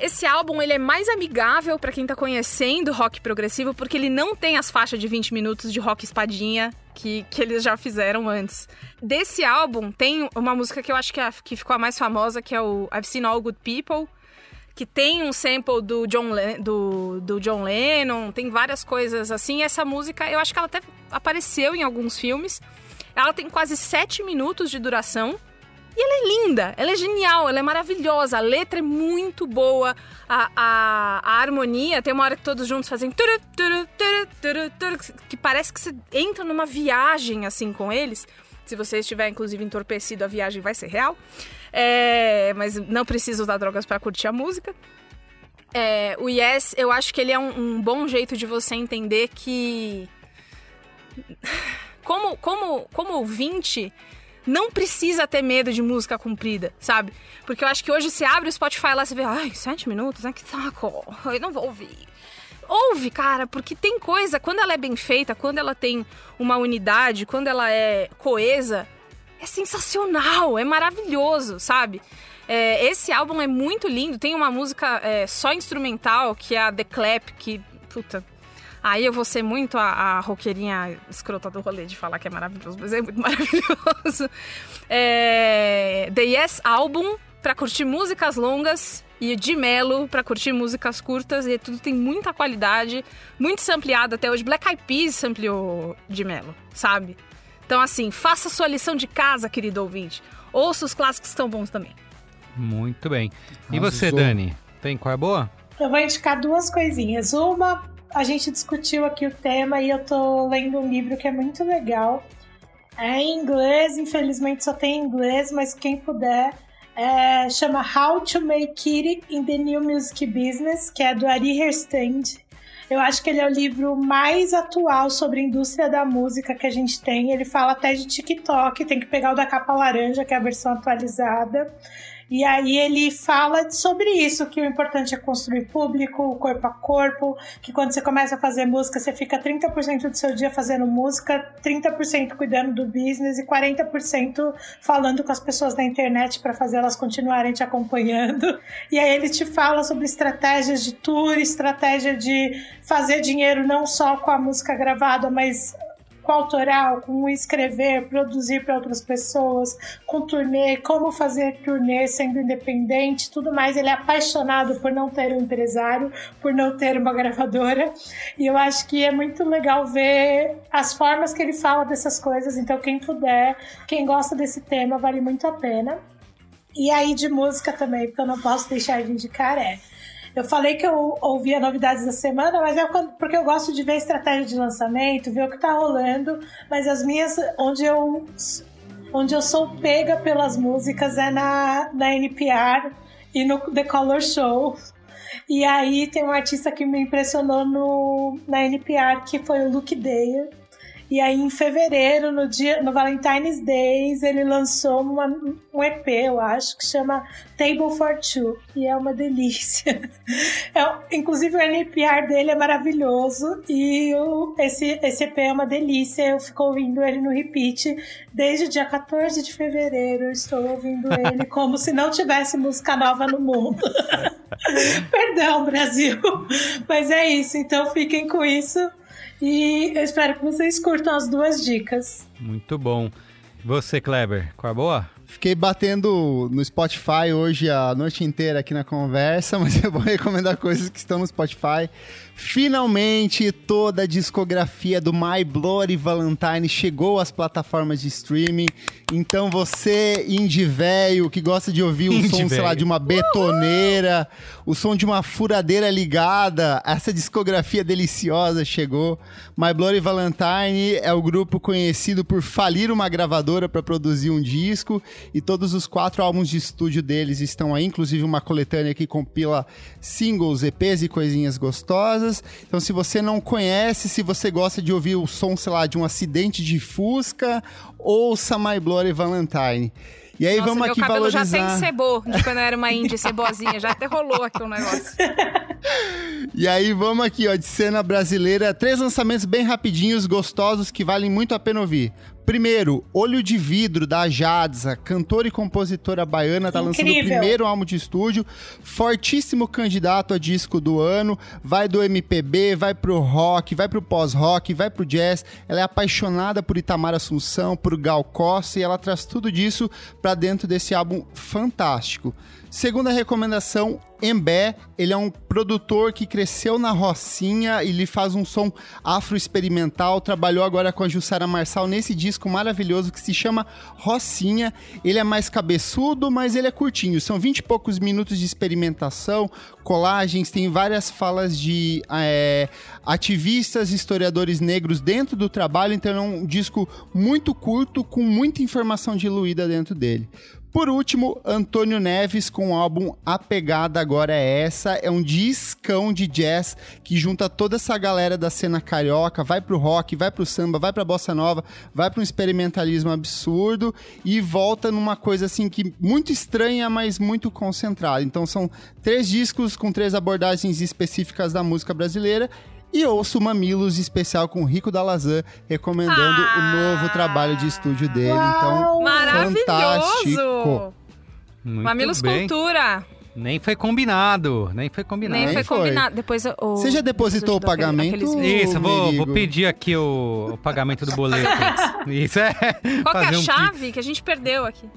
Esse álbum ele é mais amigável pra quem tá conhecendo rock progressivo, porque ele não tem as faixas de 20 minutos de rock espadinha que, que eles já fizeram antes. Desse álbum tem uma música que eu acho que, é que ficou a mais famosa, que é o I've Seen All Good People, que tem um sample do John, do, do John Lennon, tem várias coisas assim. Essa música, eu acho que ela até apareceu em alguns filmes. Ela tem quase 7 minutos de duração. E ela é linda, ela é genial, ela é maravilhosa, a letra é muito boa, a, a, a harmonia, tem uma hora que todos juntos fazem turu, turu, turu, que parece que você entra numa viagem assim com eles. Se você estiver, inclusive, entorpecido, a viagem vai ser real. É, mas não precisa usar drogas para curtir a música. É, o Yes, eu acho que ele é um, um bom jeito de você entender que. Como, como, como ouvinte, não precisa ter medo de música comprida, sabe? Porque eu acho que hoje você abre o Spotify lá e você vê, ai, sete minutos, né? Que saco, eu não vou ouvir. Ouve, cara, porque tem coisa, quando ela é bem feita, quando ela tem uma unidade, quando ela é coesa, é sensacional, é maravilhoso, sabe? É, esse álbum é muito lindo, tem uma música é, só instrumental, que é a The Clap, que, puta, Aí eu vou ser muito a, a roqueirinha escrota do rolê de falar que é maravilhoso, mas é muito maravilhoso. É, The Yes Album, pra curtir músicas longas, e de Melo, pra curtir músicas curtas, e tudo tem muita qualidade, muito sampleado até hoje. Black Eyed Peas sampleou de Melo, sabe? Então, assim, faça sua lição de casa, querido ouvinte. Ouça os clássicos que estão bons também. Muito bem. E você, Dani? Tem qual é boa? Eu vou indicar duas coisinhas. Uma, a gente discutiu aqui o tema e eu tô lendo um livro que é muito legal. É em inglês, infelizmente só tem em inglês, mas quem puder. é, chama How to Make It in the New Music Business, que é do Ari Herstand. Eu acho que ele é o livro mais atual sobre a indústria da música que a gente tem. Ele fala até de TikTok, tem que pegar o da capa laranja, que é a versão atualizada. E aí ele fala sobre isso, que o importante é construir público, corpo a corpo, que quando você começa a fazer música, você fica 30% do seu dia fazendo música, 30% cuidando do business e 40% falando com as pessoas na internet para fazer elas continuarem te acompanhando. E aí ele te fala sobre estratégias de tour, estratégia de fazer dinheiro não só com a música gravada, mas com autoral, com escrever, produzir para outras pessoas, com turnê, como fazer turnê sendo independente, tudo mais. Ele é apaixonado por não ter um empresário, por não ter uma gravadora. E eu acho que é muito legal ver as formas que ele fala dessas coisas. Então, quem puder, quem gosta desse tema, vale muito a pena. E aí, de música também, porque eu não posso deixar de indicar, é. Eu falei que eu ouvia novidades da semana, mas é porque eu gosto de ver estratégia de lançamento, ver o que tá rolando. Mas as minhas, onde eu, onde eu sou pega pelas músicas é na, na NPR e no The Color Show. E aí tem um artista que me impressionou no, na NPR, que foi o Luke Dale. E aí, em fevereiro, no dia no Valentine's Days, ele lançou uma, um EP, eu acho, que chama Table for Two. E é uma delícia. É, inclusive, o NPR dele é maravilhoso. E o, esse, esse EP é uma delícia. Eu fico ouvindo ele no repeat desde o dia 14 de fevereiro. Eu estou ouvindo ele como se não tivesse música nova no mundo. Perdão, Brasil. Mas é isso. Então fiquem com isso. E eu espero que vocês curtam as duas dicas. Muito bom. Você, Kleber, qual é a boa? Fiquei batendo no Spotify hoje a noite inteira aqui na conversa, mas eu vou recomendar coisas que estão no Spotify. Finalmente, toda a discografia do My Bloody Valentine chegou às plataformas de streaming. Então, você, indie velho, que gosta de ouvir o Indie som, sei lá, de uma betoneira, o som de uma furadeira ligada, essa discografia deliciosa chegou. My Bloody Valentine é o grupo conhecido por falir uma gravadora para produzir um disco e todos os quatro álbuns de estúdio deles estão aí, inclusive uma coletânea que compila singles, EPs e coisinhas gostosas. Então, se você não conhece, se você gosta de ouvir o som, sei lá, de um acidente de Fusca, ouça My Bloody Valentine. E aí Nossa, vamos meu aqui cabelo já valorizar. até encebou de quando eu era uma índia cebozinha. Já até rolou aqui um negócio. E aí vamos aqui, ó, de cena brasileira, três lançamentos bem rapidinhos, gostosos, que valem muito a pena ouvir. Primeiro, Olho de Vidro, da Jadza, cantora e compositora baiana, tá lançando o primeiro álbum de estúdio, fortíssimo candidato a disco do ano, vai do MPB, vai pro rock, vai pro pós-rock, vai pro jazz, ela é apaixonada por Itamar Assunção, por Gal Costa, e ela traz tudo disso pra dentro desse álbum fantástico. Segunda recomendação, Embé, ele é um produtor que cresceu na Rocinha e ele faz um som afro-experimental, trabalhou agora com a Jussara Marçal nesse disco maravilhoso que se chama Rocinha. Ele é mais cabeçudo, mas ele é curtinho, são 20 e poucos minutos de experimentação, colagens, tem várias falas de é, ativistas, historiadores negros dentro do trabalho, então é um disco muito curto, com muita informação diluída dentro dele. Por último, Antônio Neves com o álbum A Pegada Agora é Essa. É um discão de jazz que junta toda essa galera da cena carioca, vai pro rock, vai pro samba, vai pra bossa nova, vai pra um experimentalismo absurdo e volta numa coisa assim que muito estranha, mas muito concentrada. Então são três discos com três abordagens específicas da música brasileira. E ouço o Mamilos especial com o Rico da Lazan, recomendando o novo trabalho de estúdio dele. Então, fantástico. Maravilhoso! Muito Mamilos bem. Cultura. Nem foi combinado, nem foi combinado. Nem foi foi. combinado. Depois o. Você já depositou o pagamento? Isso, eu vou, vou pedir aqui o, o pagamento do boleto. Isso é. Qual que é a um chave que a gente perdeu aqui?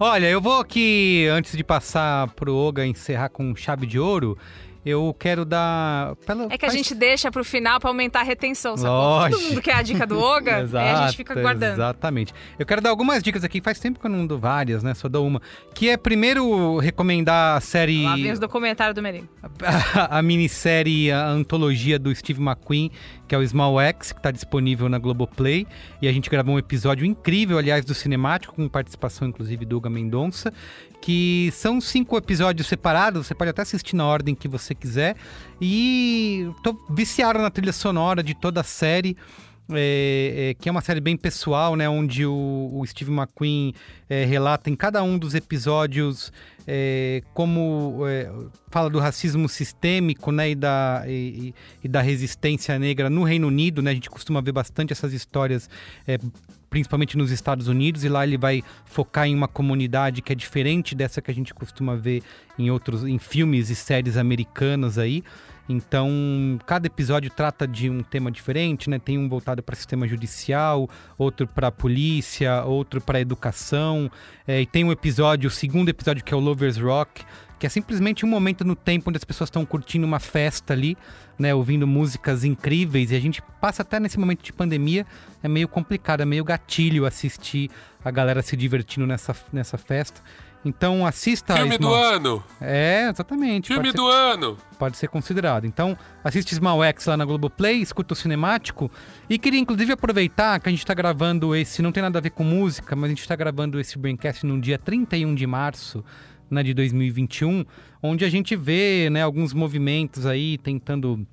Olha, eu vou aqui, antes de passar pro Oga encerrar com chave de ouro, eu quero dar. pela- É que a gente deixa pro final pra aumentar a retenção, sacou? Lógico. Todo mundo quer a dica do Oga, aí a gente fica guardando. Exatamente. Eu quero dar algumas dicas aqui, faz tempo que eu não dou várias, né? Só dou uma. Que é primeiro recomendar a série. Lá vem os documentários do Merigo. a, a minissérie, a antologia do Steve McQueen, que é o Small X, que está disponível na Globoplay. E a gente gravou um episódio incrível, aliás, do Cinemático, com participação inclusive do Hugo Mendonça, que são cinco episódios separados, você pode até assistir na ordem que você quiser. E tô viciado na trilha sonora de toda a série. É, é, que é uma série bem pessoal, né? Onde o, o Steve McQueen é, relata em cada um dos episódios é, como é, fala do racismo sistêmico, né? E da, e, e- da resistência negra no Reino Unido, né? A gente costuma ver bastante essas histórias é, principalmente nos Estados Unidos, e lá ele vai focar em uma comunidade que é diferente dessa que a gente costuma ver em outros em filmes e séries americanas aí. Então, cada episódio trata de um tema diferente, né? Tem um voltado para sistema judicial, outro para polícia, outro para educação. É, e tem um episódio, o segundo episódio, que é o Lovers Rock, que é simplesmente um momento no tempo onde as pessoas estão curtindo uma festa ali, né? Ouvindo músicas incríveis. E a gente passa até nesse momento de pandemia, é meio complicado, é meio gatilho assistir a galera se divertindo nessa, nessa festa. Então assista. Filme do ano. É, exatamente. Filme ser- do ano. pode ser considerado. Então, assiste Small X lá na Globoplay, escuta o cinemático. E queria, inclusive, aproveitar que a gente está gravando esse, não tem nada a ver com música, mas a gente está gravando esse Braincast no dia 31 de março né, de 2021, onde a gente vê né, alguns movimentos aí tentando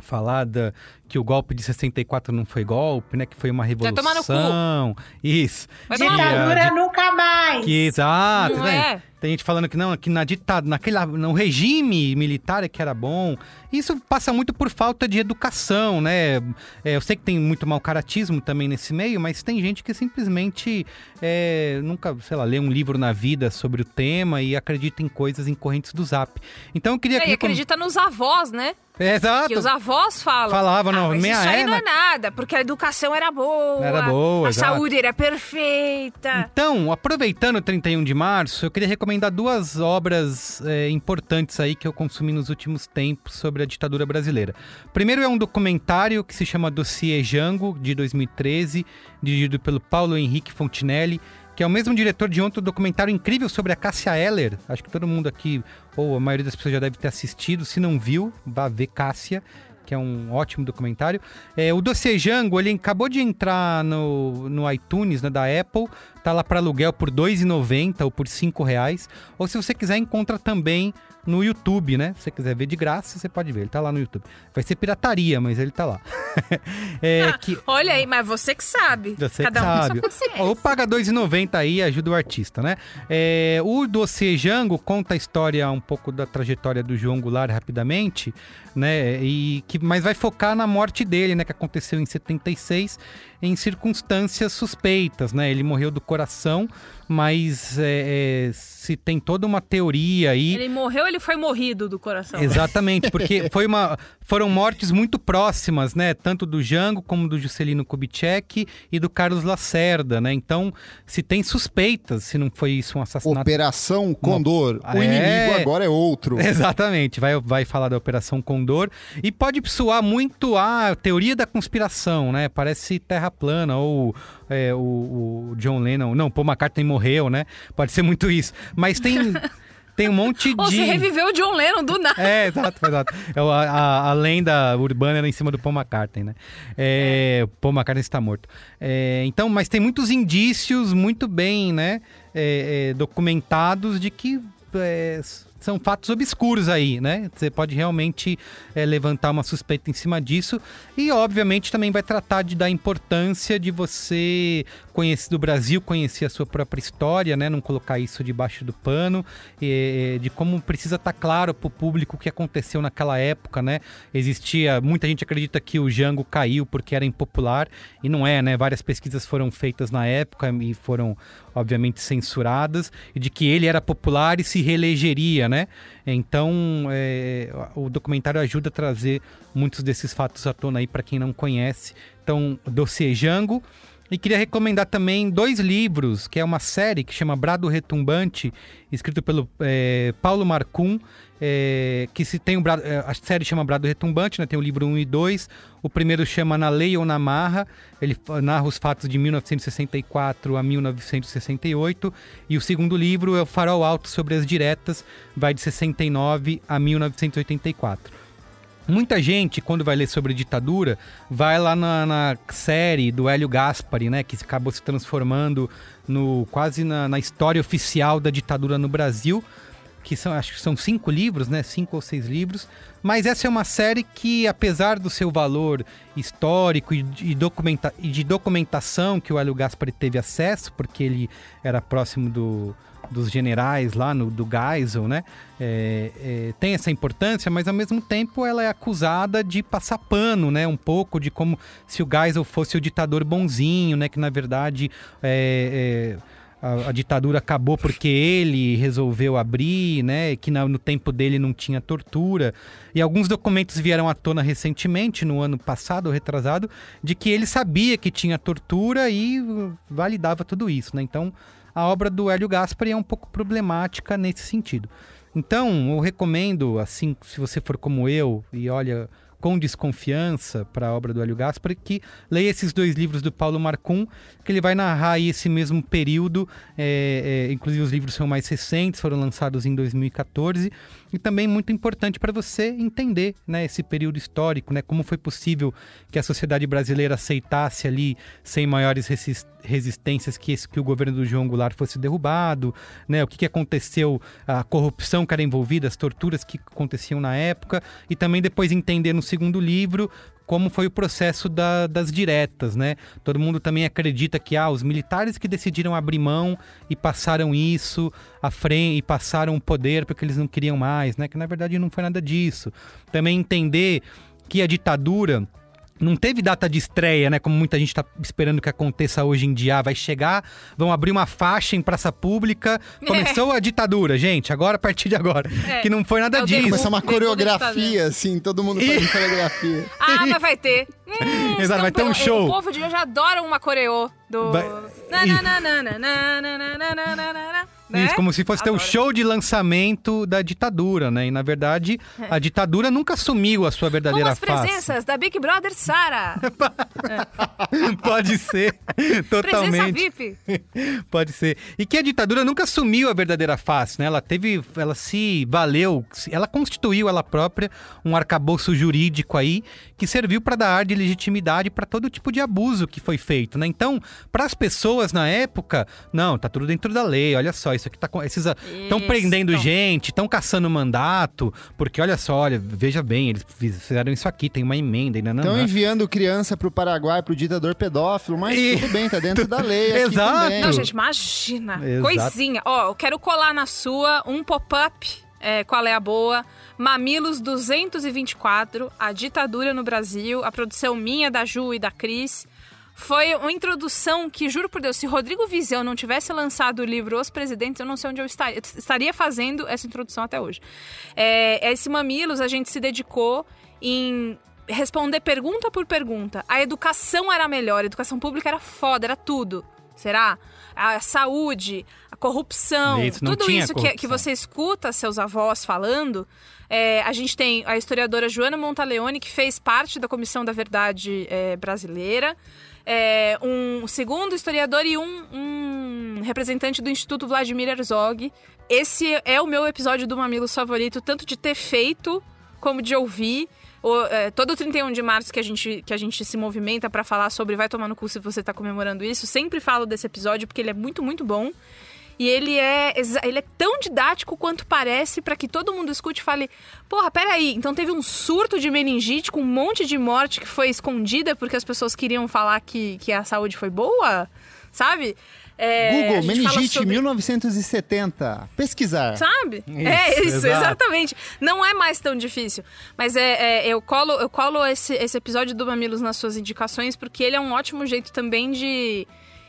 falar da, que o golpe de 64 não foi golpe, né? Que foi uma Vai tomar no cu. revolução. Isso. Vai tomar. Ditadura nunca mais. Que, exato, Não né? é? Tem gente falando que não, que na ditadura, naquele no regime militar é que era bom. Isso passa muito por falta de educação, né? É, eu sei que tem muito mau caratismo também nesse meio, mas tem gente que simplesmente é, nunca, sei lá, lê um livro na vida sobre o tema e acredita em coisas em correntes do Zap. Então eu queria É, e recom- acredita nos avós, né? É, exato. Que os avós falam. Falava, não, ah, mas meia isso aí é, não né? é nada, porque a educação era boa. Era boa, A exato. saúde era perfeita. Então, aproveitando o 31 de março, eu queria recomendar duas obras é, importantes aí que eu consumi nos últimos tempos sobre a ditadura brasileira. Primeiro é um documentário que se chama Dossiê Jango, de 2013, dirigido pelo Paulo Henrique Fontinelli, que é o mesmo diretor de outro documentário incrível sobre a Cássia Eller. Acho que todo mundo aqui, ou a maioria das pessoas já deve ter assistido. Se não viu, vá ver Cássia que é um ótimo documentário. É, o Dossiê Jango, ele acabou de entrar no, no iTunes né, da Apple, tá lá para aluguel por R$ 2,90 ou por 5 reais. Ou se você quiser, encontra também no YouTube, né? Se você quiser ver de graça, você pode ver, ele tá lá no YouTube. Vai ser pirataria, mas ele tá lá. é, que, Olha aí, mas você que sabe. você Cada que um sabe. com sua consciência. Ou paga R$ 2,90 aí e ajuda o artista, né? É, o dossiê Jango conta a história um pouco da trajetória do João Goulart rapidamente, né? E que, mas vai focar na morte dele, né? Que aconteceu em 76, em circunstâncias suspeitas, né? Ele morreu do coração, mas é, é, se tem toda uma teoria aí. Ele morreu, ele foi morrido do coração. Exatamente, porque foi uma, foram mortes muito próximas, né? Tanto do Jango como do Juscelino Kubitschek e do Carlos Lacerda, né? Então, se tem suspeitas, se não foi isso um assassinato. Operação Condor. É. O inimigo agora é outro. Exatamente, vai, vai falar da Operação Condor. E pode soar muito a teoria da conspiração, né? Parece terra plana, ou é, o, o John Lennon. Não, Paul McCartney morreu, né? Pode ser muito isso. Mas tem, tem um monte Ou de. você reviveu o John Lennon do nada. É, exato, exato. É a, a- a lenda urbana era em cima do Paul McCartney, né? É, o Paul McCartney está morto. É, então, mas tem muitos indícios muito bem, né? é, é, documentados de que é, são fatos obscuros aí, né? Você pode realmente é, levantar uma suspeita em cima disso e, obviamente, também vai tratar de da importância de você conhecer do Brasil, conhecer a sua própria história, né? Não colocar isso debaixo do pano, e, de como precisa estar claro para o público o que aconteceu naquela época, né? Existia muita gente acredita que o Jango caiu porque era impopular e não é, né? Várias pesquisas foram feitas na época e foram obviamente censuradas e de que ele era popular e se reelegeria, né? Então é, o documentário ajuda a trazer muitos desses fatos à tona aí para quem não conhece. Então, Dossiê Jango. E queria recomendar também dois livros, que é uma série que chama Brado Retumbante, escrito pelo é, Paulo Marcum, é, que se tem o Brado, é, a série chama Brado Retumbante, né, tem o livro 1 e 2. O primeiro chama Na Lei ou na Marra, ele narra os fatos de 1964 a 1968. E o segundo livro é o Farol Alto sobre as Diretas, vai de 69 a 1984. Muita gente, quando vai ler sobre ditadura, vai lá na, na série do Hélio Gaspari, né? Que acabou se transformando no quase na, na história oficial da ditadura no Brasil. Que são, acho que são cinco livros, né? Cinco ou seis livros. Mas essa é uma série que, apesar do seu valor histórico e de, documenta e de documentação que o Hélio Gaspari teve acesso, porque ele era próximo do, dos generais lá no, do Geisel, né? É, é, tem essa importância, mas ao mesmo tempo ela é acusada de passar pano, né? Um pouco de como se o Geisel fosse o ditador bonzinho, né? Que na verdade é, é, a, a ditadura acabou porque ele resolveu abrir, né? Que na- no tempo dele não tinha tortura. E alguns documentos vieram à tona recentemente, no ano passado retrasado, de que ele sabia que tinha tortura e validava tudo isso, né? Então a obra do Hélio Gaspari é um pouco problemática nesse sentido. Então, eu recomendo, assim, se você for como eu e olha com desconfiança para a obra do Hélio Gaspari, que leia esses dois livros do Paulo Marcum, que ele vai narrar esse mesmo período, é, é, inclusive os livros são mais recentes, foram lançados em 2014, e também muito importante para você entender né, esse período histórico, né, como foi possível que a sociedade brasileira aceitasse ali, sem maiores resist resistências, que, esse, que o governo do João Goulart fosse derrubado, né, o que, que aconteceu, a corrupção que era envolvida, as torturas que aconteciam na época, e também depois entender no segundo livro como foi o processo da, das diretas, né? Todo mundo também acredita que ah, os militares que decidiram abrir mão e passaram isso à frente e passaram o poder porque eles não queriam mais, né? Que na verdade não foi nada disso. Também entender que a ditadura não teve data de estreia, né? Como muita gente está esperando que aconteça hoje em dia. Vai chegar, vão abrir uma faixa em praça pública. Começou é. a ditadura, gente. Agora, a partir de agora. É. Que não foi nada é disso. Começar uma coreografia, assim, todo mundo faz coreografia. Ah, mas vai ter. Hum, Exato, vai ter um show. O povo de hoje adora uma coreô do. Vai... Né? Isso, como se fosse Adoro. ter um show de lançamento da ditadura, né? E na verdade, é. a ditadura nunca assumiu a sua verdadeira face. Com as presenças face. da Big Brother Sara. é. Pode ser, totalmente. Presença VIP. Pode ser. E que a ditadura nunca assumiu a verdadeira face, né? Ela teve, ela se valeu, ela constituiu ela própria um arcabouço jurídico aí que serviu para dar ar de legitimidade para todo tipo de abuso que foi feito, né? Então, para as pessoas na época, não, tá tudo dentro da lei, olha só, isso aqui tá com. Esses estão prendendo gente, estão caçando mandato, porque olha só, olha, veja bem, eles fizeram isso aqui, tem uma emenda ainda não. Estão enviando criança pro Paraguai, pro ditador pedófilo, mas e... tudo bem, tá dentro da lei. Exato. Não, gente, imagina. Exato. Coisinha. Ó, eu quero colar na sua um pop-up. É, qual é a boa? Mamilos 224, A Ditadura no Brasil, a produção minha, da Ju e da Cris. Foi uma introdução que, juro por Deus, se Rodrigo Vizeu não tivesse lançado o livro Os Presidentes, eu não sei onde eu estaria, estaria fazendo essa introdução até hoje. É, esse Mamilos, a gente se dedicou em responder pergunta por pergunta. A educação era melhor, a educação pública era foda, era tudo. Será? A saúde, a corrupção, tudo isso corrupção. Que, que você escuta seus avós falando. É, a gente tem a historiadora Joana Montaleone, que fez parte da Comissão da Verdade é, Brasileira é, um segundo historiador e um, um representante do Instituto Vladimir Herzog. Esse é o meu episódio do Mamilos favorito, tanto de ter feito como de ouvir. O, é, todo 31 de março que a gente, que a gente se movimenta para falar sobre Vai Tomar no Cu se você tá comemorando isso, sempre falo desse episódio porque ele é muito, muito bom. E ele é, ele é tão didático quanto parece para que todo mundo escute e fale: Porra, peraí, então teve um surto de meningite com um monte de morte que foi escondida porque as pessoas queriam falar que, que a saúde foi boa? Sabe? É, Google, meningite sobre... 1970. Pesquisar. Sabe? Isso, é isso, exato. exatamente. Não é mais tão difícil. Mas é, é, eu colo, eu colo esse, esse episódio do Mamilos nas suas indicações porque ele é um ótimo jeito também de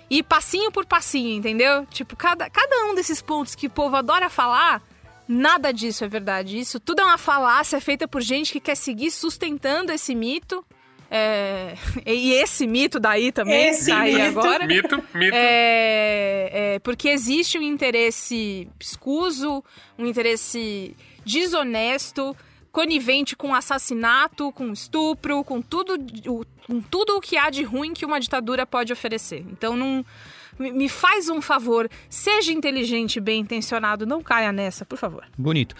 e passinho por passinho, entendeu? Tipo, cada, cada um desses pontos que o povo adora falar, nada disso é verdade. Isso tudo é uma falácia feita por gente que quer seguir sustentando esse mito. É... E esse mito daí também, esse tá mito. agora. Mito, mito. É... É... Porque existe um interesse escuso, um interesse desonesto conivente com assassinato, com estupro, com tudo, com tudo o que há de ruim que uma ditadura pode oferecer. Então não me faz um favor, seja inteligente bem intencionado, não caia nessa, por favor. Bonito.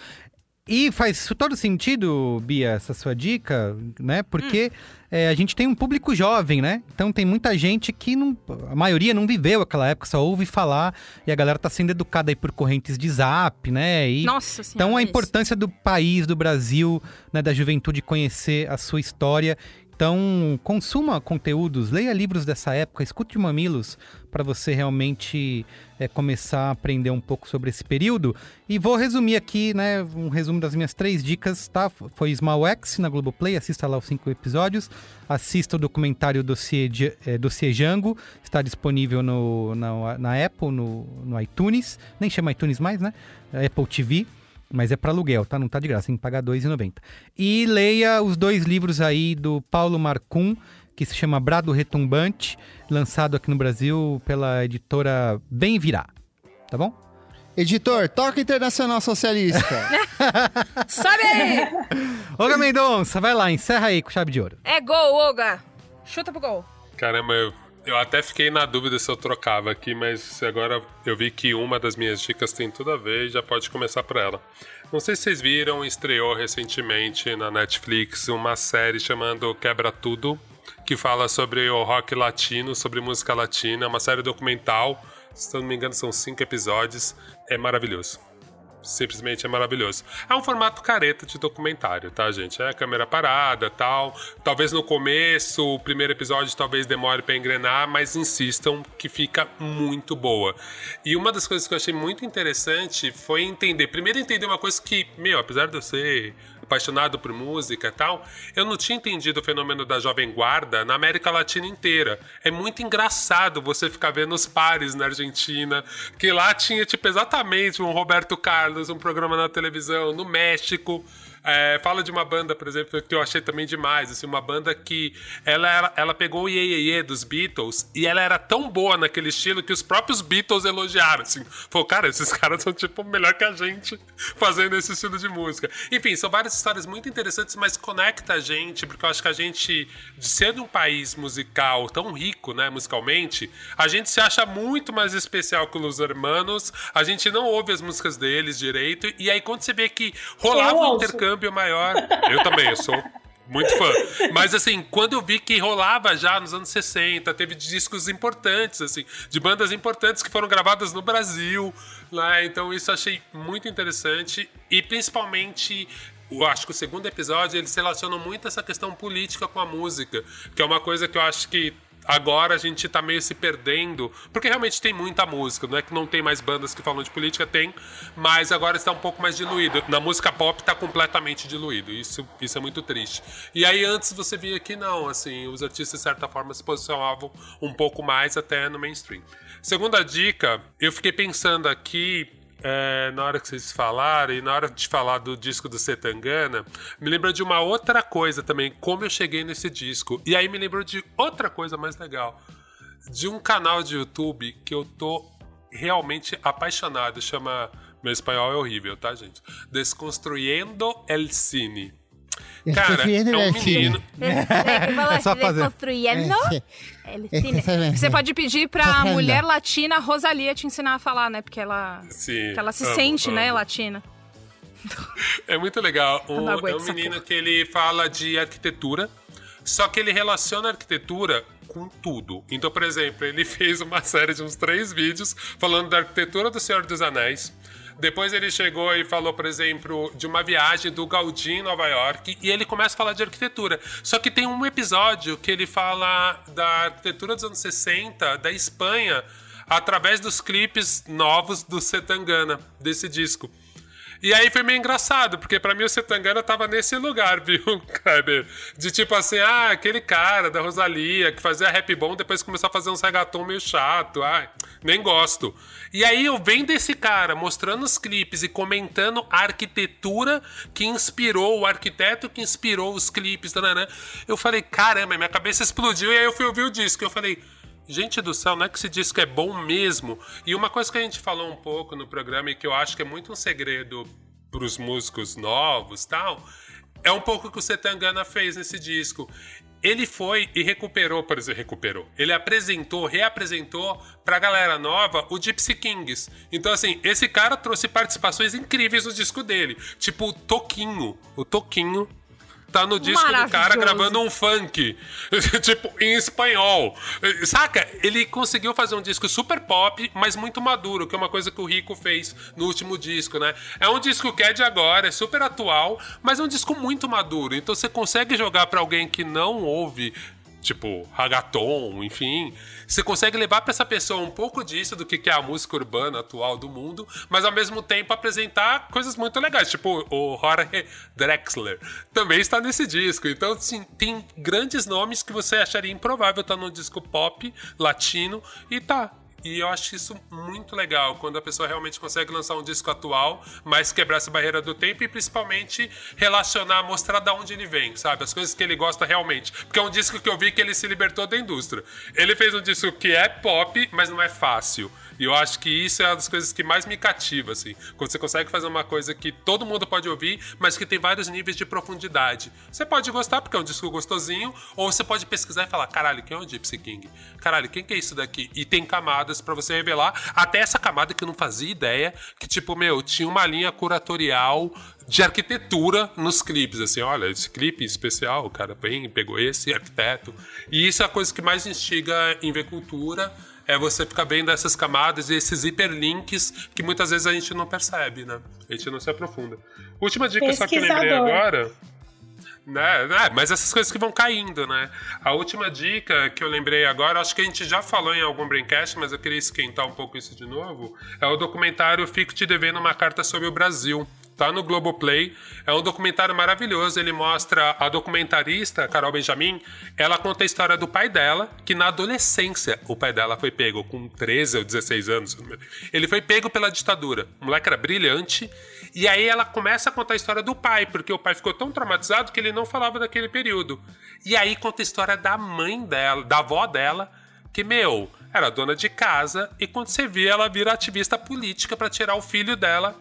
E faz todo sentido, Bia, essa sua dica, né? Porque hum. É, a gente tem um público jovem, né? Então tem muita gente que não. A maioria não viveu aquela época, só ouve falar. E a galera tá sendo educada aí por correntes de zap, né? E, Nossa senhora. Então a importância do país, do Brasil, né, da juventude conhecer a sua história. Então, consuma conteúdos, leia livros dessa época, escute Mamilos para você realmente é, começar a aprender um pouco sobre esse período. E vou resumir aqui, né, um resumo das minhas três dicas, tá? Foi Small X na Globoplay, assista lá os cinco episódios. Assista o documentário Dossiê, é, Dossiê Jango, está disponível no, na, na Apple, no, no iTunes, nem chama iTunes mais, né? Apple TV. Mas é para aluguel, tá? Não tá de graça, tem que pagar R$ 2,90. E leia os dois livros aí do Paulo Marcum, que se chama Brado Retumbante, lançado aqui no Brasil pela editora Bem Virá. Tá bom? Editor, toca Internacional Socialista. Sobe aí! Olga Mendonça, vai lá, encerra aí com chave de ouro. É gol, Olga. Chuta pro gol. Caramba, eu Eu até fiquei na dúvida se eu trocava aqui, mas agora eu vi que uma das minhas dicas tem tudo a ver e já pode começar por ela. Não sei se vocês viram, estreou recentemente na Netflix uma série chamando Quebra Tudo, que fala sobre o rock latino, sobre música latina, uma série documental. Se não me engano, são cinco episódios. É maravilhoso simplesmente é maravilhoso. É um formato careta de documentário, tá, gente? É câmera parada, tal. Talvez no começo, o primeiro episódio talvez demore para engrenar, mas insistam que fica muito boa. E uma das coisas que eu achei muito interessante foi entender, primeiro entender uma coisa que, meu, apesar de eu ser apaixonado por música e tal, eu não tinha entendido o fenômeno da Jovem Guarda na América Latina inteira. É muito engraçado você ficar vendo os pares na Argentina, que lá tinha, tipo, exatamente um Roberto Carlos, um programa na televisão, no México. É, fala de uma banda, por exemplo, que eu achei também demais, assim, uma banda que ela, era, ela pegou o Ye, Ye, Ye dos Beatles e ela era tão boa naquele estilo que os próprios Beatles elogiaram, assim. Falou, cara, esses caras são, tipo, melhor que a gente fazendo esse estilo de música. Enfim, são várias histórias muito interessantes, mas conecta a gente, porque eu acho que a gente, de ser um país musical tão rico, né, musicalmente, a gente se acha muito mais especial que os hermanos, a gente não ouve as músicas deles direito, e aí quando você vê que rolava um intercâmbio câmbio maior. Eu também, eu sou muito fã. Mas assim, quando eu vi que rolava já nos anos 60, teve discos importantes, assim, de bandas importantes que foram gravadas no Brasil. Né? Então isso achei muito interessante. E principalmente eu acho que o segundo episódio eles relacionam muito essa questão política com a música, que é uma coisa que eu acho que agora a gente tá meio se perdendo, porque realmente tem muita música, não é que não tem mais bandas que falam de política, tem, mas agora está um pouco mais diluído. Na música pop tá completamente diluído, isso, isso é muito triste. E aí antes você via que não, assim, os artistas de certa forma se posicionavam um pouco mais até no mainstream. Segunda dica, eu fiquei pensando aqui é, na hora que vocês falaram e na hora de falar do disco do Setangana, me lembra de uma outra coisa também, como eu cheguei nesse disco. E aí me lembrou de outra coisa mais legal. De um canal de YouTube que eu tô realmente apaixonado, chama. Meu espanhol é horrível, tá, gente? Desconstruindo el Cine. Cara, é um menino. É só fazer. Construyendo Você pode pedir pra mulher latina Rosalia te ensinar a falar, né? Porque ela, Sim, ela se amo, sente, amo. né, latina. É muito legal. O, é um menino que ele fala de arquitetura, só que ele relaciona a arquitetura com tudo. Então, por exemplo, ele fez uma série de uns três vídeos falando da arquitetura do Senhor dos Anéis. Depois ele chegou e falou, por exemplo, de uma viagem do Gaudí em Nova York e ele começa a falar de arquitetura. Só que tem um episódio que ele fala da arquitetura dos anos 60 da Espanha através dos clipes novos do Setangana, desse disco. E aí foi meio engraçado, porque pra mim o Setangana tava nesse lugar, viu, Kleber? De tipo assim, ah, aquele cara da Rosalia que fazia rap bom, depois começou a fazer uns reggaeton meio chato, ai, nem gosto. E aí eu vendo esse cara mostrando os clipes e comentando a arquitetura que inspirou, o arquiteto que inspirou os clipes, eu falei, caramba, minha cabeça explodiu e aí eu fui ouvir o disco, eu falei... Gente do céu, não é que esse disco é bom mesmo? E uma coisa que a gente falou um pouco no programa e que eu acho que é muito um segredo para os músicos novos tal, é um pouco o que o Setangana fez nesse disco. Ele foi e recuperou, por exemplo, recuperou. Ele apresentou, reapresentou pra galera nova o Gypsy Kings. Então, assim, esse cara trouxe participações incríveis no disco dele. Tipo o Toquinho. O Toquinho tá no disco do cara gravando um funk, tipo, em espanhol. Saca? Ele conseguiu fazer um disco super pop, mas muito maduro, que é uma coisa que o Rico fez no último disco, né? É um disco que é de agora, é super atual, mas é um disco muito maduro. Então você consegue jogar pra alguém que não ouve tipo ragaton, enfim, você consegue levar pra essa pessoa um pouco disso do que é a música urbana atual do mundo, mas ao mesmo tempo apresentar coisas muito legais, tipo o Jorge Drexler também está nesse disco. Então, assim, tem grandes nomes que você acharia improvável estar num disco pop latino e tá. E eu acho isso muito legal, quando a pessoa realmente consegue lançar um disco atual, mas quebrar essa barreira do tempo e principalmente relacionar, mostrar da onde ele vem, sabe? As coisas que ele gosta realmente. Porque é um disco que eu vi que ele se libertou da indústria. Ele fez um disco que é pop, mas não é fácil. E eu acho que isso é uma das coisas que mais me cativa, assim. Quando você consegue fazer uma coisa que todo mundo pode ouvir, mas que tem vários níveis de profundidade. Você pode gostar porque é um disco gostosinho, ou você pode pesquisar e falar: caralho, quem é o Gypsy King? Caralho, quem que é isso daqui? E tem camadas para você revelar, até essa camada que eu não fazia ideia, que tipo, meu, tinha uma linha curatorial de arquitetura nos clipes, assim, olha, esse clipe especial, o cara vem, pegou esse arquiteto. E isso é a coisa que mais instiga em ver cultura, é você ficar vendo essas camadas e esses hiperlinks que muitas vezes a gente não percebe, né? A gente não se aprofunda. Última dica só que eu lembrei agora. Né? É, mas essas coisas que vão caindo, né? A última dica que eu lembrei agora, acho que a gente já falou em algum Braincast, mas eu queria esquentar um pouco isso de novo, é o documentário Fico Te Devendo Uma Carta sobre o Brasil tá no Globoplay. É um documentário maravilhoso. Ele mostra a documentarista, Carol Benjamin, ela conta a história do pai dela, que na adolescência o pai dela foi pego com 13 ou 16 anos. Ele foi pego pela ditadura. O moleque era brilhante. E aí ela começa a contar a história do pai, porque o pai ficou tão traumatizado que ele não falava daquele período. E aí conta a história da mãe dela, da avó dela, que, meu, era dona de casa, e quando você vê, ela vira ativista política para tirar o filho dela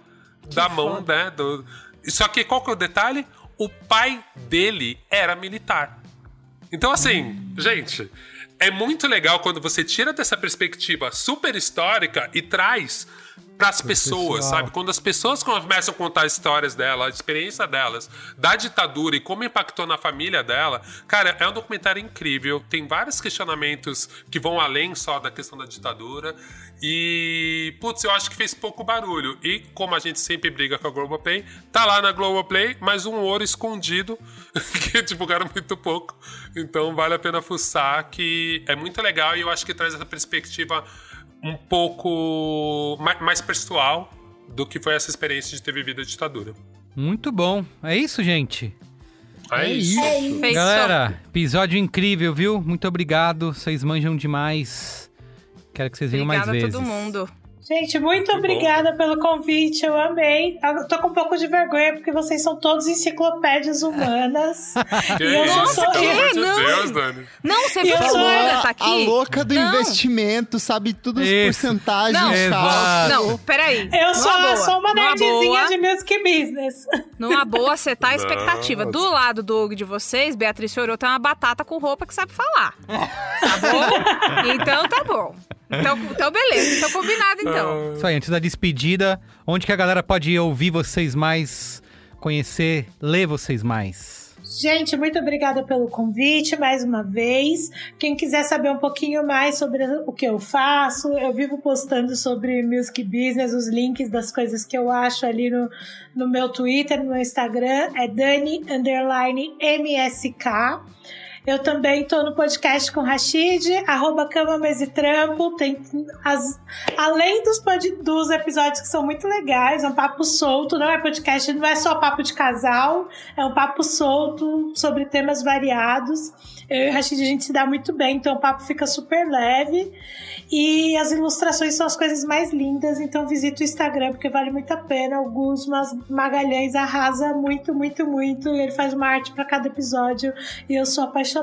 da mão, né? Do... Só que qual que é o detalhe? O pai dele era militar. Então, assim, gente, é muito legal quando você tira dessa perspectiva super histórica e traz para as pessoas, sabe? Quando as pessoas começam a contar histórias dela, a experiência delas, da ditadura e como impactou na família dela, cara, é um documentário incrível. Tem vários questionamentos que vão além só da questão da ditadura. E, putz, eu acho que fez pouco barulho. E, como a gente sempre briga com a Globoplay, tá lá na Globoplay, mas um ouro escondido, que divulgaram muito pouco. Então, vale a pena fuçar, que é muito legal e eu acho que traz essa perspectiva um pouco mais, pessoal do que foi essa experiência de ter vivido a ditadura. Muito bom. É isso, gente. É, é isso. É isso. Galera, episódio incrível, viu? Muito obrigado. Vocês manjam demais. Quero que vocês venham mais vezes. Obrigada a todo mundo. Gente, muito obrigada pelo convite, eu amei. Eu tô com um pouco de vergonha porque vocês são todos enciclopédias humanas. que e eu isso? Nossa, sou... que? De não. Deus, Dani. Não, você viu que louca, tá aqui? A louca do não. investimento, sabe tudo as porcentagens. Não, não, peraí. Eu sou, sou uma nerdzinha de music business. Numa boa, você tá a expectativa. Do lado do de vocês, Beatriz Chorou tem uma batata com roupa que sabe falar. Tá bom? Então tá bom. Então, então beleza, então combinado então. Isso aí, antes da despedida, onde que a galera pode ouvir vocês mais, conhecer, ler vocês mais? Gente, muito obrigada pelo convite mais uma vez. Quem quiser saber um pouquinho mais sobre o que eu faço, eu vivo postando sobre music business, os links das coisas que eu acho ali no, no meu Twitter, no meu Instagram, é Dani MSK. Eu também tô no podcast com Rashid, arroba Cama Mesa e Trampo. Tem as, além dos, dos episódios que são muito legais, é um papo solto, não é podcast, não é só papo de casal, é um papo solto sobre temas variados. Eu e o Rashid a gente se dá muito bem, então o papo fica super leve. E as ilustrações são as coisas mais lindas, então visita o Instagram porque vale muito a pena. O Gus Magalhães arrasa muito, muito, muito. Ele faz uma arte para cada episódio e eu sou apaixonada.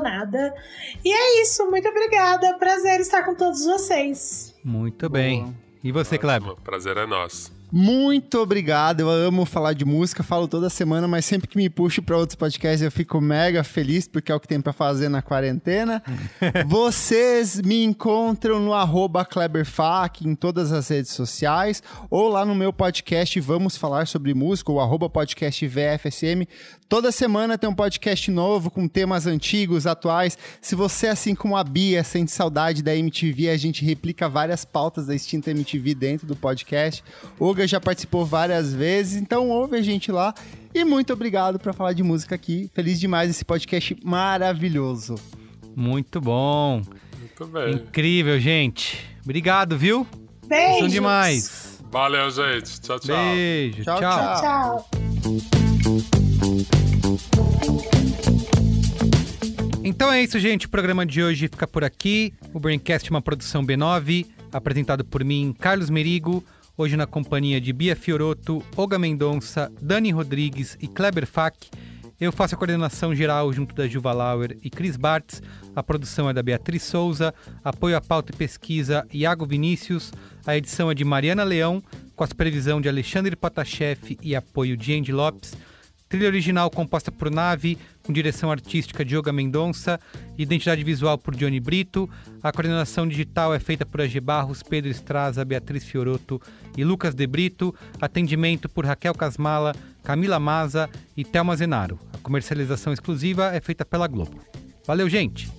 E é isso, muito obrigada. Prazer estar com todos vocês. Muito bem. Boa. E você, Kleber? O prazer é nosso. Muito obrigado. Eu amo falar de música, falo toda semana, mas sempre que me puxo para outros podcasts eu fico mega feliz porque é o que tem para fazer na quarentena. Vocês me encontram no @kleberfac em todas as redes sociais ou lá no meu podcast Vamos falar sobre música, o arroba podcast VFSM. Toda semana tem um podcast novo com temas antigos, atuais. Se você, assim como a Bia, sente saudade da MTV, a gente replica várias pautas da extinta MTV dentro do podcast. O Olga já participou várias vezes, então ouve a gente lá. E muito obrigado por falar de música aqui. Feliz demais esse podcast maravilhoso. Muito bom. Muito bem. Incrível, gente. Obrigado, viu? Beijos. São demais. Valeu, gente. Tchau, tchau. Beijo. Tchau, tchau. tchau. Então é isso, gente. O programa de hoje fica por aqui. O Braincast é uma produção B9, apresentado por mim, Carlos Merigo hoje na companhia de Bia Fioroto, Olga Mendonça, Dani Rodrigues e Kleber Fak. Eu faço a coordenação geral junto da Juva Lauer e Cris Bartz. A produção é da Beatriz Souza. Apoio à pauta e pesquisa, Iago Vinícius. A edição é de Mariana Leão, com a supervisão de Alexandre Potashev e apoio de Andy Lopes. Trilha original composta por Nave, com direção artística de Yoga Mendonça, identidade visual por Johnny Brito. A coordenação digital é feita por AG Barros, Pedro Estraza, Beatriz Fioroto e Lucas De Brito. Atendimento por Raquel Casmala, Camila Maza e Thelma Zenaro. A comercialização exclusiva é feita pela Globo. Valeu, gente!